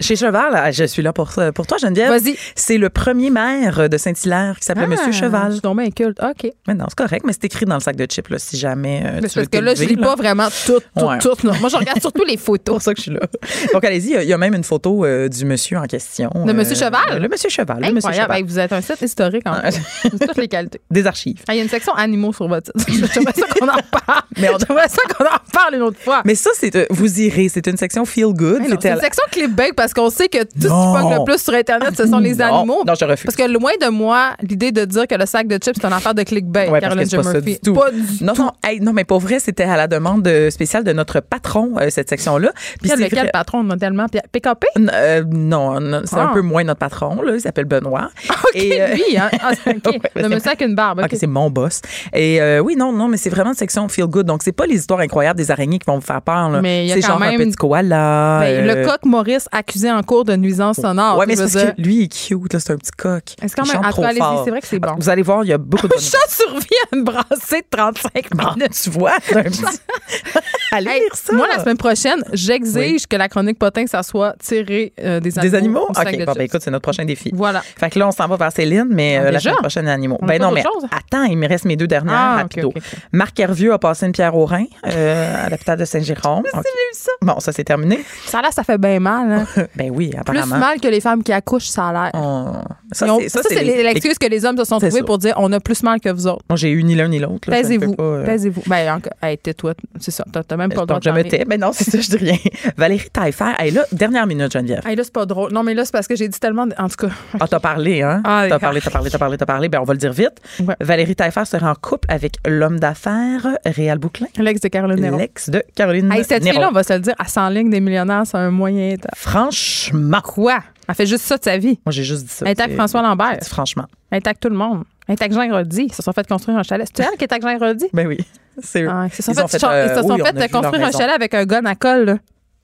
S8: Chez Cheval, là, je suis là pour, ça- pour toi, Geneviève.
S1: Vas-y.
S8: C'est le premier maire de Saint-Hilaire qui s'appelait Monsieur
S1: Ah,
S8: Cheval.
S1: Je suis tombée inculte. OK.
S8: Mais non, c'est correct, mais c'est écrit dans le sac de chips, là, si jamais. euh,
S1: Mais
S8: tu
S1: c'est
S8: veux
S1: parce que là, je lis pas vraiment tout, tout,
S8: Ouais.
S1: tout. non. Moi, je regarde surtout les
S8: C'est
S1: photos.
S8: pour ça que je suis là. *laughs* Donc, allez-y, il y a- il y, a même une photo euh, du monsieur en question.
S1: De Monsieur Cheval?
S8: Le monsieur Cheval. Le monsieur
S1: Incroyable.
S8: Cheval.
S1: Hey, vous êtes un site historique en
S8: Ah,
S1: fait. Toutes les qualités. *laughs*
S8: Des archives.
S1: Ah, Il y a une section animaux sur votre site. *laughs* J'aimerais ça qu'on en parle.
S8: Mais on-
S1: ça qu'on en parle une autre fois.
S8: Mais ça, c'est euh, vous irez. C'est une section feel good.
S1: C'est une section clickbait parce qu'on sait que tout ce qui pogne le plus sur Internet, ce sont les
S8: Non.
S1: animaux.
S8: Non, je refuse.
S1: Parce que loin de moi, l'idée de dire que le sac de chips, c'est une affaire de clickbait,
S8: Ouais, parce
S1: Caroline
S8: pas
S1: Murphy.
S8: du tout.
S1: Pas du
S8: Non,
S1: tout.
S8: non, hey, non, mais pour vrai, c'était à la demande euh, spéciale de notre patron, euh, cette section-là. Puis
S1: Quel,
S8: c'est
S1: quel
S8: vrai-
S1: patron modèlement? P- PKP?
S8: N- euh, non, non, c'est un
S1: Ah.
S8: peu moins notre patron, là. Il s'appelle Benoît. *laughs*
S1: OK,
S8: Et, euh,
S1: lui, hein? Ah. *laughs*
S8: Ouais,
S1: le monsieur avec une barbe.
S8: OK, c'est mon boss. Et oui, non, non, mais c'est vraiment une section feel good. Donc, c'est pas les histoires incroyables des araignées qui vont vous faire peur. là.
S1: Mais il y a
S8: C'est
S1: quand
S8: genre
S1: même-
S8: un petit koala.
S1: Ben, Le coq Maurice accusé en cours de nuisance sonore.
S8: Ouais, mais c'est parce
S1: dire.
S8: que lui, il est cute, là. C'est un petit coq.
S1: Est-ce quand même.
S8: trop fort.
S1: c'est vrai que c'est bon.
S8: Vous allez voir, il y a beaucoup de
S1: Un chat survit à une brassée de 35
S8: Bon,
S1: minutes.
S8: tu vois, *laughs* *laughs* Allez
S1: Hey,
S8: lire ça.
S1: Moi, la semaine prochaine, j'exige
S8: Oui.
S1: que la chronique potin, ça soit tiré euh, des animaux.
S8: Des animaux? OK,
S1: de
S8: bon, ben, écoute, c'est notre prochain défi.
S1: Voilà.
S8: Fait que là, on s'en va vers Céline, mais
S1: Ah,
S8: euh, la semaine prochaine, animaux.
S1: On
S8: Ben non, mais
S1: chose?
S8: attends, il me reste mes deux dernières,
S1: Ah,
S8: rapido. Marc Hervieux a passé une pierre au rein euh, à l'hôpital de Saint-Jérôme. *laughs*
S1: Ça.
S8: Bon, ça, c'est terminé.
S1: Ça l'air, ça fait bien mal. Hein.
S8: Ben oui,
S1: Plus
S8: apparemment.
S1: mal que les femmes qui accouchent, ça a l'air.
S8: On- Ça, c'est-
S1: Ça,
S8: ça,
S1: c'est
S8: les-
S1: l'excuse que les hommes se sont trouvés pour dire on a plus mal que vous autres.
S8: Moi, j'ai eu ni l'un ni l'autre.
S1: Taisez-vous.
S8: pas, euh,
S1: Taisez-vous. Ben, encore, hey, tais-toi. C'est ça. T'as même pas le droit de
S8: je me tais. Mais non, c'est ça, je dis rien. Valérie Taillefer, elle est là, dernière minute, Geneviève.
S1: Hey, là, c'est pas drôle. Non, mais là, c'est parce que j'ai dit tellement. En tout cas. *laughs*
S8: Ah, t'as parlé, hein?
S1: Ah,
S8: t'as parlé, t'as parlé, t'as parlé, t'as parlé. Ben, on va le dire vite.
S1: Ouais.
S8: Valérie Taillefer sera en couple avec l'homme d'affaires Réal Bouclin,
S1: L'ex de Caroline Néron.
S8: l'ex de Caroline
S1: Hey, cette
S8: Néron.
S1: fille-là, on va se le dire, elle s'enligne des millionnaires, c'est un moyen temps.
S8: Franchement.
S1: Quoi? Elle fait juste ça de sa vie.
S8: Moi, j'ai juste dit ça.
S1: Elle
S8: C'est-
S1: François Lambert.
S8: Franchement.
S1: Elle avec tout le monde. Elle avec Jean Grody. Ils se sont fait construire un chalet. C'est elle qui avec Jean Grody?
S8: Ben oui. C'est eux.
S1: Ah, ils se sont
S8: Ils
S1: fait,
S8: fait, euh,
S1: ils se sont
S8: oui, on
S1: fait
S8: a vu leur
S1: construire un chalet avec un gun à colle. là.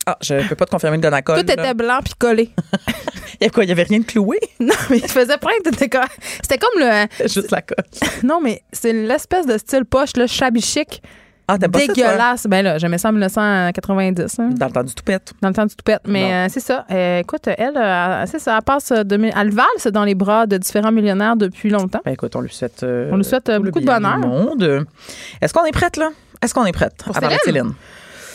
S8: Ah, je peux pas te confirmer le gonacol.
S1: Tout était blanc puis collé. *laughs*
S8: Il y a quoi? Il y avait rien de cloué? *laughs*
S1: non, mais il faisait plein. C'était comme le.
S8: Juste la colle.
S1: Non, mais c'est l'espèce de style poche, là, shabby chic.
S8: Ah, t'as pas ça,
S1: dégueulasse. ben là, j'aimais ça en 1990. hein,
S8: Dans le temps du toupette.
S1: dans le temps du toupette. Mais euh, c'est ça. Euh, écoute, elle, euh, c'est ça. Elle passe de, elle valse dans les bras de différents millionnaires depuis longtemps.
S8: Ben écoute, on lui souhaite.
S1: On lui souhaite, beaucoup de bonheur.
S8: monde. Est-ce qu'on est prête, là? Est-ce qu'on est prête?
S1: Pour
S8: à
S1: Céline?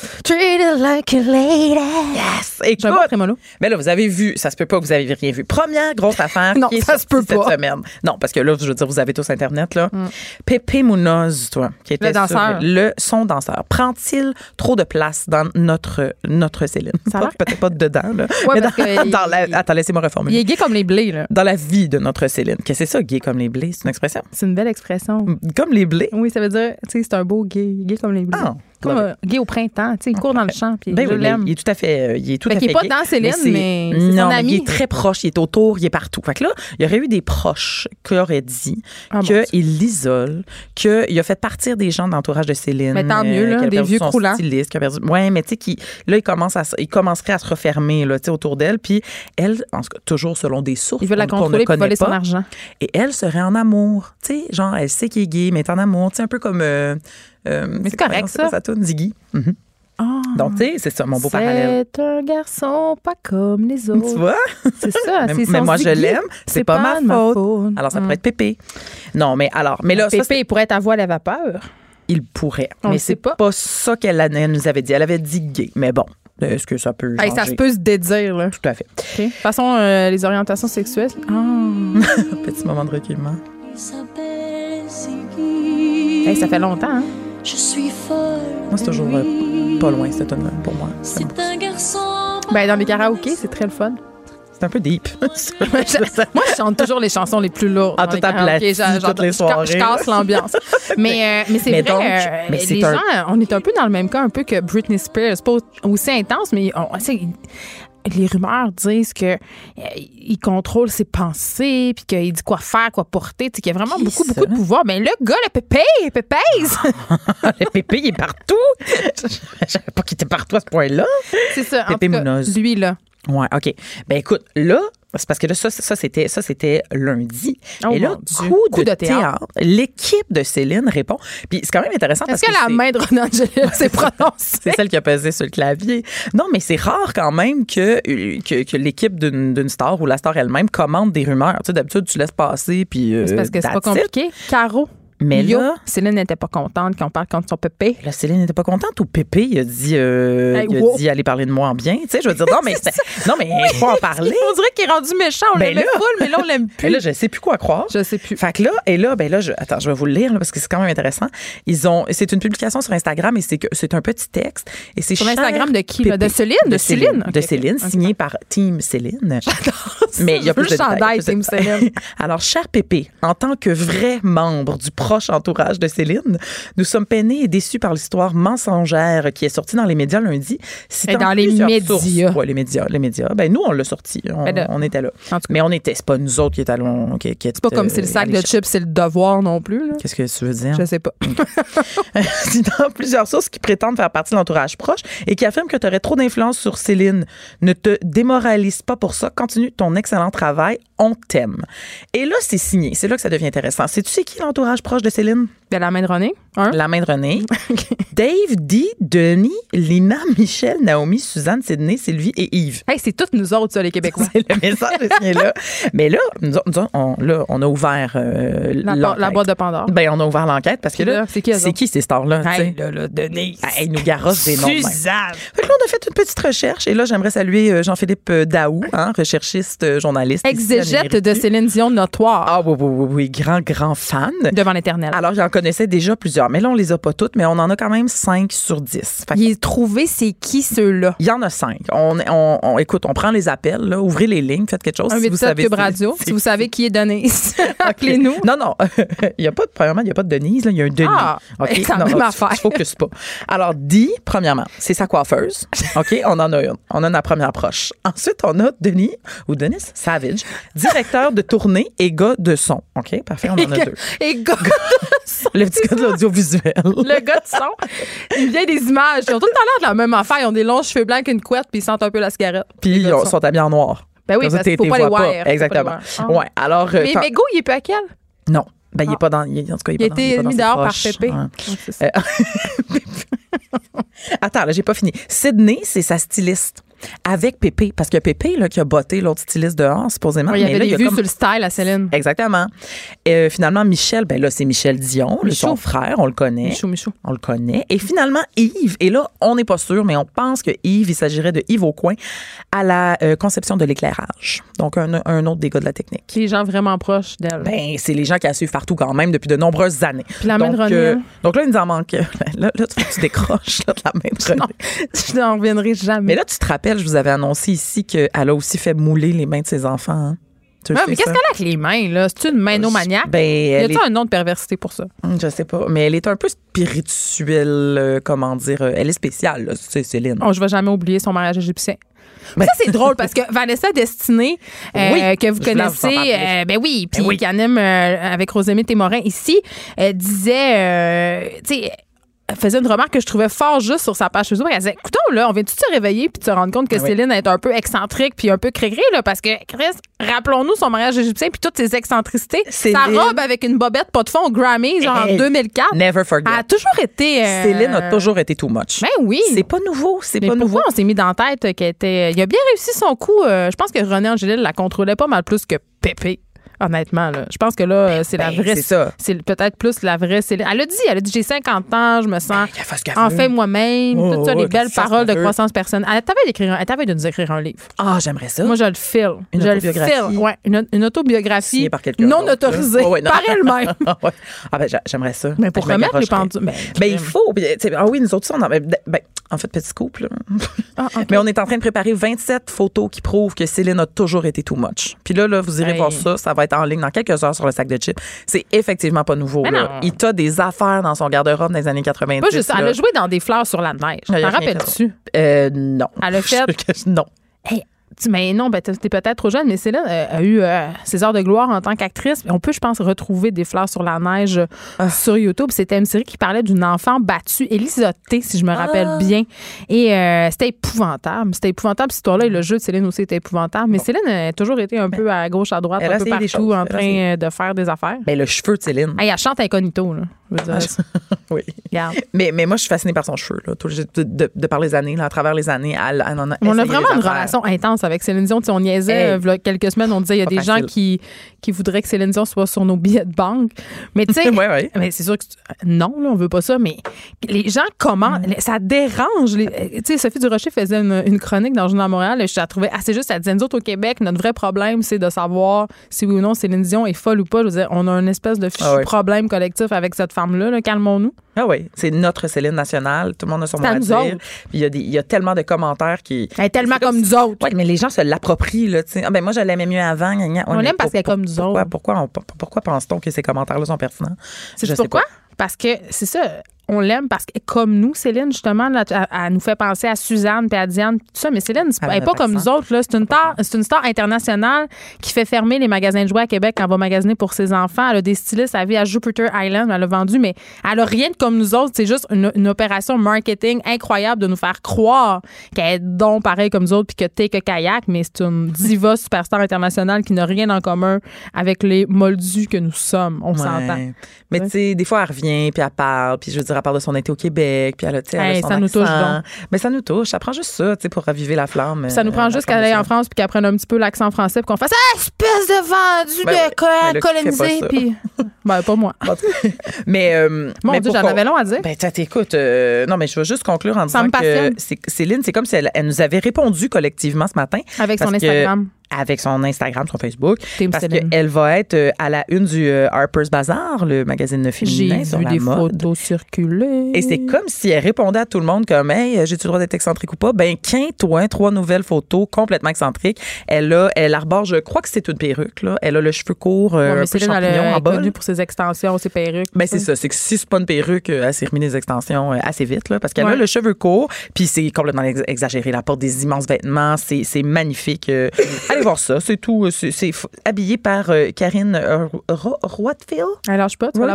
S8: Céline.
S1: Treated like a lady.
S8: Yes!
S1: Bon
S8: Écoute,
S1: trémolo.
S8: mais là, vous avez vu, ça se peut pas que vous avez rien vu. Première grosse affaire *laughs*
S1: Non,
S8: qui est
S1: ça se peut
S8: cette
S1: pas.
S8: semaine. Non, parce que là, je veux dire, vous avez tous Internet, là. Pépé Munoz, toi, qui était
S1: Le danseur.
S8: sur le son danseur. Prend-il trop de place dans notre, notre Céline? Peut-être pas dedans, là.
S1: Ouais,
S8: mais
S1: parce
S8: dans,
S1: que *laughs*
S8: dans
S1: il-
S8: la, attends, laissez-moi
S1: Il
S8: reformuler.
S1: est gay comme les blés, là.
S8: Dans la vie de notre Céline. Qu'est-ce que c'est ça, gay comme les blés? C'est une expression?
S1: C'est une belle expression.
S8: Comme les blés?
S1: Oui, ça veut dire, tu sais, c'est un beau gay. Il Gay comme les blés.
S8: Ah,
S1: comme euh, gay au printemps. Tu sais, il court dans le champ. Puis
S8: Ben
S1: je
S8: oui, mais
S1: l'aime.
S8: il est tout à fait, euh, il est tout
S1: Fait
S8: à fait
S1: est pas
S8: gay.
S1: dans Céline, mais
S8: non,
S1: son
S8: mais
S1: ami.
S8: il est très proche, il est autour, il est partout. Fait que là, il y aurait eu des proches qui auraient dit
S1: Ah,
S8: qu'il l'isole, qu'il a fait partir des gens de l'entourage de Céline.
S1: Mais tant mieux, là,
S8: qu'il a
S1: des vieux croulants.
S8: styliste, perdu- Ouais, mais tu sais, là, il, commence à, il commencerait à se refermer là, tu sais, autour d'elle. Puis elle, en tout cas, toujours selon des sources
S1: Il veut la contrôler
S8: connaît
S1: voler son argent.
S8: et elle serait en amour. Tu sais, genre, elle sait qu'il est gay, mais elle est en amour. Tu sais, un peu comme. euh, euh,
S1: c'est correct, ça.
S8: Ça tourne Ziggy. Mhm. Ah. Donc, tu sais, c'est ça, mon beau parallèle.
S1: C'est un garçon pas comme les autres.
S8: Tu vois?
S1: C'est ça. *laughs*
S8: mais, mais moi, je l'aime. C'est pas, ma, faute. Alors, ça pourrait être Pépé. Non, mais alors, mais là,
S1: Pépé, ça, il pourrait être à voix à la vapeur.
S8: Il pourrait. mais c'est pas. pas ça qu'elle nous avait dit. Elle avait dit gay. Mais bon, est-ce que ça peut
S1: ça se peut se dédire, là.
S8: Tout à fait.
S1: De toute façon, euh, les orientations sexuelles... Oh. *laughs*
S8: Petit moment de reculement.
S1: Hey, ça fait longtemps, hein?
S9: Je suis folle.
S8: Moi, c'est toujours euh, pas loin, cette tonne pour moi.
S9: C'est un garçon.
S1: Ben, dans les karaokés, c'est très le fun. *laughs*
S8: C'est un peu deep. *laughs*
S1: moi, je chante toujours les chansons les plus lourdes.
S8: Ah, tout aplati, toutes les soirées.
S1: Je, casse l'ambiance. *laughs* mais, euh, mais c'est vrai, euh, mais les gens, on est un peu dans le même cas un peu que Britney Spears. Pas aussi intense, mais on, les rumeurs disent que euh, il contrôle ses pensées puis qu'il dit quoi faire, quoi porter, qu'il y a vraiment beaucoup beaucoup de pouvoir. Mais le gars, le pépé, pépé, *laughs*
S8: le pépé, il est partout. Je savais pas qu'il était partout à ce point-là.
S1: C'est ça. Pépé en tout cas, lui là.
S8: Ouais, OK. Ben écoute, là, c'est parce que là, ça, ça c'était, ça, c'était lundi.
S1: Oh
S8: et là, coup, de, théâtre, l'équipe de Céline répond. Puis c'est quand même intéressant
S1: Est-ce que, la main de Renan s'est *laughs* prononcée?
S8: c'est celle qui a pesé sur le clavier. Non, mais c'est rare quand même que, que, que l'équipe d'une, star ou la star elle-même commande des rumeurs. Tu sais, d'habitude, tu laisses passer. Puis,
S1: c'est parce que c'est pas compliqué. Caro.
S8: Mais là,
S1: Céline n'était pas contente quand on parle contre son pépé.
S8: Là, Céline n'était pas contente ou Pépé, il a dit, euh, il a dit aller parler de moi en bien. Tu sais, je veux dire, non, mais, *laughs* non, mais il faut en parler. *laughs*
S1: on dirait qu'il est rendu méchant. On ben l'aimait full, mais là, on l'aime plus.
S8: Et là, je sais plus quoi croire.
S1: Je sais plus.
S8: Fait que là, et là, ben là, je, attends, je vais vous le lire parce que c'est quand même intéressant. Ils ont, c'est une publication sur Instagram et c'est que c'est un petit texte et c'est
S1: sur Instagram de qui De Céline,
S8: de, Céline, de Céline, signé par Team Céline. *laughs*
S1: Mais il y a plus de chandail Team Céline.
S8: Alors, cher Pépé, en tant que vrai membre du proche entourage de Céline. Nous sommes peinés et déçus par l'histoire mensongère qui est sortie dans les médias lundi.
S1: Et dans les médias.
S8: Oui, les médias. Les médias. Ben, nous, on l'a sorti. On, ben était là. Mais on était. C'est pas nous autres qui étions allons. Qui, qui
S1: c'est pas comme si le sac de chips, c'est le devoir non plus.
S8: Qu'est-ce que tu veux dire?
S1: Je sais pas. *laughs*
S8: c'est dans plusieurs sources qui prétendent faire partie de l'entourage proche et qui affirment que tu aurais trop d'influence sur Céline. Ne te démoralise pas pour ça. Continue ton excellent travail. On t'aime. Et là, c'est signé. C'est là que ça devient intéressant. C'est tu sais qui l'entourage proche de Céline?
S1: De la main de René.
S8: La main de René. *laughs* Dave, Di, Denis, Lina, *laughs* Michel, Naomi, Suzanne, Sydney, Sylvie et Yves.
S1: Hey, c'est toutes nous autres, ça, les Québécois. *laughs*
S8: c'est le message de là. Mais là, nous, on, là, on a ouvert euh,
S1: la, boîte de Pandore.
S8: Ben, on a ouvert l'enquête parce que là, c'est qui, qui, ces stars-là?
S1: Hey, là, là, Denis.
S8: Hey, ils nous garossent des noms.
S1: Suzanne.
S8: Fait que là, on a fait une petite recherche et là, j'aimerais saluer euh, Jean-Philippe euh, Daou, hein, recherchiste, journaliste.
S1: Exégète de Céline Dion notoire.
S8: Ah oui, oui, oui, oui, grand, grand fan.
S1: Devant l'éternel.
S8: Alors, j'en connaissais déjà plusieurs. Mais là, on les a pas toutes, mais on en a quand même 5 sur 10.
S1: Fait Il est trouvé, c'est qui ceux-là?
S8: Il y en a 5. On, on, écoute, on prend les appels, là, ouvrez les lignes, faites quelque chose.
S1: Un
S8: si vous savez.
S1: Cube Radio, si vous savez qui est Denise, *laughs* appelez-nous.
S8: Non, non. *laughs* il y a pas de, premièrement, il n'y a pas de Denise, là, il y a un Denis.
S1: Ah, okay? c'est la même affaire.
S8: focus pas. Alors, Di, premièrement, c'est sa coiffeuse. OK? On en a une. On a la première approche. Ensuite, on a Denis, ou Denis Savage, directeur de tournée et gars de son. OK? Parfait, on en a deux.
S1: Et gars de son.
S8: Le petit gars de l'audiovisuel.
S1: le gars de son. Il vient des images. Ils ont tout le temps l'air de la même affaire. Ils ont des longs cheveux blancs, une couette, puis ils sentent un peu la cigarette.
S8: Puis ils sont habillés en noir.
S1: Ben oui, parce qu'il faut pas les voir.
S8: Exactement. Ah. Ouais. Alors,
S1: euh, mais, Go, il est pas à quel?
S8: Non. Ben, il est ah. pas dans. Il, en tout cas, il,
S1: il a été mis dehors par Pépé.
S8: Euh, *laughs* Attends, là, j'ai pas fini. Sydney, c'est sa styliste avec Pépé, parce que Pépé là, qui a botté l'autre styliste dehors, supposément.
S1: Oui, il y avait des vues sur le style à Céline.
S8: Exactement. Et euh, finalement, Michel, ben là, c'est Michel Dion, le son frère, on le connaît.
S1: Michou, Michou.
S8: On le connaît. Et finalement, Yves, et là, on n'est pas sûr, mais on pense que Yves, il s'agirait de Yves Aucoin à la euh, conception de l'éclairage. Donc, un, un, autre gars de la technique.
S1: Les gens vraiment proches d'elle.
S8: Ben, c'est les gens qui la suivent partout quand même depuis de nombreuses années.
S1: Puis la main de René. Euh,
S8: donc là, il nous en manque. *laughs* Là, là tu, tu décroches là, de la main de *laughs* René.
S1: Non, je n'en reviendrai jamais.
S8: Mais là, tu te rappelles, je vous avais annoncé ici qu'elle a aussi fait mouler les mains de ses enfants. Hein?
S1: mais qu'est-ce qu'elle a avec les mains, là? C'est une mainomaniaque? Ben, y a-t-il un nom de perversité pour ça?
S8: Hum, je sais pas. Mais elle est un peu spirituelle, euh, comment dire. Euh, elle est spéciale, là, c'est Céline.
S1: Oh, je vais jamais oublier son mariage égyptien. ça, c'est drôle parce que *laughs* Vanessa Destinée, euh, que vous connaissez, ben oui, puis ben qui anime avec Rosemée Témorin ici, disait, tu sais, faisait une remarque que je trouvais fort juste sur sa page Facebook. Elle disait, écoute, là, on vient-tu se réveiller puis te rendre compte que
S8: Ah oui.
S1: Céline est un peu excentrique puis un peu crégré, là, parce que, Chris, rappelons-nous son mariage égyptien puis toutes ses excentricités.
S8: Céline-
S1: Sa robe avec une bobette pas de fond au Grammy, genre
S8: Hey,
S1: en 2004.
S8: Never forget.
S1: A toujours été. euh,
S8: Céline a toujours été too much.
S1: Ben oui.
S8: C'est pas nouveau, c'est pas nouveau.
S1: on s'est mis dans la tête qu'elle était. Il a bien réussi son coup. euh, je pense que René Angélil la contrôlait pas mal plus que Pépé. Honnêtement, là. Je pense que là, euh, c'est la
S8: Ben,
S1: vraie.
S8: c'est ça.
S1: C'est peut-être plus la vraie Céline. Elle a dit, elle a dit, j'ai 50 ans, je me sens
S8: qu'elle
S1: enfin
S8: veut.
S1: moi-même.
S8: Oh,
S1: tout ça,
S8: ouais,
S1: les belles
S8: qu'elle fasse
S1: paroles de croissance personnelle. Elle t'avait d'écrire, elle t'avait de nous écrire un livre.
S8: Ah, j'aimerais ça.
S1: Moi, je le file.
S8: Une
S1: je le
S8: autobiographie.
S1: file. Ouais, une, une autobiographie
S8: par
S1: non autorisée
S8: Ouais, ouais, non.
S1: par elle-même. *laughs*
S8: Ah. Ah ben j'a- j'aimerais ça.
S1: Mais pour remettre les pendules. Ben,
S8: Ben, il
S1: crème.
S8: faut. Ah oui, nous autres, ça, on en- ben, ben, en fait, petit scoop, là.
S1: Ah.
S8: Mais on est en train de préparer 27 photos qui prouvent que Céline a toujours été too much. Puis là, là, vous irez
S1: Hey.
S8: voir ça. Ça va être en ligne dans quelques heures sur le sac de chips. C'est effectivement pas nouveau. Là. Il t'a des affaires dans son garde-robe les années 90.
S1: Moi, je sais, elle a joué dans des fleurs sur la neige. T'en rappelles-tu?
S8: Euh, non.
S1: Elle a *laughs* fait-
S8: non.
S1: Hey, mais non, ben, t'es peut-être trop jeune, mais Céline euh, a eu euh, ses heures de gloire en tant qu'actrice. On peut, je pense, retrouver des fleurs sur la neige euh,
S8: Ah.
S1: sur YouTube. C'était une série qui parlait d'une enfant battue, Elisa T, si je me rappelle
S8: Ah.
S1: bien. Et euh, c'était épouvantable. C'était épouvantable, cette histoire-là. Et le jeu de Céline aussi était épouvantable. Mais Céline a toujours été un peu à gauche, à droite, un peu partout, en train de faire des affaires.
S8: Ben, le cheveu de Céline.
S1: Hey, elle chante incognito, là. Je veux dire, *laughs*
S8: Oui.
S1: regarde.
S8: Mais, mais moi, je suis fascinée par son cheveu, là. De, de- de par les années, là, à travers les années, elle, elle en a
S1: On a vraiment une relation intense avec Céline Dion. Tu sais, on niaisait
S8: Hey.
S1: euh, quelques semaines, on disait il y a des gens qui, qui voudraient que Céline Dion soit sur nos billets de banque. Mais tu *laughs* sais,
S8: Ouais, ouais.
S1: mais c'est sûr que non, là, on veut pas ça, mais les gens comment ça dérange. euh, Tu sais, Sophie Durocher faisait une, une chronique dans le Journal de Montréal et je la trouvais assez juste. Elle disait nous autres au Québec, notre vrai problème, c'est de savoir si oui ou non Céline Dion est folle ou pas. Je veux dire, on a une espèce de fichu
S8: Ah
S1: problème collectif avec cette femme-là. là. Calmons-nous.
S8: Ah oui, c'est notre Céline nationale. Tout le monde a son mot
S1: à nous
S8: dire. il y, a des- il y a tellement de commentaires qui.
S1: Elle est tellement comme nous autres.
S8: Oui, mais les gens se l'approprient, là. Ah, ben moi, je l'aimais mieux avant.
S1: On l'aime parce qu'elle est comme nous
S8: pourquoi,
S1: autres.
S8: Pourquoi, on- pourquoi pense-t-on que ces commentaires-là sont pertinents?
S1: C'est
S8: Je sais
S1: pourquoi?
S8: pas.
S1: Parce que c'est ça. On l'aime parce que, comme nous, Céline, justement, là, elle, elle nous fait penser à Suzanne puis à Diane, tout ça. Mais Céline, c'est
S8: Elle
S1: pas-
S8: a
S1: elle est pas comme nous autres. C'est une, star, une star internationale qui fait fermer les magasins de jouets à Québec quand elle va magasiner pour ses enfants. Elle a des stylistes. Elle vit à Jupiter Island. Elle a vendu, mais elle a rien de comme nous autres. C'est juste une, une opération marketing incroyable de nous faire croire qu'elle est donc pareil comme nous autres puis que t'es que kayak. Mais c'est une diva superstar internationale qui n'a rien en commun avec les moldus que nous sommes. On
S8: Ouais.
S1: s'entend.
S8: Mais
S1: Ouais.
S8: tu sais, des fois, elle revient, puis elle parle, puis je veux dire, elle parle de son été au Québec, puis elle a, son
S1: ça nous touche donc.
S8: Mais ça nous touche. Ça prend juste ça, tu sais, pour raviver la flamme.
S1: Ça nous
S8: euh,
S1: prend juste qu'elle aille en. France puis qu'elle prenne un petit peu l'accent français puis qu'on fasse ah, espèce de vendu
S8: Ben
S1: de colonisé puis *laughs* ben pas moi.
S8: Mais, euh,
S1: Mon
S8: mais
S1: Dieu, j'en avais long à dire.
S8: Ben, t'as- t'écoute, euh, non, mais je veux juste conclure en
S1: Ça
S8: disant que Céline, c'est comme si elle, elle nous avait répondu collectivement ce matin.
S1: Avec son Instagram.
S8: Avec son Instagram, son Facebook.
S1: Team
S8: parce qu'elle va être euh, à la une du euh, Harper's Bazaar, le magazine
S1: J'ai
S8: féminin sur
S1: vu
S8: la
S1: des
S8: mode.
S1: photos circuler.
S8: Et c'est comme si elle répondait à tout le monde comme Hey, j'ai-tu le droit d'être excentrique ou pas? Ben, quinte-toi, trois nouvelles photos complètement excentriques. Elle a, elle arbore, je crois que c'est une perruque, là. Elle a le cheveu court, euh,
S1: Ouais,
S8: un peu champignon en bol.
S1: connue pour ses extensions, ses perruques.
S8: Ben, c'est ça. C'est que si c'est pas une perruque, euh, elle s'est remis des extensions euh, assez vite, là, parce qu'elle
S1: Ouais.
S8: a le cheveu court, puis c'est complètement ex- exagéré. Elle porte des immenses vêtements. C'est c'est magnifique. Euh, *coughs* allez voir ça. C'est tout. C'est c'est habillé par euh, Karine euh, Ro- Roitfield?
S1: Elle lâche pas, tu vas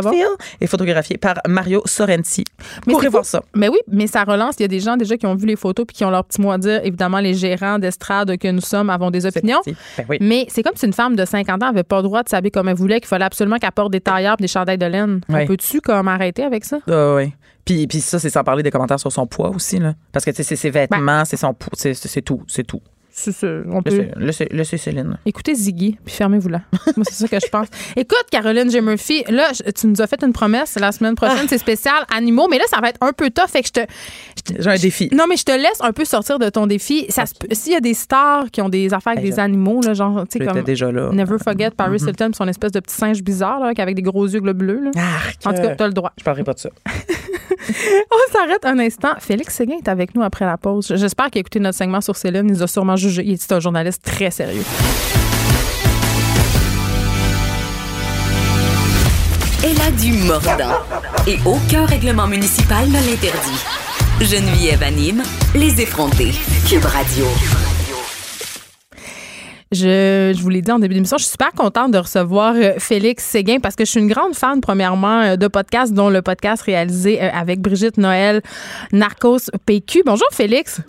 S8: et photographié par Mario Sorrenti.
S1: Mais c'est
S8: voir ça.
S1: Mais oui, mais ça relance. Il y a des gens déjà qui ont vu les photos puis qui ont leur petit mot à dire. Évidemment, les gérants d'estrade que nous sommes avons des opinions.
S8: Ben oui.
S1: Mais c'est comme si une femme de 50 ans avait pas le droit de s'habiller comme elle voulait, qu'il fallait absolument qu'elle porte des tailleurs, des chandails de laine.
S8: Ouais.
S1: On peut-tu comme arrêter avec ça?
S8: Ah oui. Puis, puis ça, c'est sans parler des commentaires sur son poids aussi. Là. Parce que sais, c'est ses vêtements,
S1: Ben.
S8: c'est son poids, c'est tout. C'est tout.
S1: C'est ça, on peut.
S8: Laissez, laissez- laissez Céline.
S1: Écoutez Ziggy, puis fermez-vous là. Moi, c'est ça que je pense. Écoute, Caroline J. Murphy, là, tu nous as fait une promesse. La semaine prochaine,
S8: Ah.
S1: c'est spécial animaux, mais là, ça va être un peu tough. Fait que je te.
S8: J'ai un défi.
S1: Non, mais je te laisse un peu sortir de ton défi. S'il y a des stars qui ont des affaires avec
S8: Ben,
S1: des animaux, là, genre, tu sais, comme.
S8: déjà là.
S1: Never Forget Paris
S8: Mhm.
S1: Hilton, son espèce de petit singe bizarre, là, avec des gros yeux globuleux. Là.
S8: Arc.
S1: En tout cas, t'as le droit.
S8: Je parlerai pas de ça. *laughs*
S1: On s'arrête un instant. Félix Séguin est avec nous après la pause. J'espère qu'il a écouté notre segment sur Céline. Il nous a sûrement jugé. Il est un journaliste très sérieux.
S2: Elle a du mordant. Et aucun règlement municipal ne l'interdit. Geneviève anime les effrontés. Cube Radio.
S1: Je, je vous l'ai dit en début d'émission, je suis super contente de recevoir euh, Félix Séguin parce que je suis une grande fan, premièrement, euh, de podcasts, dont le podcast réalisé euh, avec Brigitte Noël, Narcos PQ. Bonjour, Félix.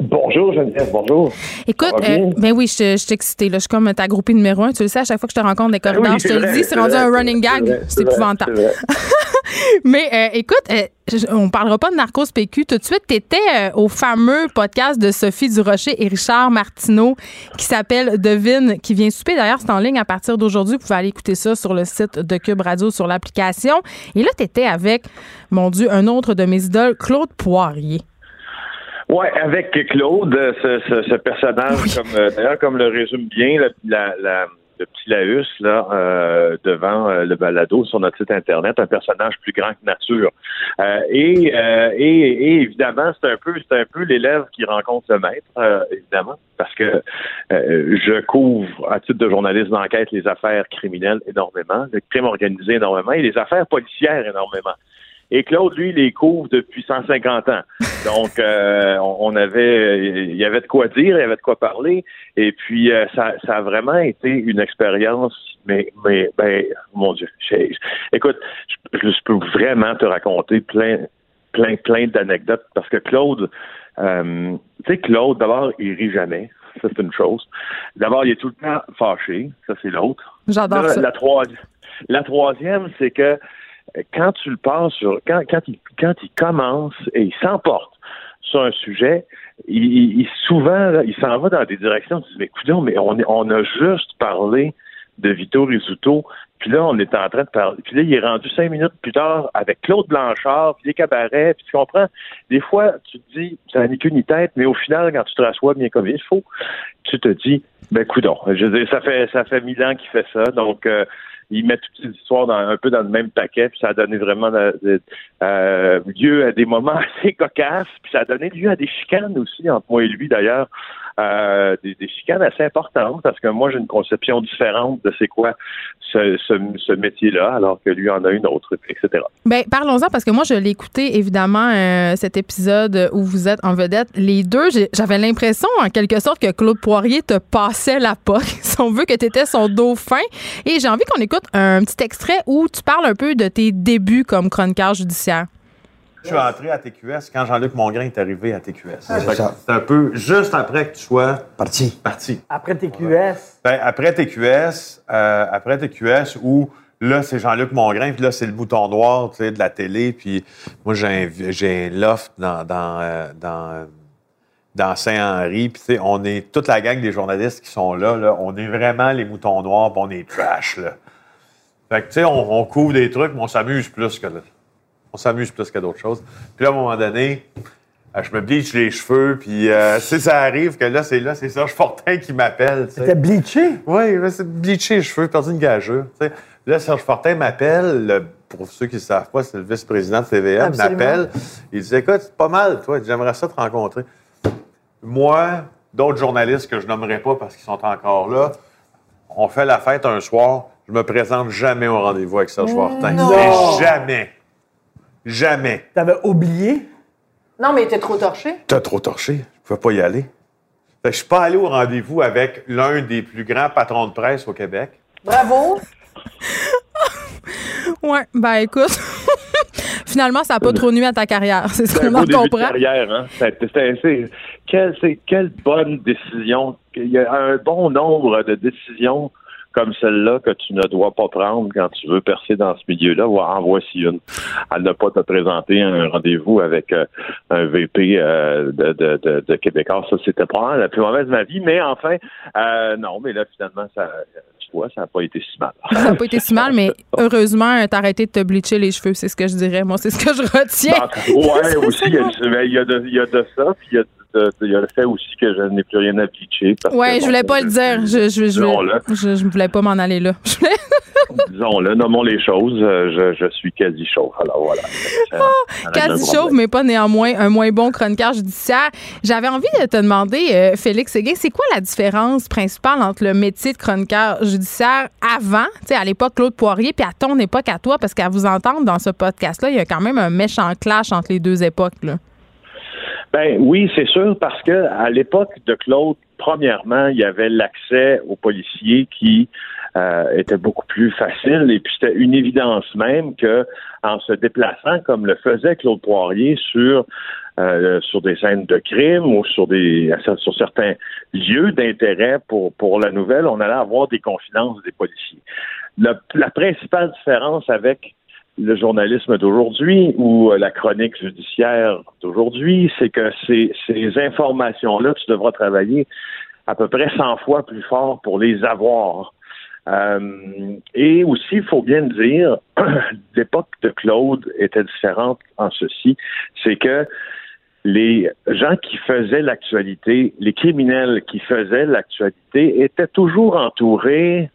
S10: Bonjour Geneviève, bonjour.
S1: Écoute, ben oui, je, suis excitée. Je suis comme ta groupie numéro un. Tu le sais, à chaque fois que je te rencontre des ben corridors, je te le dis, c'est rendu un running gag. C'est épouvantable. *laughs* Mais euh, écoute, euh, on parlera pas de Narcos PQ tout de suite. Tu étais euh, au fameux podcast de Sophie Durocher et Richard Martineau qui s'appelle Devine, qui vient souper. D'ailleurs, c'est en ligne à partir d'aujourd'hui. Vous pouvez aller écouter ça sur le site de Cube Radio, sur l'application. Et là, tu étais avec, mon Dieu, un autre de mes idoles, Claude Poirier.
S10: Ouais, avec Claude, ce, ce, personnage, comme d'ailleurs, comme le résume bien la, la le petit Laus là euh, devant euh, le balado sur notre site internet, un personnage plus grand que nature. Euh, et, et, évidemment, c'est un peu c'est un peu l'élève qui rencontre le maître, évidemment, parce que je couvre à titre de journaliste d'enquête les affaires criminelles énormément, le crime organisé énormément et les affaires policières énormément. Et Claude, lui, les couvre depuis 150 ans. *laughs* Donc, euh, on avait, il y avait de quoi dire, il y avait de quoi parler. Et puis, euh, ça, ça a vraiment été une expérience, mais, mais, ben, mon Dieu, écoute, je, peux vraiment te raconter plein, plein, plein d'anecdotes parce que Claude, euh, tu sais, Claude, d'abord, il rit jamais. Ça, c'est une chose. D'abord, il est tout le temps fâché. Ça, c'est l'autre.
S1: J'adore ça.
S10: La, la troisième, c'est que quand tu le penses sur, quand, quand, il, quand il commence et il s'emporte sur un sujet, il, souvent, il s'en va dans des directions, tu dis, mais écoutez, mais on, a juste parlé de Vito Rizzuto, puis là, on est en train de parler. Puis là, il est rendu cinq minutes plus tard avec Claude Blanchard, puis les cabarets, puis tu comprends? Des fois, tu te dis, ça n'a ni queue ni tête, mais au final, quand tu te rassois bien comme il faut, tu te dis, ben coudon. Ça fait ça fait mille ans qu'il fait ça, donc euh, il met toutes ces histoires dans, un peu dans le même paquet, puis ça a donné vraiment euh, lieu à des moments *laughs* assez cocasses, puis ça a donné lieu à des chicanes aussi entre moi et lui d'ailleurs. Euh, des, chicanes assez importantes parce que moi j'ai une conception différente de c'est quoi ce, ce, métier-là alors que lui en a une autre, etc.
S1: Ben parlons-en parce que moi je l'ai écouté évidemment euh, cet épisode où vous êtes en vedette les deux. J'avais l'impression en quelque sorte que Claude Poirier te passait la poque, *laughs* si on veut que tu étais son dauphin. Et j'ai envie qu'on écoute un petit extrait où tu parles un peu de tes débuts comme chroniqueur judiciaire.
S11: Je suis entré à TQS quand Jean-Luc Mongrain est arrivé à TQS. c'est un peu juste après que tu sois
S12: parti.
S11: Parti.
S12: Après TQS.
S11: Ben, après TQS, euh, après TQS où là c'est Jean-Luc Mongrain puis là c'est le bouton noir, tu sais, de la télé puis moi j'ai un, j'ai loft dans dans, euh, dans, dans Saint-Henri puis tu sais on est toute la gang des journalistes qui sont là, là on est vraiment les moutons noirs, puis on est trash là. Fait que tu sais on, on couvre des trucs mais on s'amuse plus que là on s'amuse plus qu'à d'autres choses. Puis là, à un moment donné, euh, je me bleach les cheveux, puis euh, si ça arrive que là, c'est là, c'est Serge *laughs* Fortin qui m'appelle.
S12: C'était bleaché?
S11: Oui, c'est bleaché les cheveux, perdu une gageure. Là, Serge Fortin m'appelle, pour ceux qui ne savent pas, c'est le vice-président de TVM, m'appelle. Il dit Écoute, c'est pas mal, toi, j'aimerais ça te rencontrer. Moi, d'autres journalistes que je nommerai pas parce qu'ils sont encore là, on fait la fête un soir, je me présente jamais au rendez-vous avec Serge Fortin. Jamais. Jamais.
S12: T'avais oublié?
S13: Non, mais t'es trop torché.
S11: T'as trop torché. Je pouvais pas y aller. Je suis pas allé au rendez-vous avec l'un des plus grands patrons de presse au Québec.
S13: Bravo. *laughs*
S1: ouais, ben écoute. *laughs* Finalement, ça n'a pas trop nuit à ta carrière. C'est ce qu'on en comprend.
S10: carrière, hein? quelle, quelle bonne décision. Il y a un bon nombre de décisions comme celle-là que tu ne dois pas prendre quand tu veux percer dans ce milieu-là, en voici une. À ne pas te présenter un rendez-vous avec euh, un VP euh, de, de, de, Québécois. Ça, c'était pas la plus mauvaise de ma vie, mais enfin, euh, non, mais là, finalement, ça, tu vois, ça n'a pas été si mal. *laughs*
S1: Ça n'a pas été si mal, mais *laughs* heureusement, t'as arrêté de te bleacher les cheveux, c'est ce que je dirais. Moi, c'est ce que je retiens.
S10: Oui, aussi, il y, a, *laughs* il, y a de, il y a de ça, puis il y a il y a le fait aussi que je n'ai plus rien à pitcher.
S1: Oui, je voulais pas le dire. Je, je, je, je, voulais pas m'en aller là. *laughs*
S10: Disons-le, nommons les choses. Euh, je, suis quasi chauve. Alors voilà.
S1: Ah, quasi chauve, mais pas néanmoins un moins bon chroniqueur judiciaire. J'avais envie de te demander, euh, Félix Séguin, c'est quoi la différence principale entre le métier de chroniqueur judiciaire avant, tu sais, à l'époque Claude Poirier, puis à ton époque à toi, parce qu'à vous entendre dans ce podcast-là, il y a quand même un méchant clash entre les deux époques. Là.
S10: Ben oui, c'est sûr, parce que à l'époque de Claude, premièrement, il y avait l'accès aux policiers qui euh, était beaucoup plus facile et puis c'était une évidence même que en se déplaçant comme le faisait Claude Poirier sur euh, sur des scènes de crime ou sur des sur certains lieux d'intérêt pour pour la nouvelle, on allait avoir des confidences des policiers. La, la principale différence avec le journalisme d'aujourd'hui ou euh, la chronique judiciaire d'aujourd'hui, c'est que ces, ces informations-là, tu devras travailler à peu près 100 fois plus fort pour les avoir. Euh, et aussi, il faut bien dire, *clears throat* l'époque de Claude était différente en ceci, c'est que les gens qui faisaient l'actualité, les criminels qui faisaient l'actualité étaient toujours entourés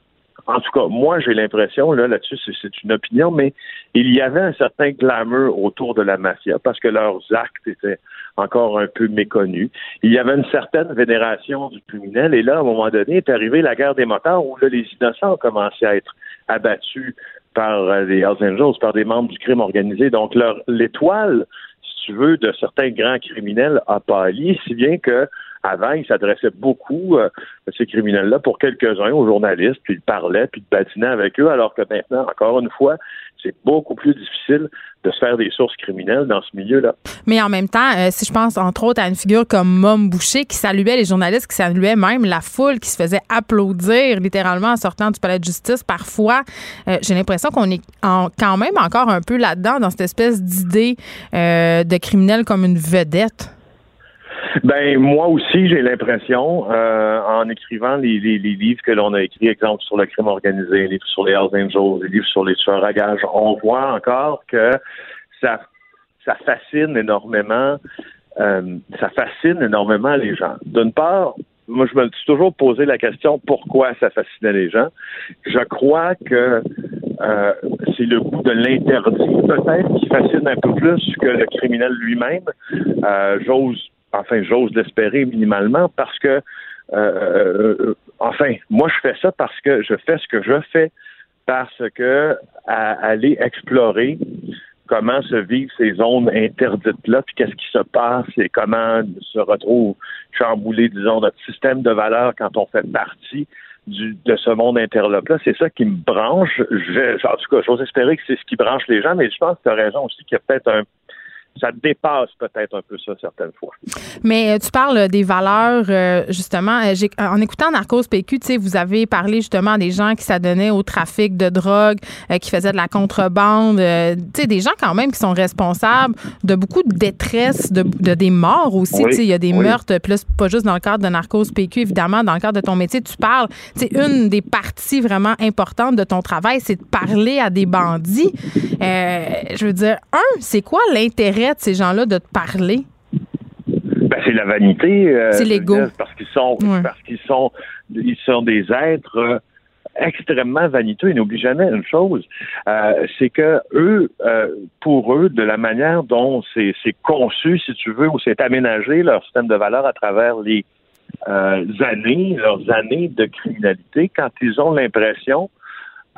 S10: en tout cas, moi, j'ai l'impression, là, là-dessus, c'est une opinion, mais il y avait un certain glamour autour de la mafia parce que leurs actes étaient encore un peu méconnus. Il y avait une certaine vénération du criminel, et là, à un moment donné, est arrivée la guerre des motards où là, les innocents ont commencé à être abattus par euh, les Hells Angels, par des membres du crime organisé. Donc, l'étoile, si tu veux, de certains grands criminels a pâli, si bien que avant, il s'adressait beaucoup, euh, ces criminels-là, pour quelques-uns aux journalistes, puis il parlait, puis il batinait avec eux, alors que maintenant, encore une fois, c'est beaucoup plus difficile de se faire des sources criminelles dans ce milieu-là.
S1: Mais en même temps, euh, si je pense entre autres à une figure comme Mom Boucher qui saluait les journalistes, qui saluait même la foule, qui se faisait applaudir littéralement en sortant du palais de justice, parfois, euh, j'ai l'impression qu'on est quand même encore un peu là-dedans, dans cette espèce d'idée de criminel comme une vedette.
S10: Ben moi aussi, j'ai l'impression, euh, en écrivant les, les, livres que l'on a écrits, exemple sur le crime organisé, les livres sur les Hells Angels, les livres sur les tueurs à gages, on voit encore que ça, ça fascine énormément, euh, ça fascine énormément les gens. D'une part, moi, je me suis toujours posé la question pourquoi ça fascinait les gens? Je crois que euh, c'est le goût de l'interdit, peut-être, qui fascine un peu plus que le criminel lui-même. Euh, J'ose enfin, j'ose l'espérer minimalement parce que, euh, enfin, moi, je fais ça parce que je fais ce que je fais parce que à aller explorer comment se vivent ces zones interdites-là, puis qu'est-ce qui se passe et comment se retrouve chamboulé, disons, notre système de valeurs quand on fait partie du, de ce monde interlope-là. C'est ça qui me branche. En tout cas, j'ose espérer que c'est ce qui branche les gens, mais je pense que tu as raison aussi qu'il y a peut-être un ça dépasse peut-être un peu ça certaines fois.
S1: Mais euh, tu parles des valeurs, euh, justement. Euh, en écoutant Narcos PQ, tu sais, vous avez parlé justement des gens qui s'adonnaient au trafic de drogue, qui faisaient de la contrebande, tu sais, des gens quand même qui sont responsables de beaucoup de détresse, de, des morts aussi. il y a des meurtres, plus pas juste dans le cadre de Narcos PQ, évidemment, dans le cadre de ton métier, tu parles. Tu sais, une des parties vraiment importantes de ton travail, c'est de parler à des bandits. je veux dire, un, c'est quoi l'intérêt ces gens-là de te parler?
S10: Ben, c'est la vanité.
S1: Euh, c'est l'ego.
S10: Parce qu'ils sont, parce qu'ils sont, ils sont des êtres euh, extrêmement vaniteux. Et n'oublie jamais une chose, euh, c'est que eux, pour eux, de la manière dont c'est conçu, si tu veux, ou c'est aménagé leur système de valeurs à travers les années, leurs années de criminalité, quand ils ont l'impression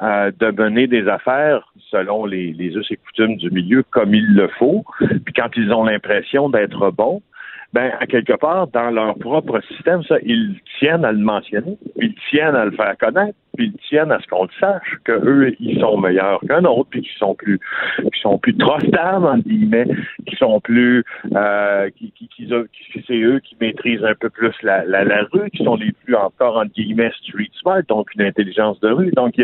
S10: de mener des affaires selon les, les us et coutumes du milieu comme il le faut. Puis quand ils ont l'impression d'être bons, ben, à quelque part, dans leur propre système, ça, ils tiennent à le mentionner, ils tiennent à le faire connaître, puis ils tiennent à ce qu'on le sache, qu'eux, ils sont meilleurs qu'un autre, puis qu'ils sont plus, qui sont plus trustables, entre guillemets, qui sont plus, euh, qui, qui, qui, c'est eux qui maîtrisent un peu plus la, la, la, rue, qui sont les plus encore, entre guillemets, street smart, donc une intelligence de rue. Donc,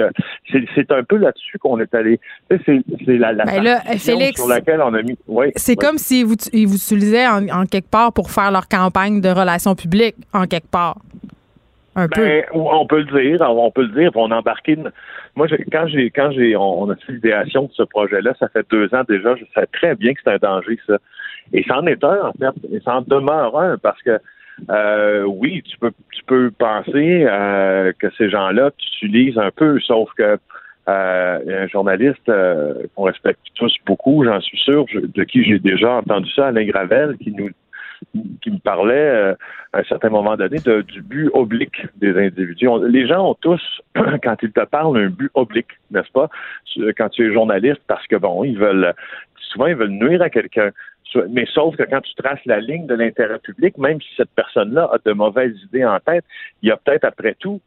S10: c'est, un peu là-dessus qu'on est allé. C'est, la, la
S1: ben là, Félix,
S10: sur laquelle on a mis. Ouais,
S1: c'est comme si vous, vous utilisaient en, en quelque part pour faire leur campagne de relations publiques, en quelque part.
S10: Ben, on peut le dire, on peut le dire. On a embarqué. Moi, quand j'ai, quand j'ai, on, a fait l'idéation de ce projet-là, ça fait deux ans déjà. Je sais très bien que c'est un danger, ça. Et c'en est un, en fait. Et ça en demeure un parce que euh, oui, tu peux, tu peux penser euh, que ces gens-là utilisent un peu, sauf que euh, un journaliste qu'on respecte tous beaucoup, j'en suis sûr, de qui j'ai déjà entendu ça, Alain Gravel, qui nous qui me parlait euh, à un certain moment donné du but oblique des individus. les gens ont tous, *clears throat* quand ils te parlent, un but oblique, n'est-ce pas? Quand tu es journaliste, parce que bon, ils veulent souvent, ils veulent nuire à quelqu'un. Mais sauf que quand tu traces la ligne de l'intérêt public, même si cette personne-là a de mauvaises idées en tête, il y a peut-être après tout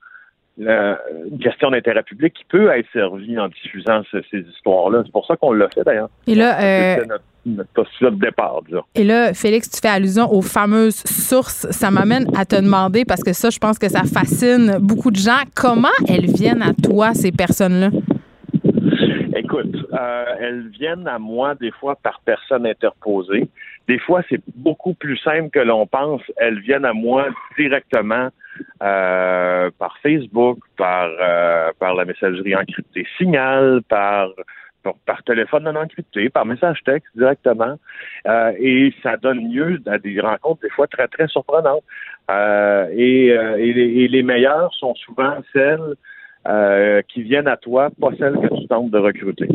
S10: la- une question d'intérêt public qui peut être servie en diffusant ce- ces histoires-là. C'est pour ça qu'on l'a fait d'ailleurs.
S1: Et là, euh,
S10: notre, notre postulat de départ, disons.
S1: Et là, Félix, tu fais allusion aux fameuses sources. Ça m'amène à te demander, parce que ça, je pense que ça fascine beaucoup de gens, comment elles viennent à toi, ces personnes-là?
S10: Écoute, euh, elles viennent à moi des fois par personne interposée. Des fois, c'est beaucoup plus simple que l'on pense. Elles viennent à moi directement euh, par Facebook, par euh, par la messagerie encryptée Signal, par par, téléphone non encrypté, par message texte directement. Euh, et ça donne lieu à des rencontres des fois très, très surprenantes. Euh, et, euh, et, les, et les meilleures sont souvent celles euh, qui viennent à toi, pas celles que tu tentes de recruter.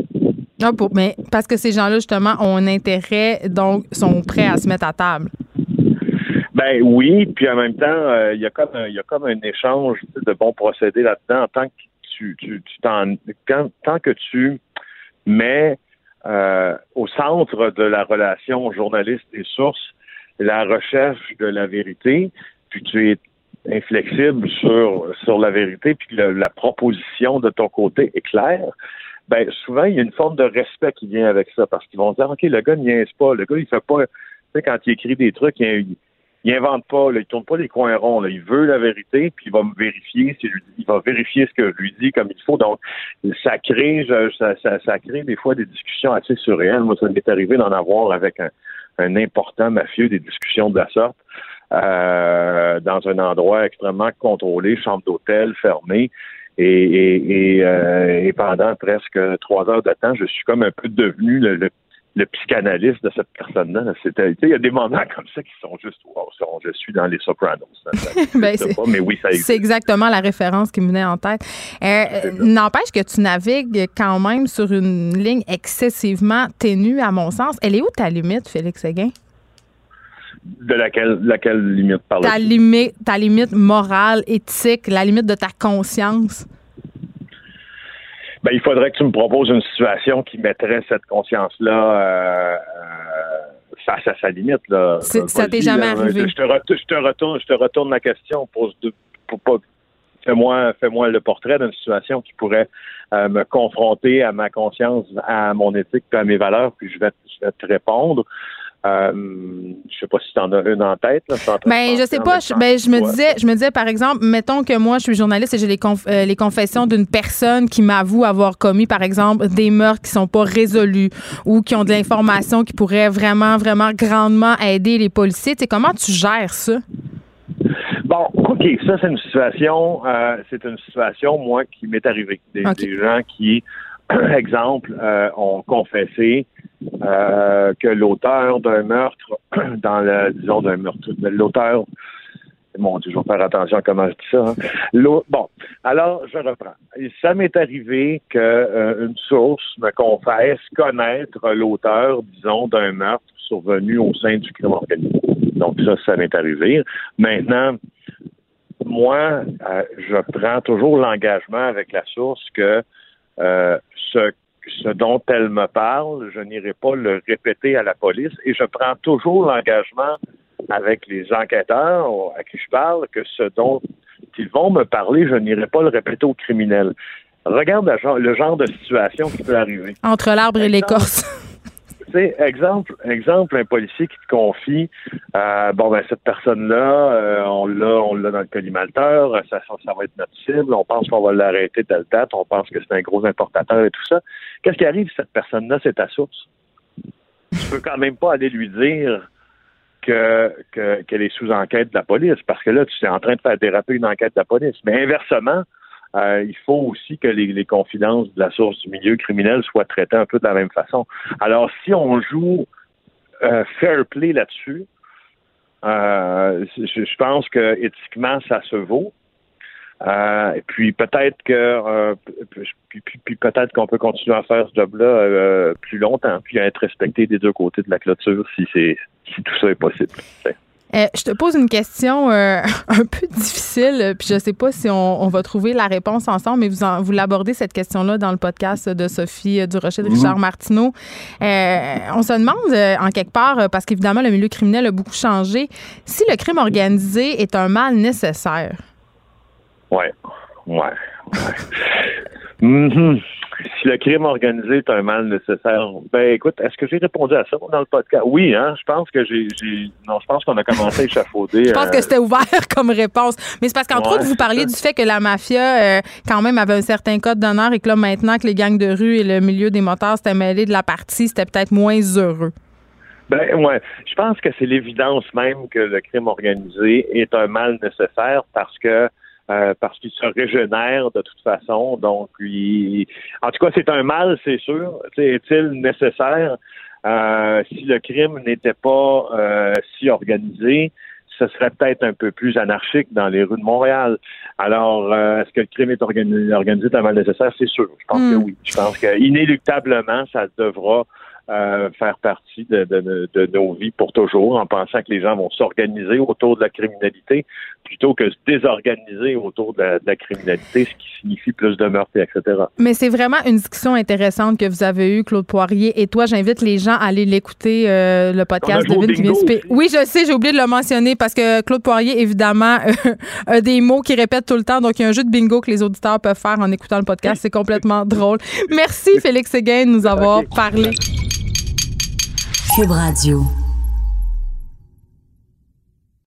S1: Non, pour, mais parce que ces gens-là, justement, ont un intérêt, donc sont prêts à se mettre à table.
S10: Ben oui, puis en même temps, euh, il y a comme un, y a comme un échange de bons procédés là-dedans. Tant que tu, tu, tu t'en, tant que tu mets euh, au centre de la relation journaliste et source la recherche de la vérité, puis tu es inflexible sur sur la vérité, puis le- la proposition de ton côté est claire. Ben souvent il y a une forme de respect qui vient avec ça parce qu'ils vont dire ok le gars ne niaise pas, le gars il fait pas, tu sais quand il écrit des trucs il, il invente pas, là, il tourne pas des coins ronds. Là. Il veut la vérité, puis il va me vérifier, si il va vérifier ce que je lui dis comme il faut. Donc, ça crée, je- ça, ça, ça crée des fois des discussions assez surréelles. Moi, ça m'est arrivé d'en avoir avec un, un important mafieux, des discussions de la sorte, euh, dans un endroit extrêmement contrôlé, chambre d'hôtel fermée. Et, et, et, euh, et pendant presque trois heures de temps, je suis comme un peu devenu le, le le psychanalyste de cette personne-là. il y a des moments *laughs* comme ça qui sont juste, wow, ça, je suis dans les Sopranos. *laughs*
S1: Ben,
S10: existe
S1: c'est-
S10: pas, mais oui, ça existe.
S1: C'est exactement la référence qui me venait en tête. Euh, euh, N'empêche que tu navigues quand même sur une ligne excessivement ténue, à mon sens. Elle est où ta limite, Félix Séguin?
S10: De laquelle, laquelle limite par
S1: Ta limite, ta limite morale, éthique, la limite de ta conscience.
S10: Ben, il faudrait que tu me proposes une situation qui mettrait cette conscience-là euh, euh, face à sa limite. Là.
S1: Ça t'est jamais
S10: là,
S1: arrivé?
S10: Je te, re- je te retourne, je te retourne la question pour, pour pas. Fais-moi, le portrait d'une situation qui pourrait euh, me confronter à ma conscience, à mon éthique, à mes valeurs, puis je vais, je vais te répondre. Euh, je sais pas si tu en as une en tête. Là,
S1: Ben, je sais pas. Je, ben, je me disais, je me disais, par exemple, mettons que moi, je suis journaliste et j'ai les, conf- euh, les confessions d'une personne qui m'avoue avoir commis, par exemple, des meurtres qui sont pas résolus ou qui ont de l'information qui pourrait vraiment, vraiment grandement aider les policiers. Tu sais, comment tu gères ça?
S10: Bon, OK, ça, c'est une situation, euh, c'est une situation, moi, qui m'est arrivée. Des, des gens qui, *clears throat* exemple, euh, ont confessé euh, que l'auteur d'un meurtre, *clears throat* dans le, disons, d'un meurtre, l'auteur, mon Dieu, je vais faire attention à comment je dis ça. hein. Bon, alors, je reprends. Ça m'est arrivé que euh, une source me confesse connaître l'auteur, disons, d'un meurtre survenu au sein du crime organisé. Donc ça, ça m'est arrivé. Maintenant, moi, euh, je prends toujours l'engagement avec la source que euh, ce, ce dont elle me parle, je n'irai pas le répéter à la police et je prends toujours l'engagement avec les enquêteurs à qui je parle que ce dont ils vont me parler, je n'irai pas le répéter aux criminels. Regarde le genre, de situation qui peut arriver.
S1: Entre l'arbre et l'écorce.
S10: Sais, exemple, exemple, un policier qui te confie, euh, bon ben cette personne-là, euh, on l'a, on l'a dans le collimateur, ça, ça, va être notre cible, on pense qu'on va l'arrêter telle date, on pense que c'est un gros importateur et tout ça. Qu'est-ce qui arrive si cette personne-là, c'est ta source? Tu peux quand même pas aller lui dire que, que- qu'elle est sous enquête de la police, parce que là, tu es en train de faire déraper une enquête de la police. Mais inversement, euh, il faut aussi que les, confidences de la source du milieu criminel soient traitées un peu de la même façon. Alors, si on joue euh, fair play là-dessus, euh, je, pense que éthiquement, ça se vaut. Et puis peut-être que puis, puis- peut-être qu'on peut continuer à faire ce job-là plus longtemps, puis à être respecté des deux côtés de la clôture si c'est si tout ça est possible.
S1: Euh, je te pose une question euh, *laughs* un peu difficile, puis je sais pas si on, on va trouver la réponse ensemble, mais vous, en- vous l'abordez cette question-là dans le podcast de Sophie euh, Durocher de Richard
S14: Mhm.
S1: Martineau. Euh, on se demande, en quelque part, parce qu'évidemment, le milieu criminel a beaucoup changé, si le crime organisé est un mal nécessaire?
S10: Ouais, ouais, ouais. *laughs* Mhm. Si le crime organisé est un mal nécessaire, ben écoute, est-ce que j'ai répondu à ça dans le podcast? Oui, hein, je pense que j'ai, non, je pense qu'on a commencé à échafauder.
S1: Je pense
S10: euh,
S1: que c'était ouvert *laughs* comme réponse. Mais c'est parce qu'entre
S10: Ouais,
S1: autres, vous parliez du fait que la mafia, euh, quand même, avait un certain code d'honneur et que là, maintenant que les gangs de rue et le milieu des motards s'étaient mêlés de la partie, c'était peut-être moins heureux.
S10: Ben ouais, je pense que c'est l'évidence même que le crime organisé est un mal nécessaire parce que euh, parce qu'il se régénère de toute façon. Donc, il... en tout cas, c'est un mal, c'est sûr. Est-il nécessaire? Euh, si le crime n'était pas euh, si organisé? Ce serait peut-être un peu plus anarchique dans les rues de Montréal. Alors, euh, est-ce que le crime est organisé, organisé est un mal nécessaire? C'est sûr. Je pense
S1: Hmm.
S10: que oui. Je pense que inéluctablement, ça devra euh, faire partie de, de- de- de nos vies pour toujours, en pensant que les gens vont s'organiser autour de la criminalité plutôt que se désorganiser autour de la, de la criminalité, ce qui signifie plus de meurtres, et etc.
S1: Mais c'est vraiment une discussion intéressante que vous avez eue, Claude Poirier. Et toi, j'invite les gens à aller l'écouter, euh, le podcast de souper. Oui, je sais, j'ai oublié de le mentionner parce que Claude Poirier, évidemment, *laughs* euh, a des mots qu'il répète tout le temps. Donc, il y a un jeu de bingo que les auditeurs peuvent faire en écoutant le podcast. *laughs* C'est complètement drôle. Merci, Félix Séguin, de nous avoir parlé.
S2: Cube Radio.